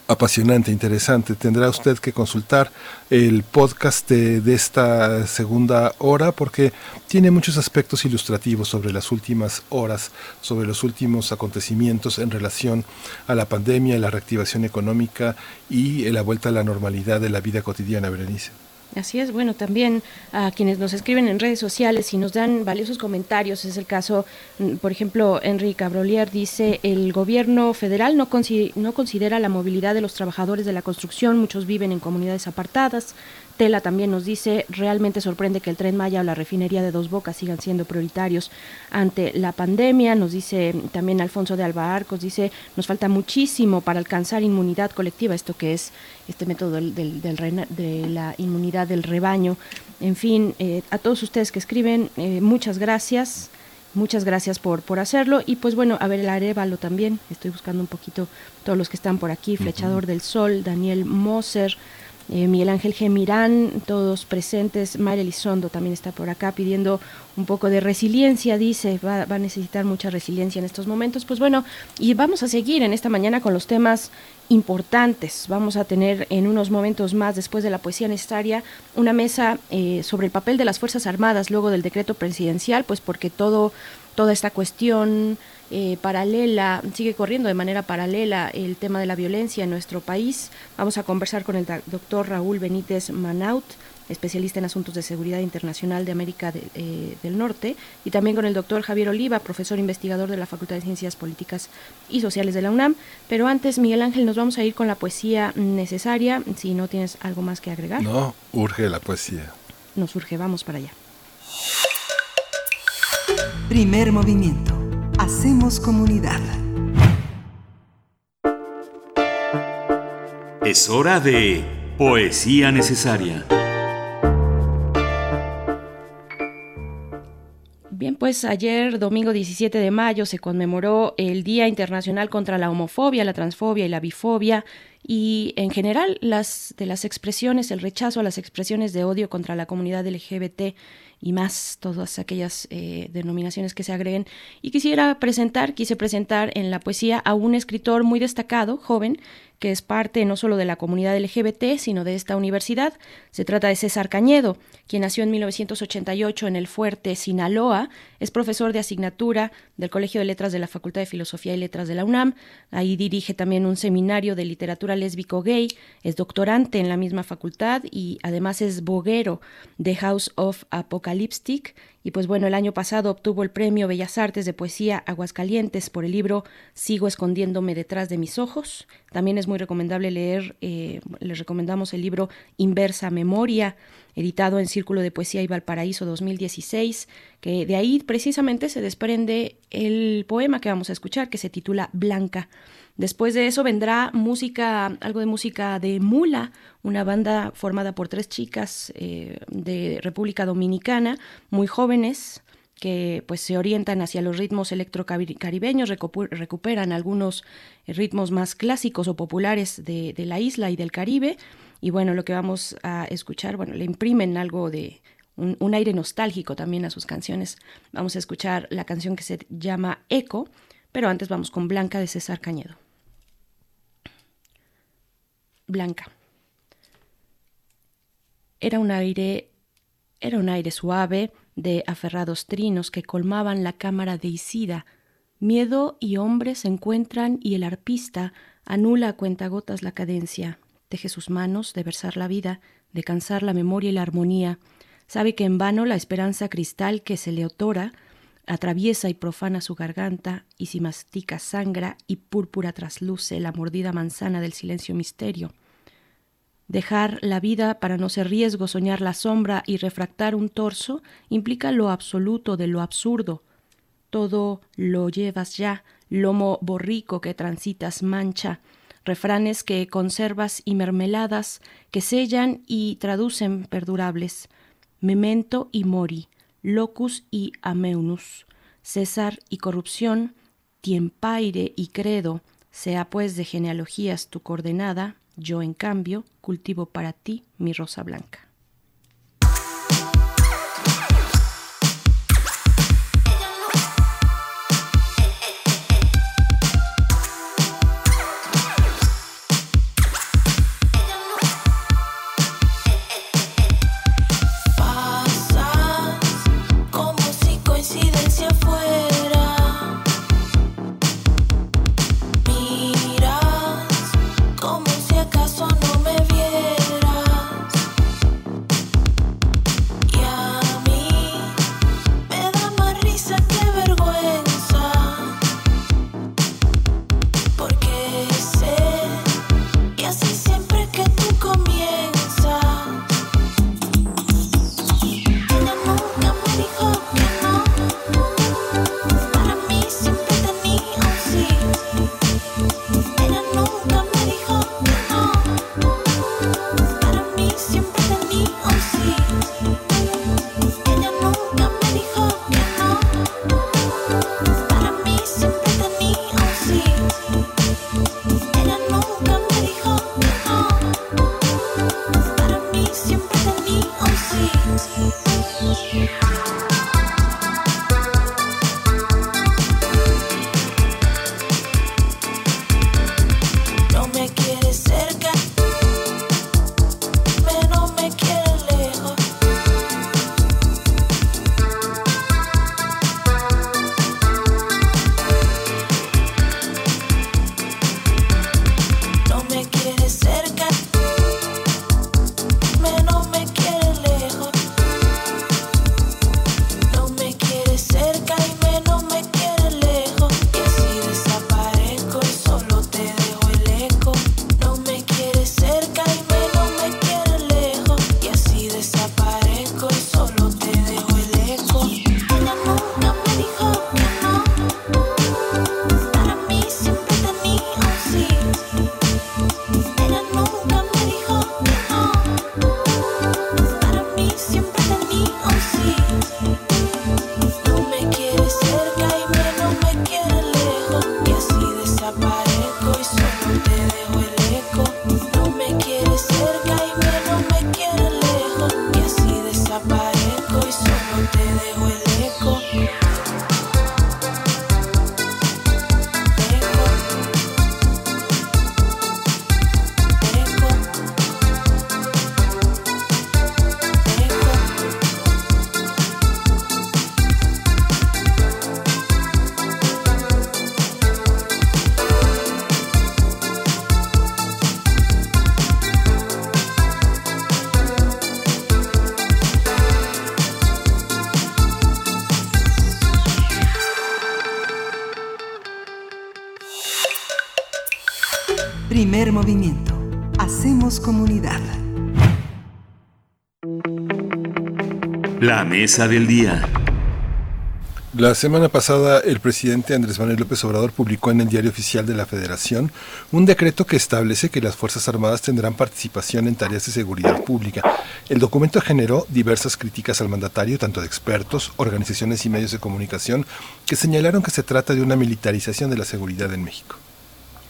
apasionante, interesante. Tendrá usted que consultar el podcast de, esta segunda hora porque tiene muchos aspectos ilustrativos sobre las últimas horas, sobre los últimos acontecimientos en relación a la pandemia, la reactivación económica y la vuelta a la normalidad de la vida cotidiana, Berenice. Así es, bueno, también a quienes nos escriben en redes sociales y nos dan valiosos comentarios, es el caso, mm, por ejemplo, Enrique Cabrolier dice, el gobierno federal no, no considera la movilidad de los trabajadores de la construcción, muchos viven en comunidades apartadas, Tela también nos dice, realmente sorprende que el tren Maya o la refinería de Dos Bocas sigan siendo prioritarios ante la pandemia. Nos dice también Alfonso de Alba Arcos, dice, nos falta muchísimo para alcanzar inmunidad colectiva, esto que es este método del, de la inmunidad del rebaño. En fin, eh, a todos ustedes que escriben, eh, muchas gracias. Muchas gracias por, por hacerlo. Y pues bueno, a ver el Arevalo también. Estoy buscando un poquito todos los que están por aquí. Flechador del Sol, Daniel Moser, eh, Miguel Ángel Gemirán, todos presentes, María Elizondo también está por acá pidiendo un poco de resiliencia, dice, va, a necesitar mucha resiliencia en estos momentos. Pues bueno, y vamos a seguir en esta mañana con los temas importantes. Vamos a tener en unos momentos más, después de la poesía necesaria, una mesa eh, sobre el papel de las Fuerzas Armadas luego del decreto presidencial, pues porque todo, toda esta cuestión eh, paralela, sigue corriendo de manera paralela el tema de la violencia en nuestro país. Vamos a conversar con el doctor Raúl Benítez Manaut, especialista en asuntos de seguridad internacional de América eh, del Norte, y también con el doctor Javier Oliva, profesor investigador de la Facultad de Ciencias Políticas y Sociales de la UNAM. Pero antes, Miguel Ángel, nos vamos a ir con la poesía necesaria, si no tienes algo más que agregar. No, urge la poesía. Nos urge, vamos para allá. Primer movimiento Hacemos comunidad. Es hora de Poesía Necesaria. Bien, pues ayer, domingo 17 de mayo, se conmemoró el Día Internacional contra la Homofobia, la Transfobia y la Bifobia y en general las de las expresiones, el rechazo a las expresiones de odio contra la comunidad LGBT y más todas aquellas eh, denominaciones que se agreguen. Y quisiera presentar, quise presentar en la poesía a un escritor muy destacado, joven, que es parte no solo de la comunidad LGBT, sino de esta universidad. Se trata de César Cañedo, quien nació en 1988 en el Fuerte, Sinaloa. Es profesor de asignatura del Colegio de Letras de la Facultad de Filosofía y Letras de la UNAM. Ahí dirige también un seminario de literatura lésbico-gay. Es doctorante en la misma facultad y además es boguero de House of Apocalyptic y pues bueno, el año pasado obtuvo el Premio Bellas Artes de Poesía Aguascalientes por el libro Sigo escondiéndome detrás de mis ojos. También es muy recomendable leer, eh, les recomendamos el libro Inversa Memoria, editado en Círculo de Poesía y Valparaíso 2016, que de ahí precisamente se desprende el poema que vamos a escuchar, que se titula Blanca. Después de eso vendrá música, algo de música de Mula, una banda formada por tres chicas eh, de República Dominicana, muy jóvenes, que pues se orientan hacia los ritmos electrocaribeños, recuperan algunos ritmos más clásicos o populares de, la isla y del Caribe. Y bueno, lo que vamos a escuchar, bueno, le imprimen algo de un, un aire nostálgico también a sus canciones. Vamos a escuchar la canción que se llama Eco, pero antes vamos con Blanca de César Cañedo. Blanca. Era un aire, era un aire suave de aferrados trinos que colmaban la cámara de Isida. Miedo y hombre se encuentran y el arpista anula a cuentagotas la cadencia. Teje sus manos de versar la vida, de cansar la memoria y la armonía. Sabe que en vano la esperanza cristal que se le otora atraviesa y profana su garganta, y si mastica sangra y púrpura trasluce la mordida manzana del silencio misterio. Dejar la vida para no ser riesgo, soñar la sombra y refractar un torso implica lo absoluto de lo absurdo. Todo lo llevas ya, lomo borrico que transitas mancha, refranes que conservas y mermeladas que sellan y traducen perdurables. Memento y mori, locus y ameunus, César y corrupción, tiempaire y credo, sea pues de genealogías tu coordenada, yo en cambio cultivo para ti mi rosa blanca. La mesa del día. La semana pasada, el presidente Andrés Manuel López Obrador publicó en el Diario Oficial de la Federación un decreto que establece que las Fuerzas Armadas tendrán participación en tareas de seguridad pública. El documento generó diversas críticas al mandatario, tanto de expertos, organizaciones y medios de comunicación, que señalaron que se trata de una militarización de la seguridad en México.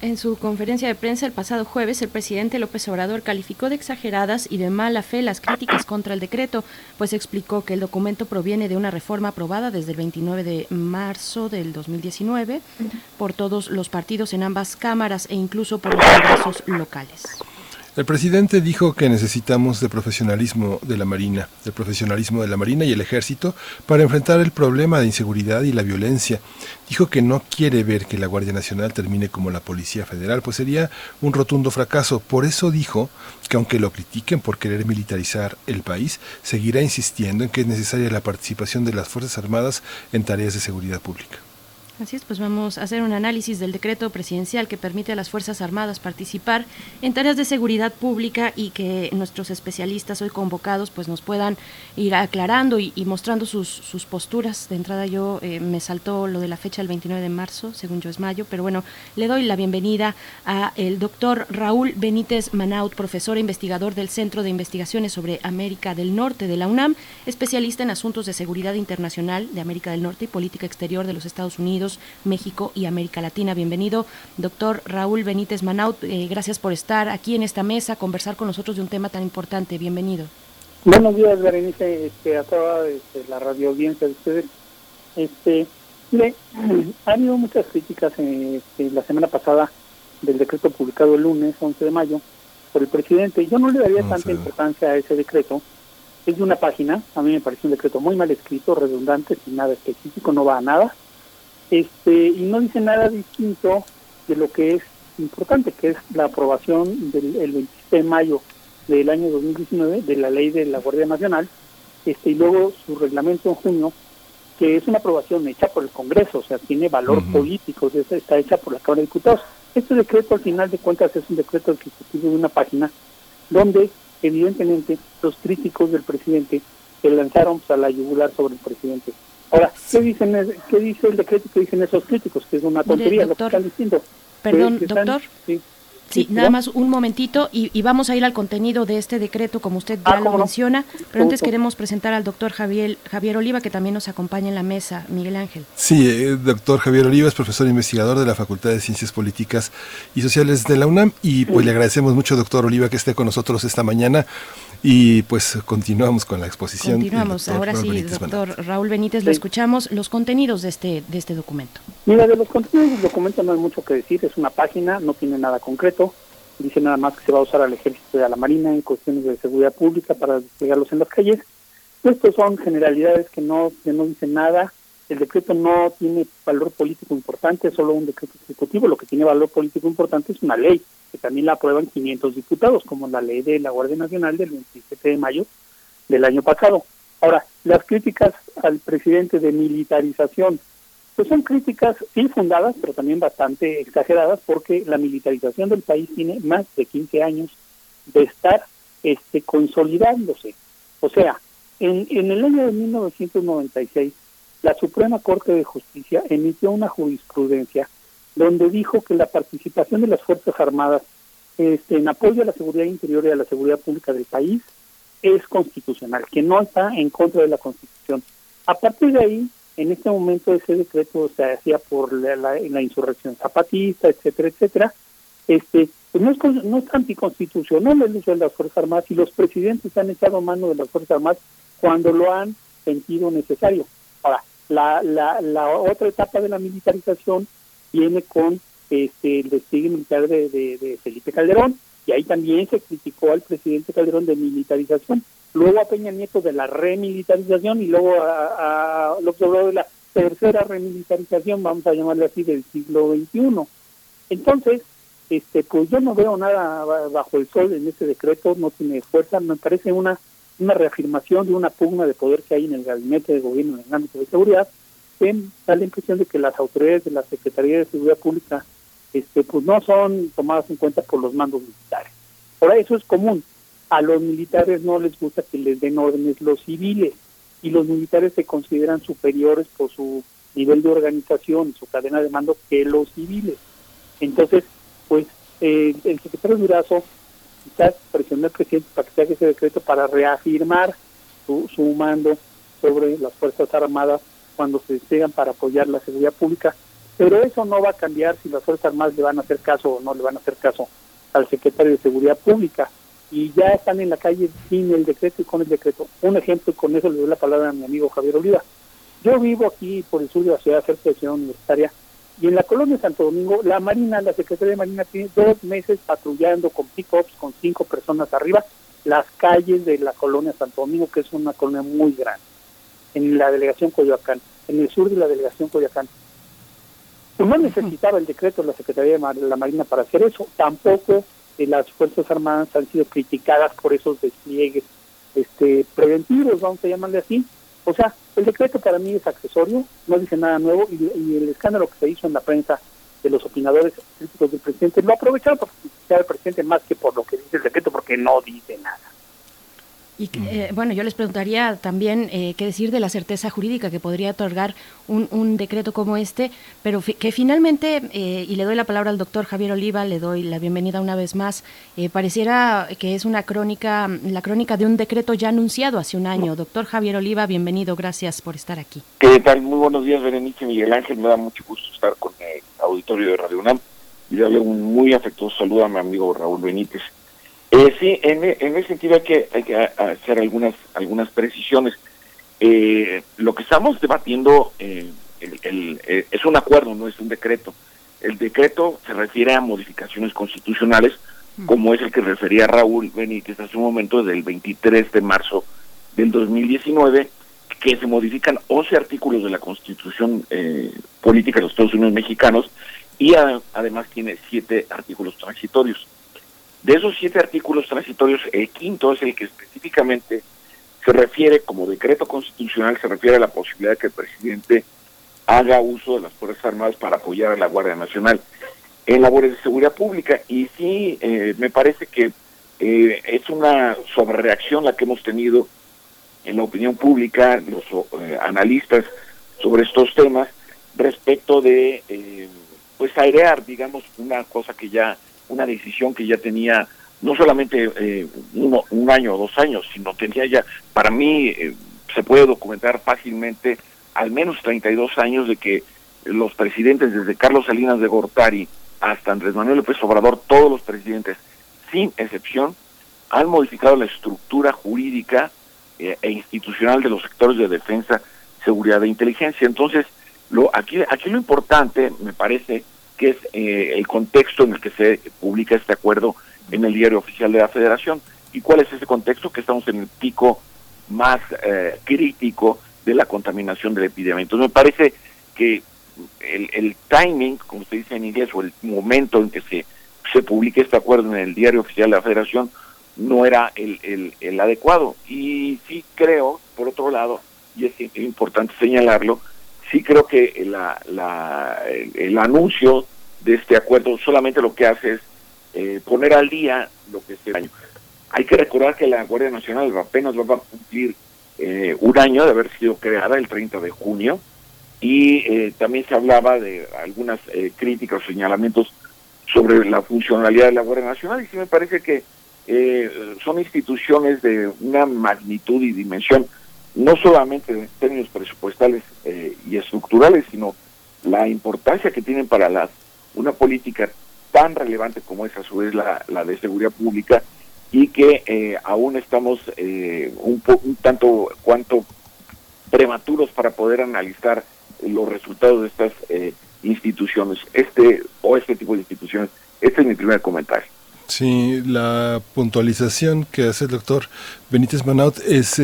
En su conferencia de prensa el pasado jueves, el presidente López Obrador calificó de exageradas y de mala fe las críticas contra el decreto, pues explicó que el documento proviene de una reforma aprobada desde el 29 de marzo del 2019 por todos los partidos en ambas cámaras e incluso por los congresos locales. El presidente dijo que necesitamos de profesionalismo de la Marina, del profesionalismo de la Marina y el Ejército para enfrentar el problema de inseguridad y la violencia. Dijo que no quiere ver que la Guardia Nacional termine como la Policía Federal, pues sería un rotundo fracaso. Por eso dijo que aunque lo critiquen por querer militarizar el país, seguirá insistiendo en que es necesaria la participación de las Fuerzas Armadas en tareas de seguridad pública. Así es, pues vamos a hacer un análisis del decreto presidencial que permite a las Fuerzas Armadas participar en tareas de seguridad pública y que nuestros especialistas hoy convocados pues nos puedan ir aclarando y, mostrando sus, posturas. De entrada yo eh, me saltó lo de la fecha del 29 de marzo, según yo es mayo, pero bueno, le doy la bienvenida a el doctor Raúl Benítez Manaut, profesor e investigador del Centro de Investigaciones sobre América del Norte de la UNAM, especialista en asuntos de seguridad internacional de América del Norte y política exterior de los Estados Unidos México y América Latina. Bienvenido, doctor Raúl Benítez Manaut. Eh, gracias por estar aquí en esta mesa, conversar con nosotros de un tema tan importante. Bienvenido. Buenos días, Berenice, este, a toda este, la radio audiencia de ustedes. Este, mire, ha habido muchas críticas este, la semana pasada del decreto publicado el lunes 11 de mayo por el presidente. Yo no le daría tanta importancia a ese decreto. Es de una página, a mí me parece un decreto muy mal escrito, redundante, sin nada específico, no va a nada este y no dice nada distinto de lo que es importante, que es la aprobación del el 27 de mayo del año 2019 de la ley de la Guardia Nacional, este y luego su reglamento en junio, que es una aprobación hecha por el Congreso, o sea, tiene valor político, está hecha por la Cámara de Diputados. Este decreto, al final de cuentas, es un decreto ejecutivo de una página donde, evidentemente, los críticos del presidente se lanzaron pues, a la yugular sobre el presidente Ahora, ¿qué, dicen, ¿qué dice el decreto que dicen esos críticos? Que es una tontería lo que están diciendo. Perdón, doctor. Sí, nada más un momentito y, vamos a ir al contenido de este decreto, como usted ya ah, lo menciona, pero antes queremos presentar al doctor Javier, Javier Oliva, que también nos acompaña en la mesa, Miguel Ángel. Sí, eh, doctor Javier Oliva es profesor investigador de la Facultad de Ciencias Políticas y Sociales de la UNAM y pues le agradecemos mucho, doctor Oliva, que esté con nosotros esta mañana y pues continuamos con la exposición. Continuamos, ahora sí, doctor Raúl Benítez, lo escuchamos, los contenidos de este, de este documento. Mira, de los contenidos del documento no hay mucho que decir, es una página, no tiene nada concreto, dice nada más que se va a usar al ejército y a la marina en cuestiones de seguridad pública para desplegarlos en las calles. Estos son generalidades que no, que no dicen nada, el decreto no tiene valor político importante, es solo un decreto ejecutivo, lo que tiene valor político importante es una ley que también la aprueban 500 diputados, como la ley de la Guardia Nacional del 27 de mayo del año pasado. Ahora, las críticas al presidente de militarización, pues son críticas sí fundadas, pero también bastante exageradas, porque la militarización del país tiene más de 15 años de estar este, consolidándose. O sea, en, en el año de 1996, la Suprema Corte de Justicia emitió una jurisprudencia donde dijo que la participación de las Fuerzas Armadas este, en apoyo a la seguridad interior y a la seguridad pública del país es constitucional, que no está en contra de la Constitución. A partir de ahí, en este momento ese decreto se hacía por la, la, insurrección zapatista, etcétera, etcétera, este, pues no es, no es anticonstitucional el uso de las Fuerzas Armadas y los presidentes han echado mano de las Fuerzas Armadas cuando lo han sentido necesario. Ahora, la, la, la otra etapa de la militarización viene con este, el despliegue militar de, de, Felipe Calderón, y ahí también se criticó al presidente Calderón de militarización, luego a Peña Nieto de la remilitarización y luego a, a López de la tercera remilitarización, vamos a llamarle así, del siglo XXI. Entonces, este, pues yo no veo nada bajo el sol en este decreto, no tiene fuerza, me parece una, una reafirmación de una pugna de poder que hay en el gabinete de gobierno en el ámbito de seguridad, da la impresión de que las autoridades de la Secretaría de Seguridad Pública este, pues no son tomadas en cuenta por los mandos militares. Ahora, eso es común. A los militares no les gusta que les den órdenes los civiles y los militares se consideran superiores por su nivel de organización, su cadena de mando que los civiles. Entonces, pues eh, el secretario Durazo quizás presionó al presidente para que se haga ese decreto para reafirmar su, su mando sobre las Fuerzas Armadas cuando se desplegan para apoyar la seguridad pública, pero eso no va a cambiar si las Fuerzas Armadas le van a hacer caso o no le van a hacer caso al secretario de Seguridad Pública. Y ya están en la calle sin el decreto y con el decreto. Un ejemplo, y con eso le doy la palabra a mi amigo Javier Oliva. Yo vivo aquí por el sur de la ciudad, cerca de la ciudad universitaria, y en la colonia de Santo Domingo, la Marina, la Secretaría de Marina, tiene dos meses patrullando con pick-ups, con cinco personas arriba, las calles de la colonia Santo Domingo, que es una colonia muy grande en la delegación Coyoacán, en el sur de la delegación Coyoacán. Pues no necesitaba el decreto de la Secretaría de la Marina para hacer eso, tampoco eh, las Fuerzas Armadas han sido criticadas por esos despliegues este, preventivos, vamos a llamarle así. O sea, el decreto para mí es accesorio, no dice nada nuevo y, el escándalo que se hizo en la prensa de los opinadores críticos del presidente lo aprovecharon para criticar al presidente más que por lo que dice el decreto porque no dice nada. Y eh, bueno, yo les preguntaría también eh, qué decir de la certeza jurídica que podría otorgar un, un decreto como este, pero que finalmente, eh, y le doy la palabra al doctor Javier Oliva, le doy la bienvenida una vez más, pareciera que es una crónica, la crónica de un decreto ya anunciado hace un año. Doctor Javier Oliva, bienvenido, gracias por estar aquí. ¿Qué tal? Muy buenos días, Berenice Miguel Ángel, me da mucho gusto estar con el auditorio de Radio UNAM y darle un muy afectuoso saludo a mi amigo Raúl Benítez eh, sí, en, en, ese sentido hay que, hay que hacer algunas, algunas precisiones. Eh, lo que estamos debatiendo eh, el, eh, es un acuerdo, no es un decreto. El decreto se refiere a modificaciones constitucionales, mm. como es el que refería Raúl Benítez hace un momento, del 23 de marzo del 2019, que se modifican 11 artículos de la Constitución Política de los Estados Unidos Mexicanos y además tiene siete artículos transitorios. De esos siete artículos transitorios, el quinto es el que específicamente se refiere, como decreto constitucional, se refiere a la posibilidad de que el presidente haga uso de las Fuerzas Armadas para apoyar a la Guardia Nacional en labores de seguridad pública. Y sí, eh, me parece que eh, es una sobrereacción la que hemos tenido en la opinión pública, los eh, analistas sobre estos temas, respecto de, pues, airear, digamos, una cosa que ya una decisión que ya tenía no solamente eh, un año o dos años, sino tenía ya, para mí, eh, se puede documentar fácilmente al menos 32 años de que los presidentes, desde Carlos Salinas de Gortari hasta Andrés Manuel López Obrador, todos los presidentes, sin excepción, han modificado la estructura jurídica eh, e institucional de los sectores de defensa, seguridad e inteligencia. Entonces, lo, aquí, aquí lo importante, me parece, que es eh, el contexto en el que se publica este acuerdo en el diario oficial de la Federación. ¿Y cuál es ese contexto? Que estamos en el pico más eh, crítico de la contaminación de la epidemia. Entonces me parece que el, el, timing, como se dice en inglés, o el momento en que se, se publique este acuerdo en el diario oficial de la Federación, no era el, el, el adecuado. Y sí creo, por otro lado, y es importante señalarlo, sí creo que la, la, el, anuncio de este acuerdo solamente lo que hace es eh, poner al día lo que este año. Hay que recordar que la Guardia Nacional apenas va a cumplir eh, un año de haber sido creada, el 30 de junio, y eh, también se hablaba de algunas críticas o señalamientos sobre la funcionalidad de la Guardia Nacional, y sí me parece que son instituciones de una magnitud y dimensión no solamente en términos presupuestales eh, y estructurales, sino la importancia que tienen para las una política tan relevante como es a su vez la, la de seguridad pública y que eh, aún estamos eh, un, un tanto cuanto prematuros para poder analizar los resultados de estas instituciones, este o este tipo de instituciones. Este es mi primer comentario. Sí, la puntualización que hace el doctor Benítez Manaut es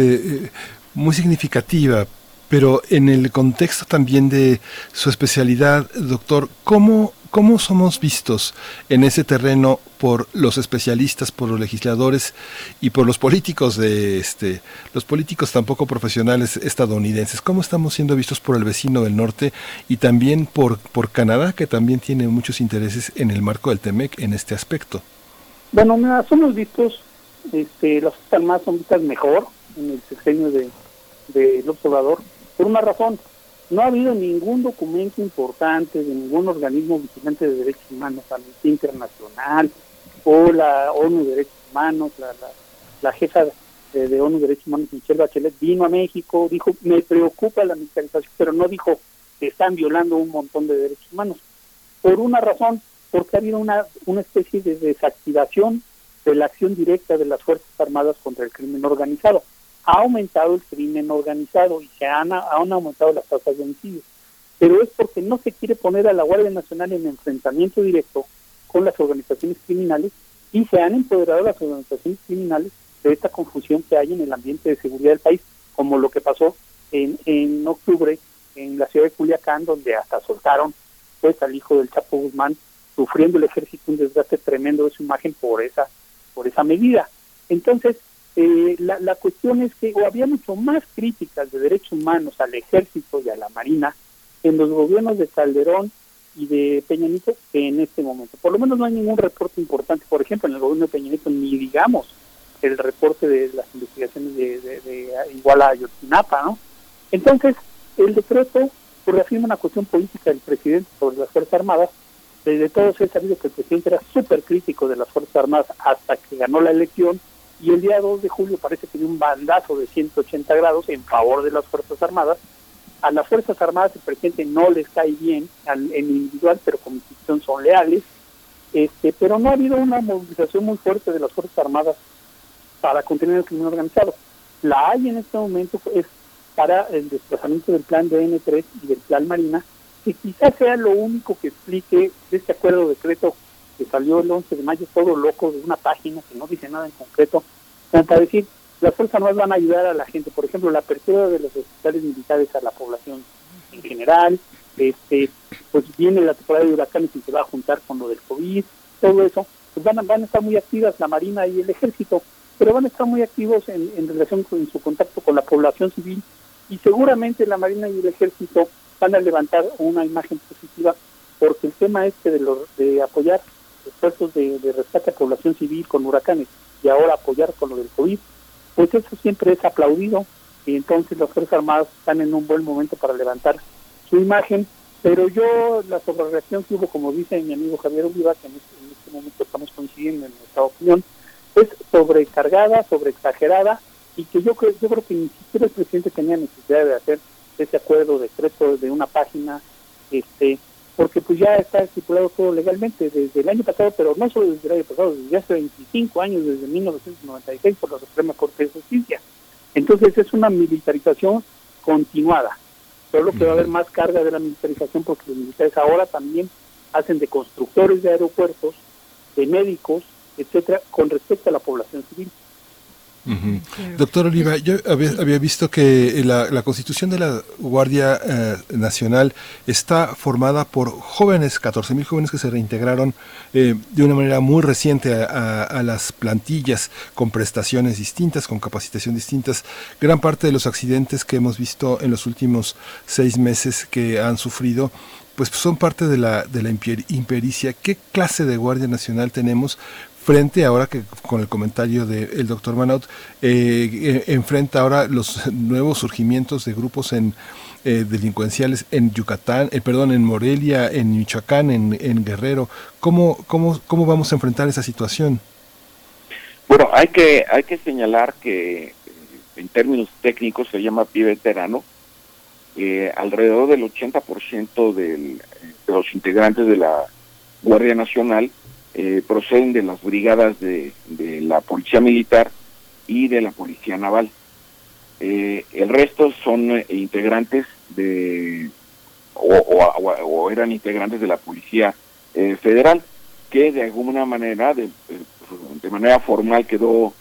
muy significativa, pero en el contexto también de su especialidad, doctor, ¿cómo, cómo somos vistos en ese terreno por los especialistas, por los legisladores y por los políticos de este, los políticos tampoco profesionales estadounidenses? ¿Cómo estamos siendo vistos por el vecino del norte y también por, por Canadá, que también tiene muchos intereses en el marco del TEMEC en este aspecto? Bueno, somos vistos, este, las más son vistas mejor en el sexenio de del observador por una razón. No ha habido ningún documento importante de ningún organismo vigilante de derechos humanos, Amnistía Internacional o la ONU de Derechos Humanos, la, la, jefa de, ONU de Derechos Humanos, Michelle Bachelet, vino a México, dijo, me preocupa la militarización, pero no dijo que están violando un montón de derechos humanos. Por una razón, porque ha habido una, una especie de desactivación de la acción directa de las Fuerzas Armadas contra el crimen organizado ha aumentado el crimen organizado y se han, aumentado las tasas de homicidios. Pero es porque no se quiere poner a la Guardia Nacional en enfrentamiento directo con las organizaciones criminales y se han empoderado las organizaciones criminales de esta confusión que hay en el ambiente de seguridad del país, como lo que pasó en, en octubre en la ciudad de Culiacán, donde hasta soltaron pues al hijo del Chapo Guzmán, sufriendo el ejército un desgaste tremendo de su imagen por esa, por esa medida. Entonces, eh, la, la, cuestión es que había mucho más críticas de derechos humanos al ejército y a la marina en los gobiernos de Calderón y de Peña Nieto que en este momento. Por lo menos no hay ningún reporte importante. Por ejemplo, en el gobierno de Peña Nieto ni digamos el reporte de las investigaciones de, de, de igual a Ayotzinapa, ¿no? Entonces, el decreto reafirma una cuestión política del presidente sobre las Fuerzas Armadas. Desde todos he sabido que el presidente era súper crítico de las Fuerzas Armadas hasta que ganó la elección y el día 2 de julio parece que dio un bandazo de 180 grados en favor de las Fuerzas Armadas. A las Fuerzas Armadas el presidente no les cae bien en individual, pero como institución son leales, este, pero no ha habido una movilización muy fuerte de las Fuerzas Armadas para contener el crimen organizado. La hay en este momento es para el desplazamiento del plan de N3 y del plan Marina, que quizás sea lo único que explique este acuerdo decreto que salió el 11 de mayo todo loco de una página que no dice nada en concreto, para decir, las fuerzas armadas van a ayudar a la gente, por ejemplo, la apertura de los hospitales militares a la población en general, este pues viene la temporada de huracanes y se va a juntar con lo del COVID, todo eso, pues van a, van a estar muy activas la Marina y el Ejército, pero van a estar muy activos en, en relación con su contacto con la población civil y seguramente la Marina y el Ejército van a levantar una imagen positiva porque el tema este de, lo, de apoyar esfuerzos de, rescate a población civil con huracanes y ahora apoyar con lo del COVID, pues eso siempre es aplaudido y entonces las Fuerzas Armadas están en un buen momento para levantar su imagen, pero yo la sobrereacción que hubo, como dice mi amigo Javier Oliva, que en este, momento estamos coincidiendo en nuestra opinión, es sobrecargada, sobreexagerada y que yo creo, yo creo que ni siquiera el presidente tenía necesidad de hacer ese acuerdo decreto de una página, este, porque pues ya está estipulado todo legalmente desde el año pasado, pero no solo desde el año pasado, desde hace 25 años, desde 1996 por la Suprema Corte de Justicia. Entonces es una militarización continuada. Solo que va a haber más carga de la militarización porque los militares ahora también hacen de constructores de aeropuertos, de médicos, etcétera, con respecto a la población civil. Doctor Oliva, yo había, visto que la, constitución de la Guardia eh, Nacional está formada por jóvenes, 14 mil jóvenes que se reintegraron eh, de una manera muy reciente a, las plantillas con prestaciones distintas, con capacitación distintas. Gran parte de los accidentes que hemos visto en los últimos seis meses que han sufrido pues son parte de la, de la impericia. ¿Qué clase de Guardia Nacional tenemos? Frente ahora que con el comentario del doctor Manaut, eh, eh, enfrenta ahora los nuevos surgimientos de grupos en eh, delincuenciales en Yucatán, perdón, en Morelia, en Michoacán, en, Guerrero. ¿Cómo, cómo, ¿Cómo vamos a enfrentar esa situación? Bueno, hay que, hay que señalar que en términos técnicos se llama pie veterano. alrededor del 80% del, de los integrantes de la Guardia Nacional eh, proceden de las brigadas de, la Policía Militar y de la Policía Naval. Eh, el resto son eh, integrantes de, o, eran integrantes de la Policía Federal, que de alguna manera, de, de, manera formal, quedó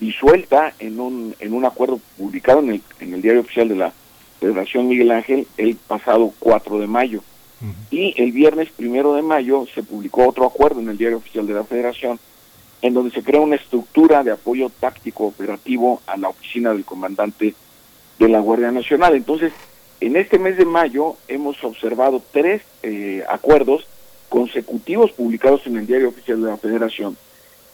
disuelta en un, en un acuerdo publicado en el, en el Diario Oficial de la Federación Miguel Ángel el pasado 4 de mayo. Y el viernes primero de mayo se publicó otro acuerdo en el Diario Oficial de la Federación, en donde se crea una estructura de apoyo táctico operativo a la oficina del comandante de la Guardia Nacional. Entonces, en este mes de mayo hemos observado tres eh, acuerdos consecutivos publicados en el Diario Oficial de la Federación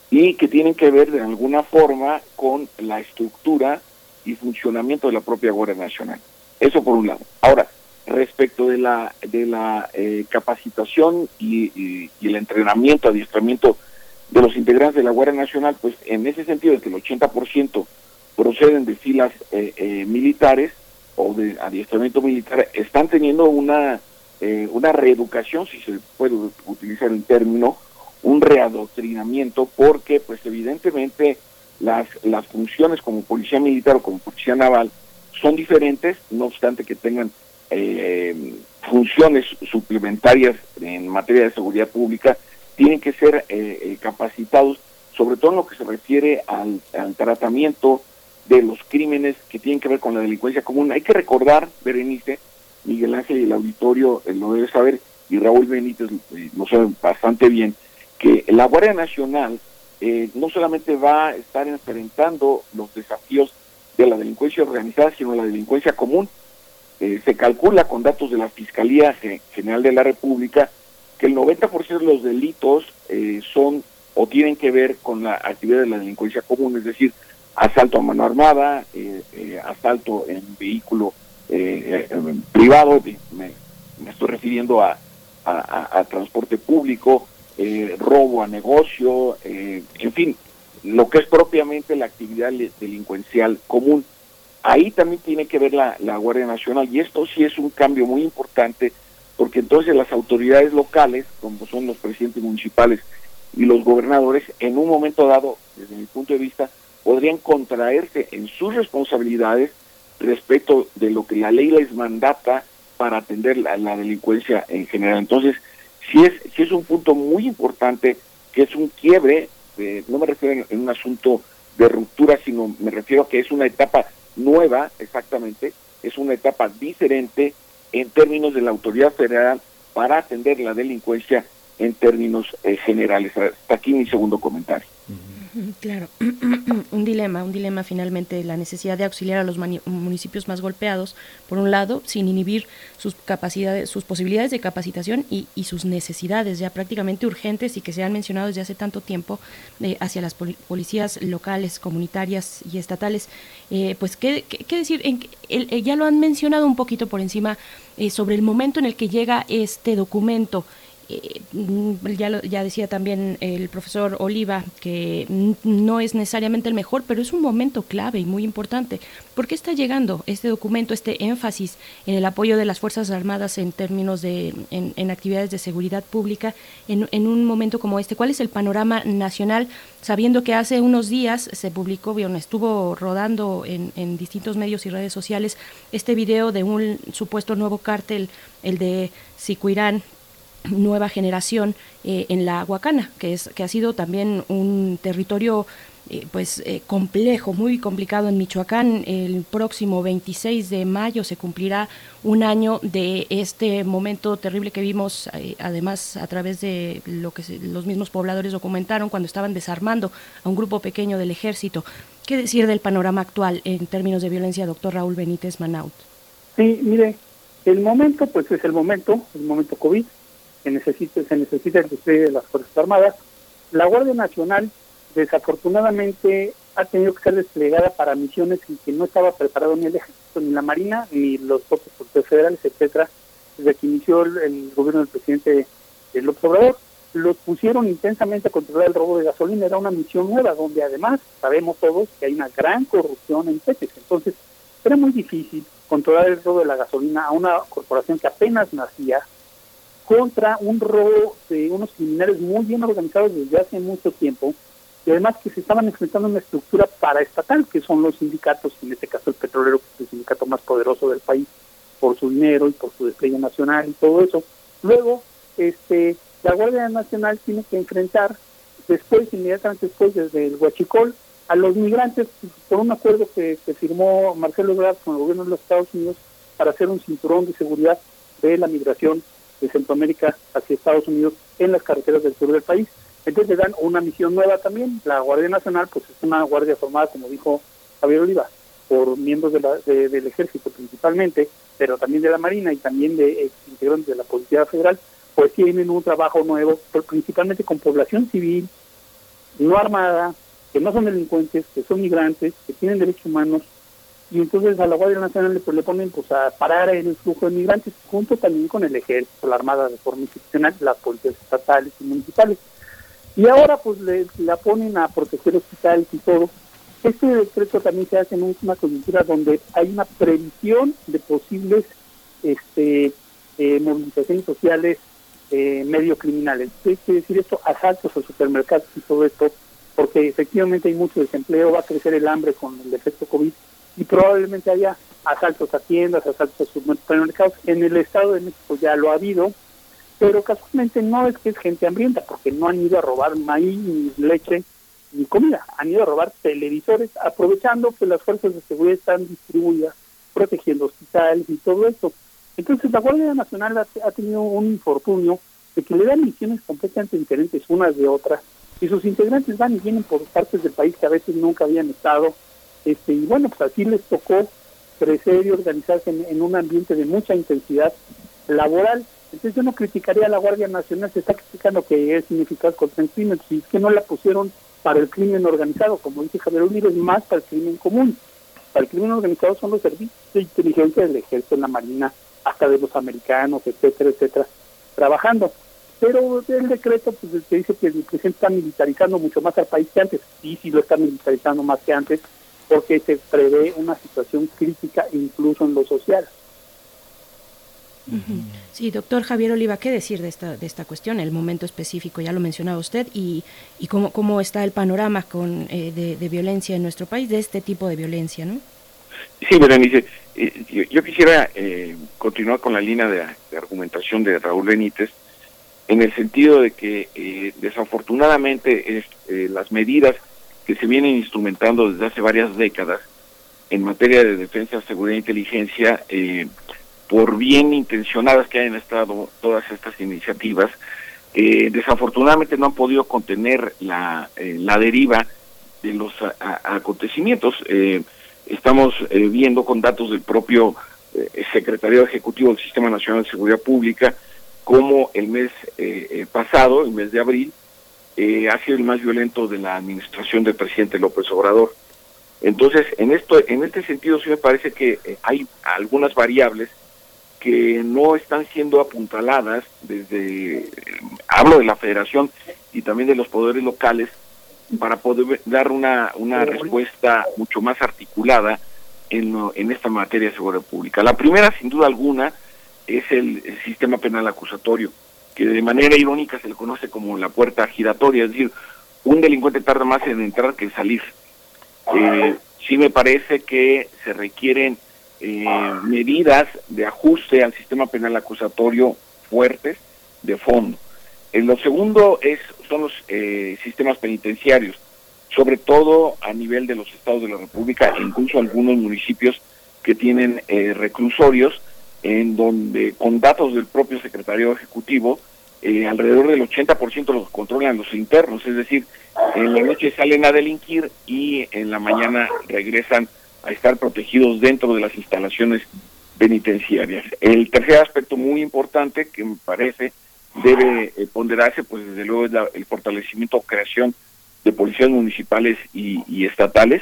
y que tienen que ver de alguna forma con la estructura y funcionamiento de la propia Guardia Nacional. Eso por un lado. Ahora, respecto de la de la eh, capacitación y, el entrenamiento, adiestramiento de los integrantes de la Guardia Nacional, pues en ese sentido, de que el 80% proceden de filas eh, eh, militares o de adiestramiento militar, están teniendo una, una reeducación, si se puede utilizar el término, un readoctrinamiento, porque pues evidentemente las, las funciones como policía militar o como policía naval son diferentes, no obstante que tengan eh, funciones suplementarias en materia de seguridad pública tienen que ser eh, eh, capacitados, sobre todo en lo que se refiere al, tratamiento de los crímenes que tienen que ver con la delincuencia común. Hay que recordar, Berenice, Miguel Ángel y el auditorio lo debe saber, y Raúl Benítez lo sabe bastante bien, que la Guardia Nacional no solamente va a estar enfrentando los desafíos de la delincuencia organizada, sino la delincuencia común. Eh, se calcula con datos de la Fiscalía General de la República que el 90% de los delitos eh, son o tienen que ver con la actividad de la delincuencia común, es decir, asalto a mano armada, eh, asalto en vehículo privado, me, estoy refiriendo a transporte público, robo a negocio, en fin, lo que es propiamente la actividad delincuencial común. Ahí también tiene que ver la, Guardia Nacional y esto sí es un cambio muy importante porque entonces las autoridades locales, como son los presidentes municipales y los gobernadores, en un momento dado, desde mi punto de vista, podrían contraerse en sus responsabilidades respecto de lo que la ley les mandata para atender la, delincuencia en general. Entonces, sí es, sí es un punto muy importante, que es un quiebre, eh, no me refiero en un asunto de ruptura, sino me refiero a que es una etapa nueva, exactamente, es una etapa diferente en términos de la autoridad federal para atender la delincuencia en términos eh, generales. Hasta aquí mi segundo comentario. Claro, un dilema, un dilema finalmente, la necesidad de auxiliar a los municipios más golpeados, por un lado, sin inhibir sus capacidades, sus posibilidades de capacitación y, sus necesidades ya prácticamente urgentes y que se han mencionado desde hace tanto tiempo eh, hacia las policías locales, comunitarias y estatales. Eh, pues, ¿qué, decir? En, ya lo han mencionado un poquito por encima eh, sobre el momento en el que llega este documento eh, ya, ya decía también el profesor Oliva que no es necesariamente el mejor, pero es un momento clave y muy importante. ¿Por qué está llegando este documento, este énfasis en el apoyo de las Fuerzas Armadas en términos de en, actividades de seguridad pública en, un momento como este? ¿Cuál es el panorama nacional? Sabiendo que hace unos días se publicó, estuvo rodando en, en distintos medios y redes sociales este video de un supuesto nuevo cártel, el de Sicuirán, nueva generación eh, en la Huacana, que es que ha sido también un territorio eh, pues eh, complejo, muy complicado en Michoacán. El próximo 26 de mayo se cumplirá un año de este momento terrible que vimos, además a través de lo que los mismos pobladores documentaron cuando estaban desarmando a un grupo pequeño del ejército. ¿Qué decir del panorama actual en términos de violencia, doctor Raúl Benítez Manaut? Sí, mire, el momento pues es el momento, el momento COVID, que necesite, se necesita el despliegue de las Fuerzas Armadas. La Guardia Nacional, desafortunadamente, ha tenido que ser desplegada para misiones en que no estaba preparado ni el Ejército, ni la Marina, ni los propios policías federales, etcétera, desde que inició el, gobierno del presidente López Obrador. Los pusieron intensamente a controlar el robo de gasolina. Era una misión nueva, donde además sabemos todos que hay una gran corrupción en Pemex. Entonces, era muy difícil controlar el robo de la gasolina a una corporación que apenas nacía, contra un robo de unos criminales muy bien organizados desde hace mucho tiempo y además que se estaban enfrentando a una estructura paraestatal, que son los sindicatos, en este caso el petrolero, que es el sindicato más poderoso del país, por su dinero y por su despliegue nacional y todo eso. Luego, este, la Guardia Nacional tiene que enfrentar después, inmediatamente después, desde el Huachicol, a los migrantes por un acuerdo que, firmó Marcelo Ebrard con el gobierno de los Estados Unidos para hacer un cinturón de seguridad de la migración de Centroamérica hacia Estados Unidos en las carreteras del sur del país. Entonces le dan una misión nueva también. La Guardia Nacional, pues es una guardia formada, como dijo Javier Oliva, por miembros de la, del ejército principalmente, pero también de la Marina y también de integrantes de la Policía Federal, pues tienen un trabajo nuevo, principalmente con población civil, no armada, que no son delincuentes, que son migrantes, que tienen derechos humanos, y entonces a la Guardia Nacional le, pues, le ponen pues a parar el flujo de migrantes junto también con el ejército, la Armada de forma institucional, las policías estatales y municipales. Y ahora pues le, la ponen a proteger hospitales y todo. Este decreto también se hace en una coyuntura donde hay una previsión de posibles este, eh, movilizaciones sociales eh, medio criminales. ¿Qué quiere decir esto? Asaltos a supermercados y todo esto, porque efectivamente hay mucho desempleo, va a crecer el hambre con el efecto COVID y probablemente haya asaltos a tiendas, asaltos a supermercados. En el Estado de México ya lo ha habido, pero casualmente no es que es gente hambrienta, porque no han ido a robar maíz, ni leche, ni comida, han ido a robar televisores, aprovechando que las fuerzas de seguridad están distribuidas, protegiendo hospitales y todo eso. Entonces la Guardia Nacional ha, tenido un infortunio de que le dan misiones completamente diferentes unas de otras, y sus integrantes van y vienen por partes del país que a veces nunca habían estado, este, y bueno, pues así les tocó crecer y organizarse en, un ambiente de mucha intensidad laboral. Entonces yo no criticaría a la Guardia Nacional, se está criticando que es significado contra el crimen, si es que no la pusieron para el crimen organizado, como dice Javier Unidos, más para el crimen común. Para el crimen organizado son los servicios de inteligencia del ejército, la marina, hasta de los americanos, etcétera, etcétera, trabajando. Pero el decreto pues que dice que el presidente está militarizando mucho más al país que antes, sí, sí lo está militarizando más que antes, porque se prevé una situación crítica incluso en lo social. Sí, doctor Javier Oliva, ¿qué decir de esta, de esta cuestión? El momento específico, ya lo mencionaba usted, y, y cómo, cómo está el panorama con, eh, de, violencia en nuestro país, de este tipo de violencia, ¿no? Sí, Berenice, eh, yo, quisiera eh, continuar con la línea de, argumentación de Raúl Benítez, en el sentido de que desafortunadamente las medidas que se vienen instrumentando desde hace varias décadas en materia de defensa, seguridad e inteligencia, eh, por bien intencionadas que hayan estado todas estas iniciativas, eh, desafortunadamente no han podido contener la, eh, la deriva de los acontecimientos. estamos viendo con datos del propio Secretario Ejecutivo del Sistema Nacional de Seguridad Pública como el mes pasado, el mes de abril, eh, ha sido el más violento de la administración del presidente López Obrador. Entonces, en esto, en este sentido, sí me parece que eh, hay algunas variables que no están siendo apuntaladas desde, hablo de la federación y también de los poderes locales, para poder dar una, una respuesta mucho más articulada en, en esta materia de seguridad pública. La primera, sin duda alguna, es el, sistema penal acusatorio, que de manera irónica se le conoce como la puerta giratoria, es decir, un delincuente tarda más en entrar que en salir. Eh, sí me parece que se requieren eh, medidas de ajuste al sistema penal acusatorio fuertes de fondo. En lo segundo es, son los eh, sistemas penitenciarios, sobre todo a nivel de los estados de la República incluso algunos municipios que tienen eh, reclusorios en donde con datos del propio secretario ejecutivo eh, alrededor del 80% los controlan los internos, es decir, en la noche salen a delinquir y en la mañana regresan a estar protegidos dentro de las instalaciones penitenciarias. El tercer aspecto muy importante que me parece debe eh, ponderarse, pues desde luego es el fortalecimiento o creación de policías municipales y, estatales.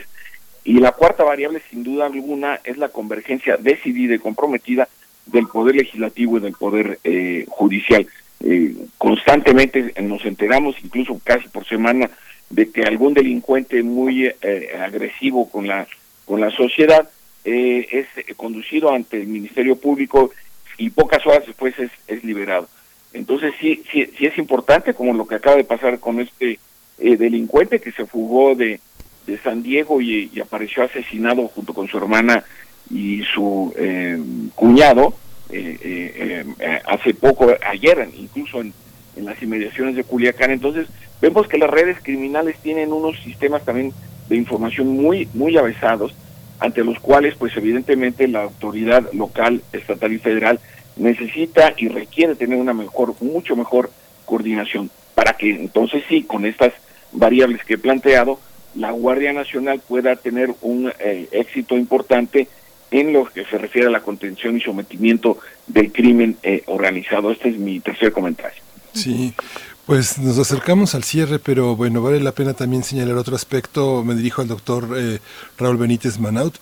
Y la cuarta variable, sin duda alguna, es la convergencia decidida y comprometida del poder legislativo y del poder eh, judicial. Eh, constantemente nos enteramos, incluso casi por semana, de que algún delincuente muy agresivo con la con la sociedad es conducido ante el Ministerio Público y pocas horas después es, es liberado. Entonces sí, sí, sí es importante, como lo que acaba de pasar con este eh, delincuente que se fugó de, de San Diego y, apareció asesinado junto con su hermana y su eh, cuñado eh, hace poco, ayer incluso en, en las inmediaciones de Culiacán. Entonces vemos que las redes criminales tienen unos sistemas también de información muy, muy avesados, ante los cuales pues evidentemente la autoridad local, estatal y federal necesita y requiere tener una mejor, mucho mejor coordinación para que entonces sí, con estas variables que he planteado, la Guardia Nacional pueda tener un eh, éxito importante en lo que se refiere a la contención y sometimiento del crimen eh, organizado. Este es mi tercer comentario. Sí, pues nos acercamos al cierre, pero bueno, vale la pena también señalar otro aspecto. Me dirijo al doctor eh, Raúl Benítez Manaut,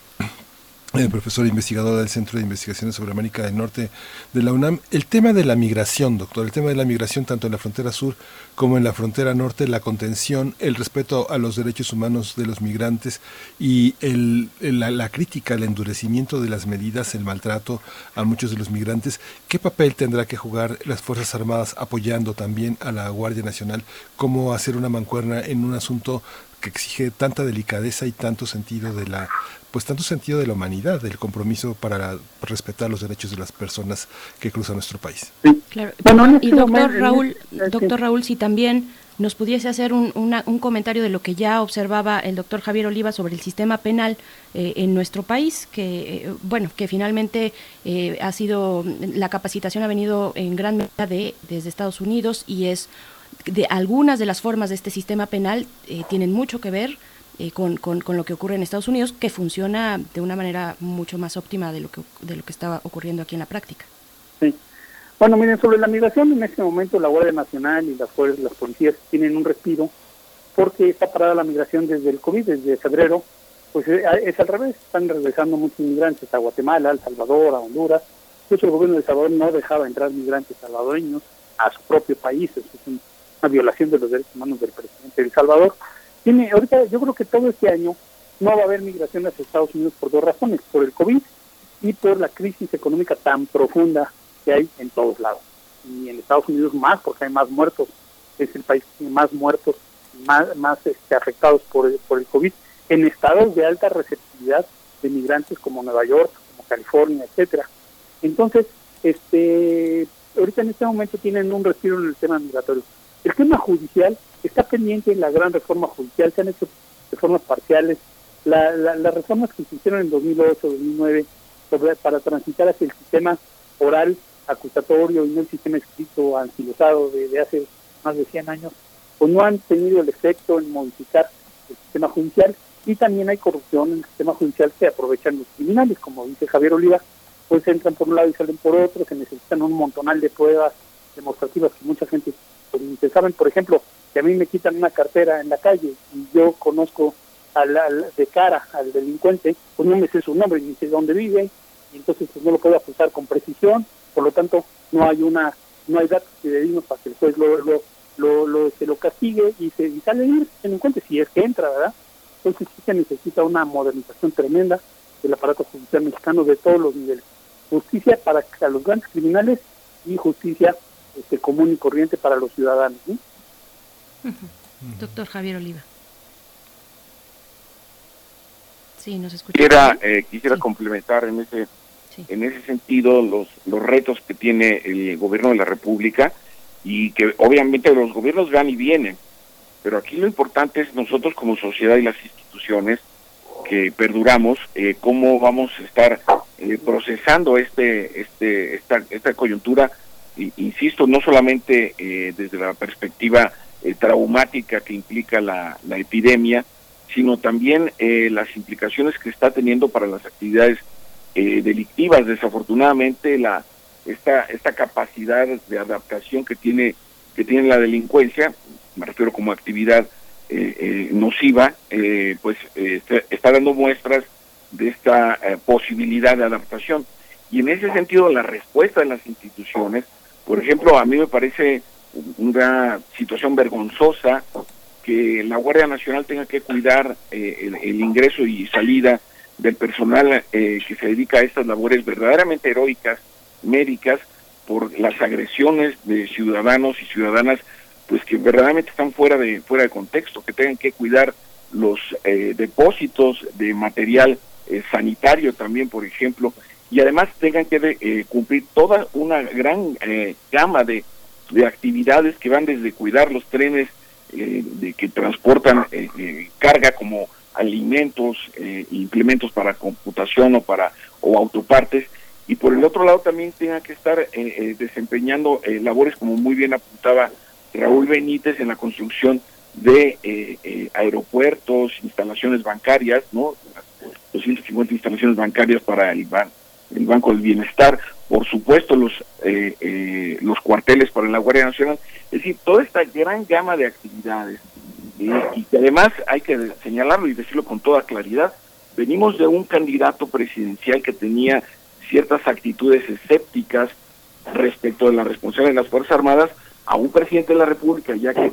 eh, profesor investigador del Centro de Investigaciones sobre América del Norte de la UNAM. El tema de la migración, doctor, el tema de la migración tanto en la frontera sur como en la frontera norte, la contención, el respeto a los derechos humanos de los migrantes y el, la, crítica, el endurecimiento de las medidas, el maltrato a muchos de los migrantes. ¿Qué papel tendrá que jugar las Fuerzas Armadas apoyando también a la Guardia Nacional? ¿Cómo hacer una mancuerna en un asunto que exige tanta delicadeza y tanto sentido de la pues tanto sentido de la humanidad, del compromiso para respetar los derechos de las personas que cruzan nuestro país. Claro. y este doctor Raúl, doctor Raúl, si también nos pudiese hacer un, un, comentario de lo que ya observaba el doctor Javier Oliva sobre el sistema penal eh, en nuestro país, que eh, bueno, que finalmente eh, ha sido la capacitación ha venido en gran medida de desde Estados Unidos y es de algunas de las formas de este sistema penal tienen mucho que ver eh, con, con, lo que ocurre en Estados Unidos, que funciona de una manera mucho más óptima de lo que, de lo que estaba ocurriendo aquí en la práctica. Sí. Bueno, miren, sobre la migración, en este momento la Guardia Nacional y las, las policías tienen un respiro porque está parada la migración desde el COVID, desde febrero, pues eh, es al revés, están regresando muchos inmigrantes a Guatemala, a El Salvador, a Honduras. Incluso el gobierno de Salvador no dejaba entrar migrantes salvadoreños a su propio país, es una violación de los derechos humanos del presidente de El Salvador. Tiene, ahorita yo creo que todo este año no va a haber migración hacia Estados Unidos por dos razones, por el COVID y por la crisis económica tan profunda que hay en todos lados. Y en Estados Unidos más, porque hay más muertos, es el país que tiene más muertos, más, más este, afectados por por el COVID, en estados de alta receptividad de migrantes como Nueva York, como California, etcétera. Entonces, este, ahorita en este momento tienen un respiro en el tema migratorio. El tema judicial está pendiente la gran reforma judicial, se han hecho reformas parciales. La, las reformas que se hicieron en 2008, 2009, sobre, para transitar hacia el sistema oral acusatorio y no el sistema escrito anquilosado de, de hace más de 100 años, pues no han tenido el efecto en modificar el sistema judicial y también hay corrupción en el sistema judicial que aprovechan los criminales, como dice Javier Oliva, pues entran por un lado y salen por otro, se necesitan un montonal de pruebas demostrativas que mucha gente pues, saben, por ejemplo, que a mí me quitan una cartera en la calle y yo conozco al, de cara al delincuente, pues no me sé su nombre ni sé dónde vive, y entonces pues, no lo puede apuntar con precisión, por lo tanto no hay una no hay datos fidedignos para que el juez lo, lo, se lo castigue y, se, y sale libre, cuenta si es que entra, ¿verdad? Entonces sí se necesita una modernización tremenda del aparato judicial mexicano de todos los niveles. Justicia para los grandes criminales y justicia este, común y corriente para los ciudadanos. Doctor Javier Oliva. Sí, nos escucha. Quisiera, eh, quisiera complementar en ese, en ese sentido los, los retos que tiene el gobierno de la República y que obviamente los gobiernos van y vienen, pero aquí lo importante es nosotros como sociedad y las instituciones que perduramos, eh, cómo vamos a estar eh, procesando este, este, esta, esta coyuntura, insisto, no solamente eh, desde la perspectiva traumática que implica la, la epidemia, sino también las implicaciones que está teniendo para las actividades delictivas. Desafortunadamente, la, esta, esta capacidad de adaptación que tiene, que tiene la delincuencia, me refiero como actividad eh, eh, nociva, eh, pues está, dando muestras de esta posibilidad de adaptación. Y en ese sentido, la respuesta de las instituciones, por ejemplo, a mí me parece una situación vergonzosa que la Guardia Nacional tenga que cuidar el, el, ingreso y salida del personal que se dedica a estas labores verdaderamente heroicas, médicas, por las agresiones de ciudadanos y ciudadanas pues que verdaderamente están fuera de fuera de contexto, que tengan que cuidar los eh, depósitos de material eh, sanitario también, por ejemplo, y además tengan que eh, cumplir toda una gran gama de, de, actividades que van desde cuidar los trenes de que transportan carga como alimentos, implementos para computación o para o autopartes, y por el otro lado también tengan que estar desempeñando labores como muy bien apuntaba Raúl Benítez en la construcción de eh, eh, aeropuertos, instalaciones bancarias, ¿no? 250 instalaciones bancarias para el, el Banco del Bienestar, por supuesto los eh, los cuarteles para la Guardia Nacional, es decir, toda esta gran gama de actividades y que además hay que señalarlo y decirlo con toda claridad, venimos de un candidato presidencial que tenía ciertas actitudes escépticas respecto de la responsabilidad de las Fuerzas Armadas, a un presidente de la República, ya que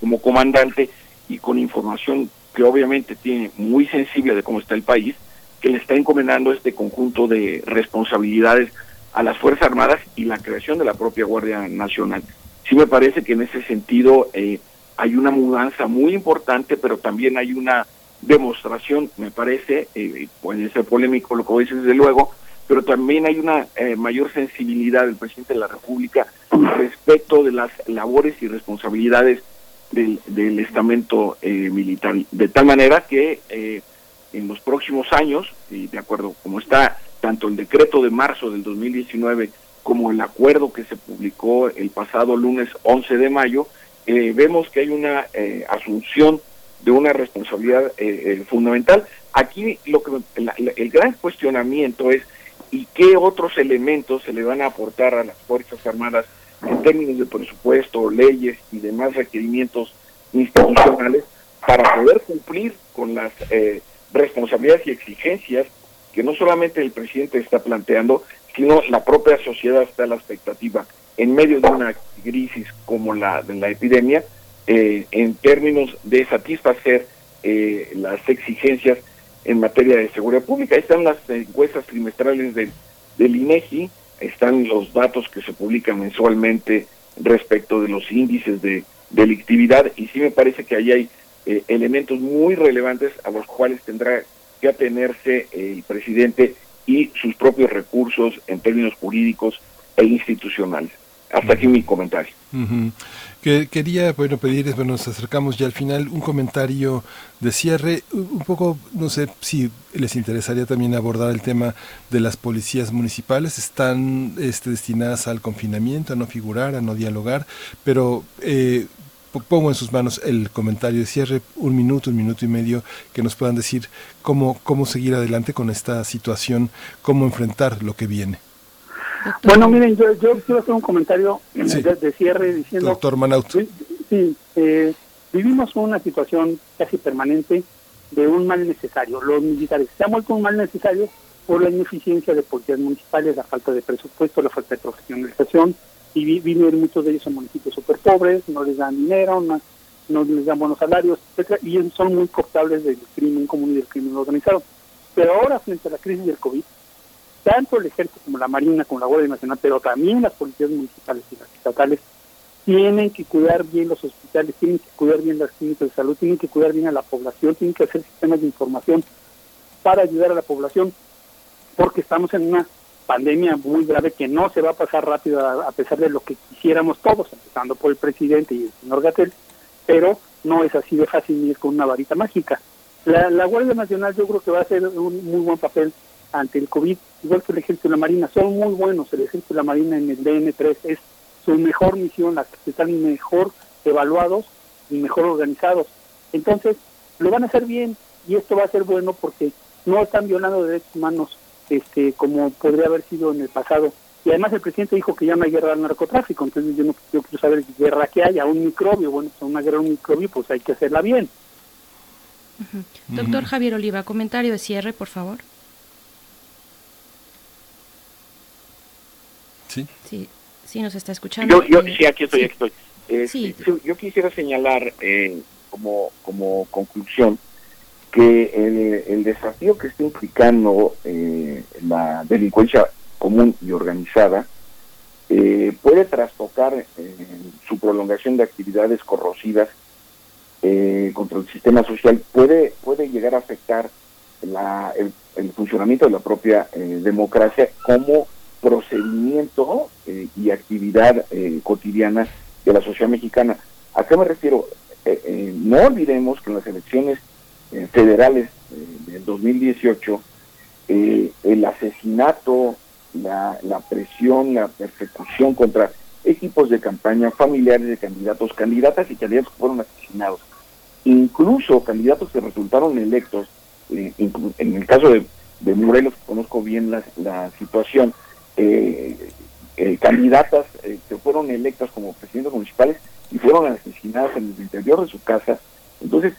como comandante y con información que obviamente tiene muy sensible de cómo está el país, que le está encomendando este conjunto de responsabilidades a las Fuerzas Armadas y la creación de la propia Guardia Nacional. Sí me parece que en ese sentido eh, hay una mudanza muy importante, pero también hay una demostración, me parece, eh, puede ser polémico lo que voy a decir desde luego, pero también hay una eh, mayor sensibilidad del presidente de la República respecto de las labores y responsabilidades del, estamento militar, de tal manera que en los próximos años, y de acuerdo como está tanto el decreto de marzo del 2019 como el acuerdo que se publicó el pasado lunes 11 de mayo, vemos que hay una asunción de una responsabilidad fundamental. Aquí lo que el gran cuestionamiento es y qué otros elementos se le van a aportar a las Fuerzas Armadas en términos de presupuesto, leyes y demás requerimientos institucionales para poder cumplir con las eh, responsabilidades y exigencias que no solamente el presidente está planteando, sino la propia sociedad está a la expectativa en medio de una crisis como la de la epidemia, eh, en términos de satisfacer eh, las exigencias en materia de seguridad pública. Ahí están las encuestas trimestrales del, del INEGI, están los datos que se publican mensualmente respecto de los índices de delictividad y sí me parece que ahí hay eh, elementos muy relevantes a los cuales tendrá que atenerse el presidente y sus propios recursos en términos jurídicos e institucionales. Hasta aquí mi comentario. que, quería bueno pedir, bueno, nos acercamos ya al final, un comentario de cierre, un poco, no sé si les interesaría también abordar el tema de las policías municipales, están este, destinadas al confinamiento, a no figurar, a no dialogar, pero eh, pongo en sus manos el comentario de cierre, un minuto, un minuto y medio, que nos puedan decir cómo, cómo seguir adelante con esta situación, cómo enfrentar lo que viene. Bueno, miren, yo, yo quiero hacer un comentario de, cierre diciendo... Doctor Manaut. Sí, eh, vivimos una situación casi permanente de un mal necesario. Los militares se han vuelto un mal necesario por la ineficiencia de policías municipales, la falta de presupuesto, la falta de profesionalización, y viven muchos de ellos en municipios súper pobres, no les dan dinero, no, les dan buenos salarios, etcétera, y son muy cooptables del crimen común y del crimen organizado. Pero ahora, frente a la crisis del COVID, tanto el ejército como la marina, como la Guardia Nacional, pero también las policías municipales y las estatales, tienen que cuidar bien los hospitales, tienen que cuidar bien las clínicas de salud, tienen que cuidar bien a la población, tienen que hacer sistemas de información para ayudar a la población, porque estamos en una pandemia muy grave que no se va a pasar rápido a, pesar de lo que quisiéramos todos, empezando por el presidente y el señor Gatel, pero no es así de fácil ni es con una varita mágica. La, la Guardia Nacional yo creo que va a hacer un muy buen papel ante el COVID, igual que el Ejército y la Marina, son muy buenos, el Ejército y la Marina en el DN3 es su mejor misión, las que están mejor evaluados y mejor organizados. Entonces, lo van a hacer bien y esto va a ser bueno porque no están violando derechos humanos este como podría haber sido en el pasado. Y además el presidente dijo que ya no hay guerra al narcotráfico, entonces yo no yo quiero saber qué guerra que haya, un microbio, bueno, es una guerra a un microbio, pues hay que hacerla bien. Doctor Javier Oliva, comentario de cierre, por favor. Sí. Sí, sí nos está escuchando. Yo, yo sí, aquí estoy, aquí estoy. Este, yo quisiera señalar eh, como, como conclusión que el, desafío que está implicando eh, la delincuencia común y organizada eh, puede trastocar eh, su prolongación de actividades corrosivas contra el sistema social, puede, puede llegar a afectar la, el, funcionamiento de la propia democracia como procedimiento y actividad cotidiana de la sociedad mexicana. ¿A qué me refiero? no olvidemos que en las elecciones eh, federales eh, del 2018, eh, el asesinato, la, la presión, la persecución contra equipos de campaña, familiares de candidatos, candidatas y candidatos que fueron asesinados, incluso candidatos que resultaron electos, en el caso de, de Morelos, conozco bien la, la situación, candidatas que fueron electas como presidentes municipales y fueron asesinadas en el interior de su casa. Entonces,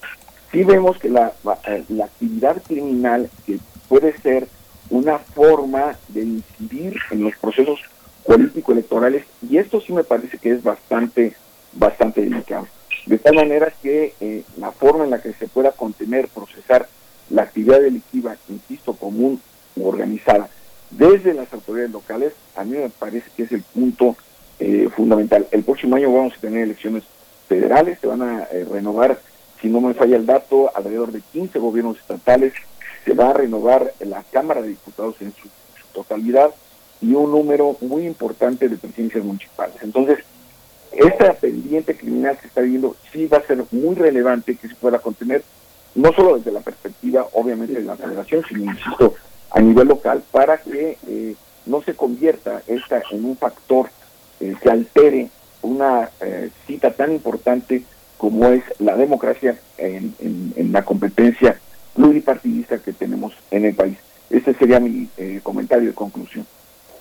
sí vemos que la, eh, la actividad criminal que puede ser una forma de incidir en los procesos político-electorales y esto sí me parece que es bastante, bastante delicado. De tal manera que eh, la forma en la que se pueda contener, procesar la actividad delictiva, insisto, común u organizada, desde las autoridades locales, a mí me parece que es el punto eh, fundamental. El próximo año vamos a tener elecciones federales, se van a renovar si no me falla el dato, alrededor de 15 gobiernos estatales, se va a renovar la Cámara de Diputados en su, totalidad y un número muy importante de presidencias municipales. Entonces, esta pendiente criminal que está viendo sí va a ser muy relevante que se pueda contener, no solo desde la perspectiva, obviamente, de la federación, sino, insisto, a nivel local, para que eh, no se convierta esta en un factor eh, que altere una eh, cita tan importante como es la democracia en, la competencia pluripartidista que tenemos en el país. Ese sería mi eh, comentario de conclusión.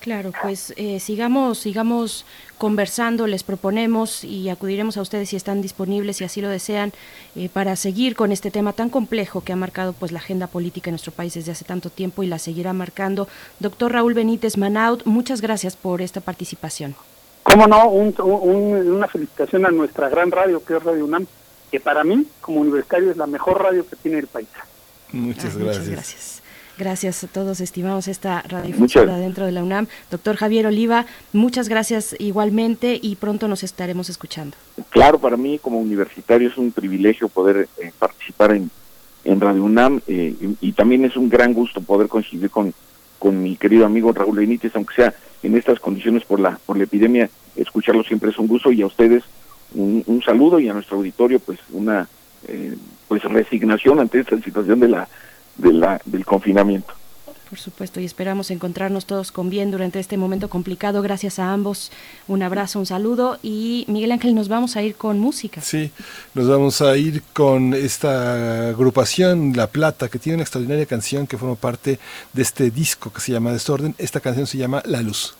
Claro, pues eh, sigamos, sigamos conversando, les proponemos y acudiremos a ustedes si están disponibles, si así lo desean, eh, para seguir con este tema tan complejo que ha marcado pues la agenda política en nuestro país desde hace tanto tiempo y la seguirá marcando. Doctor Raúl Benítez Manaut, muchas gracias por esta participación. Cómo no, una felicitación a nuestra gran radio, que es Radio UNAM, que para mí, como universitario, es la mejor radio que tiene el país. Muchas gracias. Muchas gracias. Gracias a todos, estimamos esta radiodifusora dentro de la UNAM. Doctor Javier Oliva, muchas gracias igualmente y pronto nos estaremos escuchando. Claro, para mí como universitario es un privilegio poder eh, participar en, en Radio UNAM eh, y, también es un gran gusto poder coincidir con, con mi querido amigo Raúl Benítez, aunque sea en estas condiciones por la por la epidemia, escucharlo siempre es un gusto y a ustedes un, saludo y a nuestro auditorio pues una eh, pues resignación ante esta situación de la del confinamiento. Por supuesto, y esperamos encontrarnos todos con bien durante este momento complicado. Gracias a ambos. Un abrazo, un saludo. Y Miguel Ángel, nos vamos a ir con música. Sí, nos vamos a ir con esta agrupación La Plata, que tiene una extraordinaria canción que forma parte de este disco que se llama Desorden. Esta canción se llama La Luz.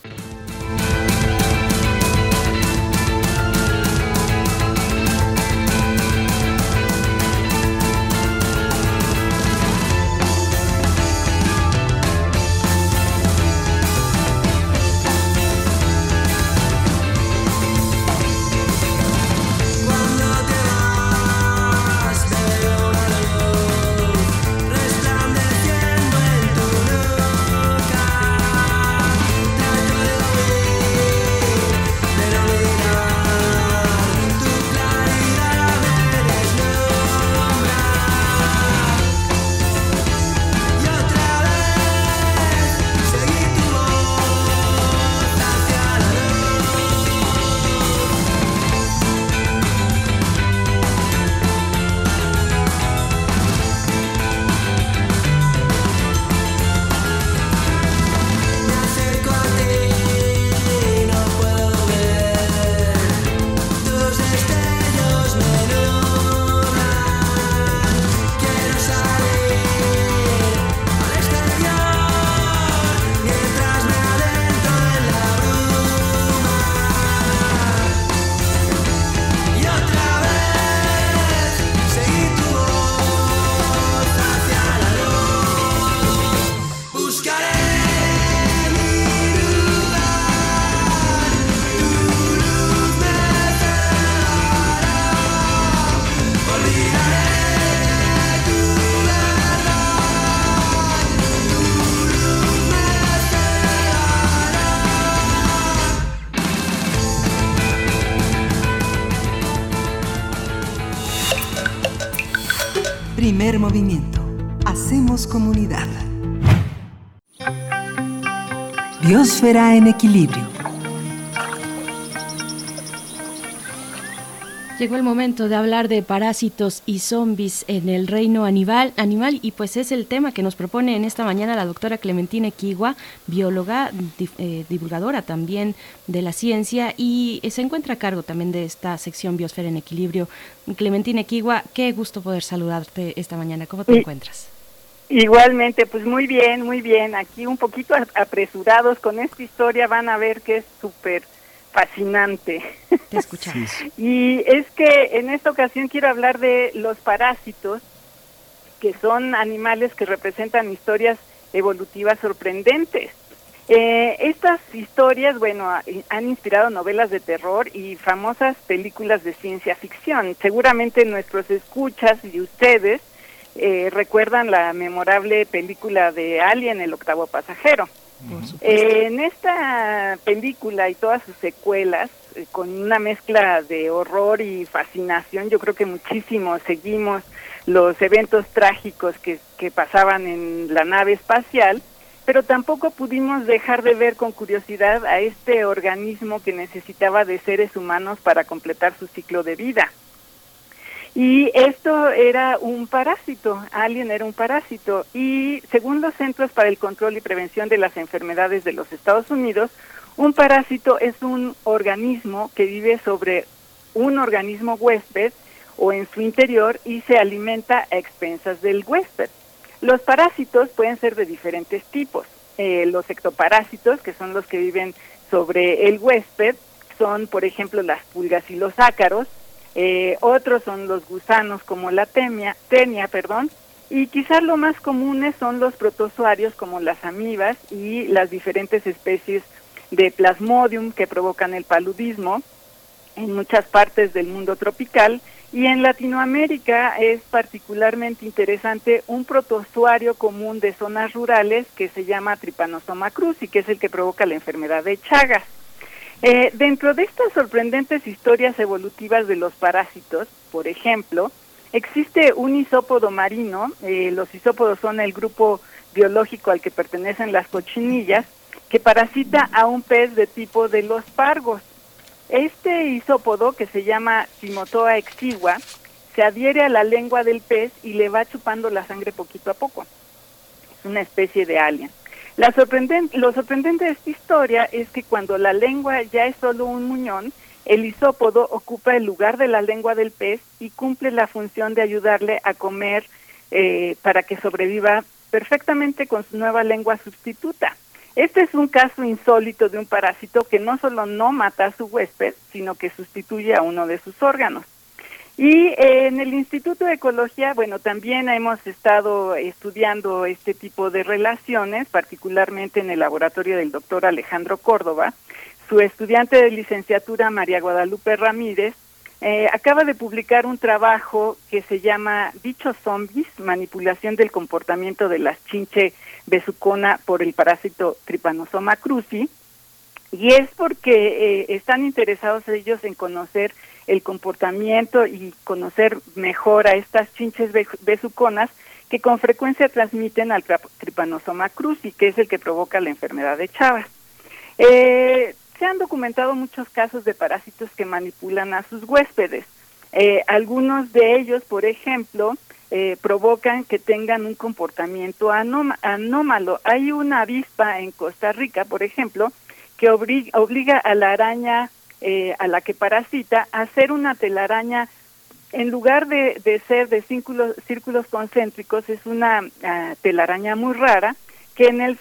En equilibrio. Llegó el momento de hablar de parásitos y zombies en el reino animal, animal y pues es el tema que nos propone en esta mañana la doctora Clementina Equigua, bióloga, eh, divulgadora también de la ciencia y se encuentra a cargo también de esta sección Biosfera en Equilibrio. Clementina Equigua, qué gusto poder saludarte esta mañana. ¿Cómo te encuentras? Igualmente, pues muy bien, muy bien. Aquí un poquito apresurados con esta historia van a ver que es súper fascinante. Te escuchamos. y es que en esta ocasión quiero hablar de los parásitos, que son animales que representan historias evolutivas sorprendentes. Eh, estas historias, bueno, han inspirado novelas de terror y famosas películas de ciencia ficción. Seguramente nuestros escuchas y ustedes eh, recuerdan la memorable película de Alien, el octavo pasajero. Eh, en esta película y todas sus secuelas, eh, con una mezcla de horror y fascinación, yo creo que muchísimo seguimos los eventos trágicos que, que pasaban en la nave espacial, pero tampoco pudimos dejar de ver con curiosidad a este organismo que necesitaba de seres humanos para completar su ciclo de vida. Y esto era un parásito, Alien era un parásito. Y según los Centros para el Control y Prevención de las Enfermedades de los Estados Unidos, un parásito es un organismo que vive sobre un organismo huésped o en su interior y se alimenta a expensas del huésped. Los parásitos pueden ser de diferentes tipos. Eh, los ectoparásitos, que son los que viven sobre el huésped, son, por ejemplo, las pulgas y los ácaros, eh, otros son los gusanos como la temia, tenia, perdón, y quizás lo más comunes son los protozoarios como las amibas y las diferentes especies de plasmodium que provocan el paludismo en muchas partes del mundo tropical y en Latinoamérica es particularmente interesante un protozoario común de zonas rurales que se llama Trypanosoma cruzi, que es el que provoca la enfermedad de Chagas. Eh, dentro de estas sorprendentes historias evolutivas de los parásitos, por ejemplo, existe un isópodo marino, eh, los isópodos son el grupo biológico al que pertenecen las cochinillas, que parasita a un pez de tipo de los pargos. Este isópodo, que se llama Simotoa exigua, se adhiere a la lengua del pez y le va chupando la sangre poquito a poco. Es una especie de alien. La lo sorprendente de esta historia es que cuando la lengua ya es solo un muñón, el isópodo ocupa el lugar de la lengua del pez y cumple la función de ayudarle a comer eh, para que sobreviva perfectamente con su nueva lengua sustituta. Este es un caso insólito de un parásito que no solo no mata a su huésped, sino que sustituye a uno de sus órganos. Y eh, en el Instituto de Ecología, bueno, también hemos estado estudiando este tipo de relaciones, particularmente en el laboratorio del doctor Alejandro Córdoba. Su estudiante de licenciatura, María Guadalupe Ramírez, eh, acaba de publicar un trabajo que se llama Bichos Zombies, manipulación del comportamiento de las chinche besucona por el parásito Trypanosoma cruzi, y es porque eh, están interesados ellos en conocer el comportamiento y conocer mejor a estas chinches besuconas que con frecuencia transmiten al Trypanosoma cruzi, que es el que provoca la enfermedad de Chagas. Eh, se han documentado muchos casos de parásitos que manipulan a sus huéspedes. Eh, algunos de ellos, por ejemplo, eh, provocan que tengan un comportamiento anómalo. Hay una avispa en Costa Rica, por ejemplo, obliga a la araña eh, a la que parasita hacer una telaraña en lugar de, ser de círculos, concéntricos es una ah, telaraña muy rara que en el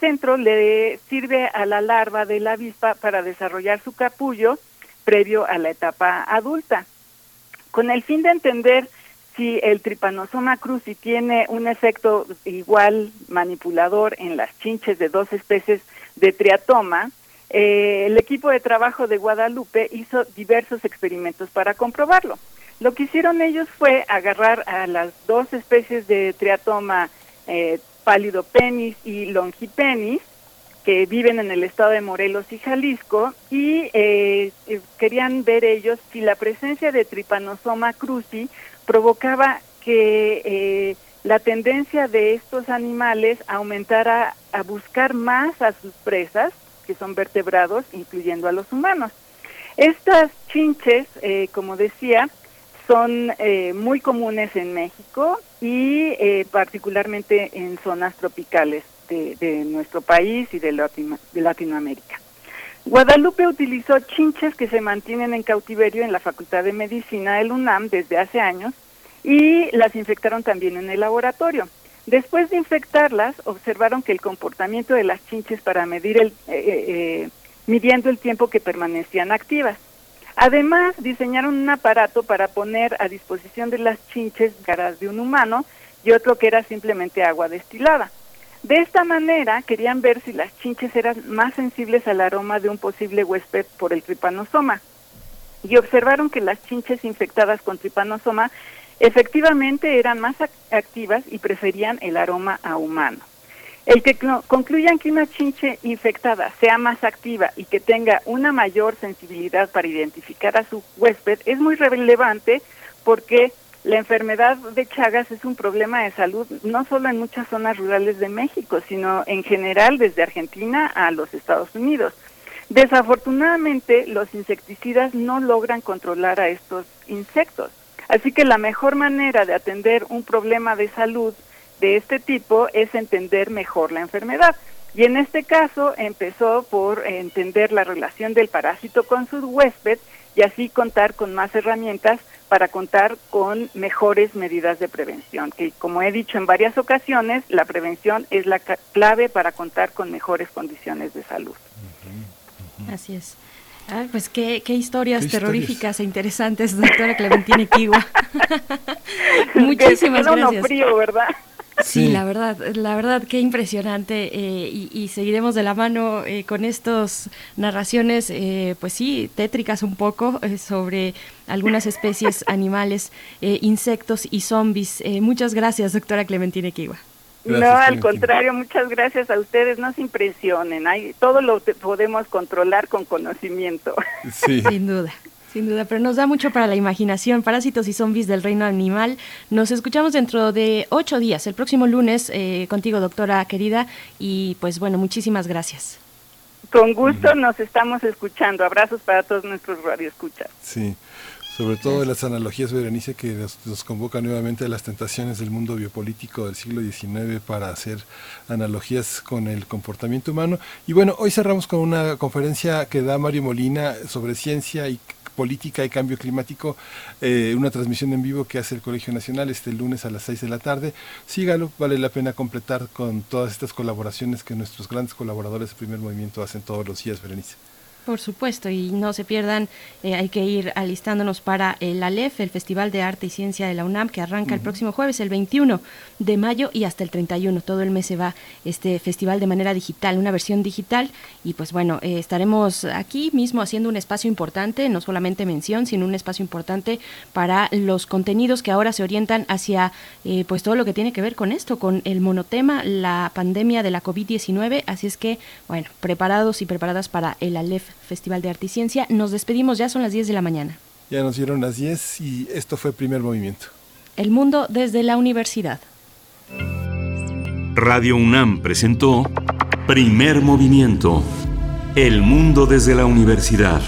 centro le sirve a la larva de la avispa para desarrollar su capullo previo a la etapa adulta. Con el fin de entender si el tripanosoma cruzi tiene un efecto igual manipulador en las chinches de dos especies de triatoma, eh, el equipo de trabajo de Guadalupe hizo diversos experimentos para comprobarlo. Lo que hicieron ellos fue agarrar a las dos especies de triatoma eh, pálido-penis y longipenis, que viven en el estado de Morelos y Jalisco, y eh, eh, querían ver ellos si la presencia de Trypanosoma cruzi provocaba que eh, la tendencia de estos animales aumentara a buscar más a sus presas, que son vertebrados, incluyendo a los humanos. Estas chinches, eh, como decía, son eh, muy comunes en México y eh, particularmente en zonas tropicales de, nuestro país y de, de Latinoamérica. Guadalupe utilizó chinches que se mantienen en cautiverio en la Facultad de Medicina del UNAM desde hace años y las infectaron también en el laboratorio. Después de infectarlas, observaron que el comportamiento de las chinches para medir el, eh, eh, eh, midiendo el tiempo que permanecían activas. Además, diseñaron un aparato para poner a disposición de las chinches caras de un humano y otro que era simplemente agua destilada. De esta manera, querían ver si las chinches eran más sensibles al aroma de un posible huésped por el tripanosoma. Y observaron que las chinches infectadas con tripanosoma efectivamente eran más activas y preferían el aroma a humano. El que concluyan que una chinche infectada sea más activa y que tenga una mayor sensibilidad para identificar a su huésped es muy relevante porque la enfermedad de Chagas es un problema de salud no solo en muchas zonas rurales de México, sino en general desde Argentina a los Estados Unidos. Desafortunadamente, los insecticidas no logran controlar a estos insectos. Así que la mejor manera de atender un problema de salud de este tipo es entender mejor la enfermedad. Y en este caso empezó por entender la relación del parásito con su huésped y así contar con más herramientas para contar con mejores medidas de prevención, que como he dicho en varias ocasiones, la prevención es la clave para contar con mejores condiciones de salud. Así es. Ah, pues qué, historias terroríficas e interesantes, doctora Clementina Kiwa. Muchísimas gracias. frío, ¿verdad? Sí, la verdad, la verdad, qué impresionante eh, y, seguiremos de la mano eh, con estas narraciones, eh, pues sí, tétricas un poco sobre algunas especies animales, insectos y zombies. muchas gracias, doctora Clementina Kiwa no, al contrario, muchas gracias a ustedes. No se impresionen, hay, todo lo podemos controlar con conocimiento. Sin duda. Sin duda, pero nos da mucho para la imaginación. Parásitos y zombies del reino animal. Nos escuchamos dentro de ocho días, el próximo lunes, eh, contigo, doctora querida. Y pues bueno, muchísimas gracias. Con gusto nos estamos escuchando. Abrazos para todos nuestros radioescuchas. Sí sobre todo de las analogías, Berenice, que nos, convoca nuevamente a las tentaciones del mundo biopolítico del siglo XIX para hacer analogías con el comportamiento humano. Y bueno, hoy cerramos con una conferencia que da Mario Molina sobre ciencia y política y cambio climático, eh, una transmisión en vivo que hace el Colegio Nacional este lunes a las 6 de la tarde. Sígalo, vale la pena completar con todas estas colaboraciones que nuestros grandes colaboradores de primer movimiento hacen todos los días, Berenice. Por supuesto, y no se pierdan, eh, hay que ir alistándonos para el ALEF, el Festival de Arte y Ciencia de la UNAM, que arranca el próximo jueves, el 21 de mayo y hasta el 31. Todo el mes se va este festival de manera digital, una versión digital. Y pues bueno, eh, estaremos aquí mismo haciendo un espacio importante, no solamente mención, sino un espacio importante para los contenidos que ahora se orientan hacia eh, pues todo lo que tiene que ver con esto, con el monotema, la pandemia de la COVID-19. Así es que, bueno, preparados y preparadas para el ALEF Festival de Arte y Ciencia. Nos despedimos, ya son las 10 de la mañana. Ya nos dieron las 10 y esto fue el primer movimiento. El mundo desde la universidad. Radio UNAM presentó Primer Movimiento. El mundo desde la universidad.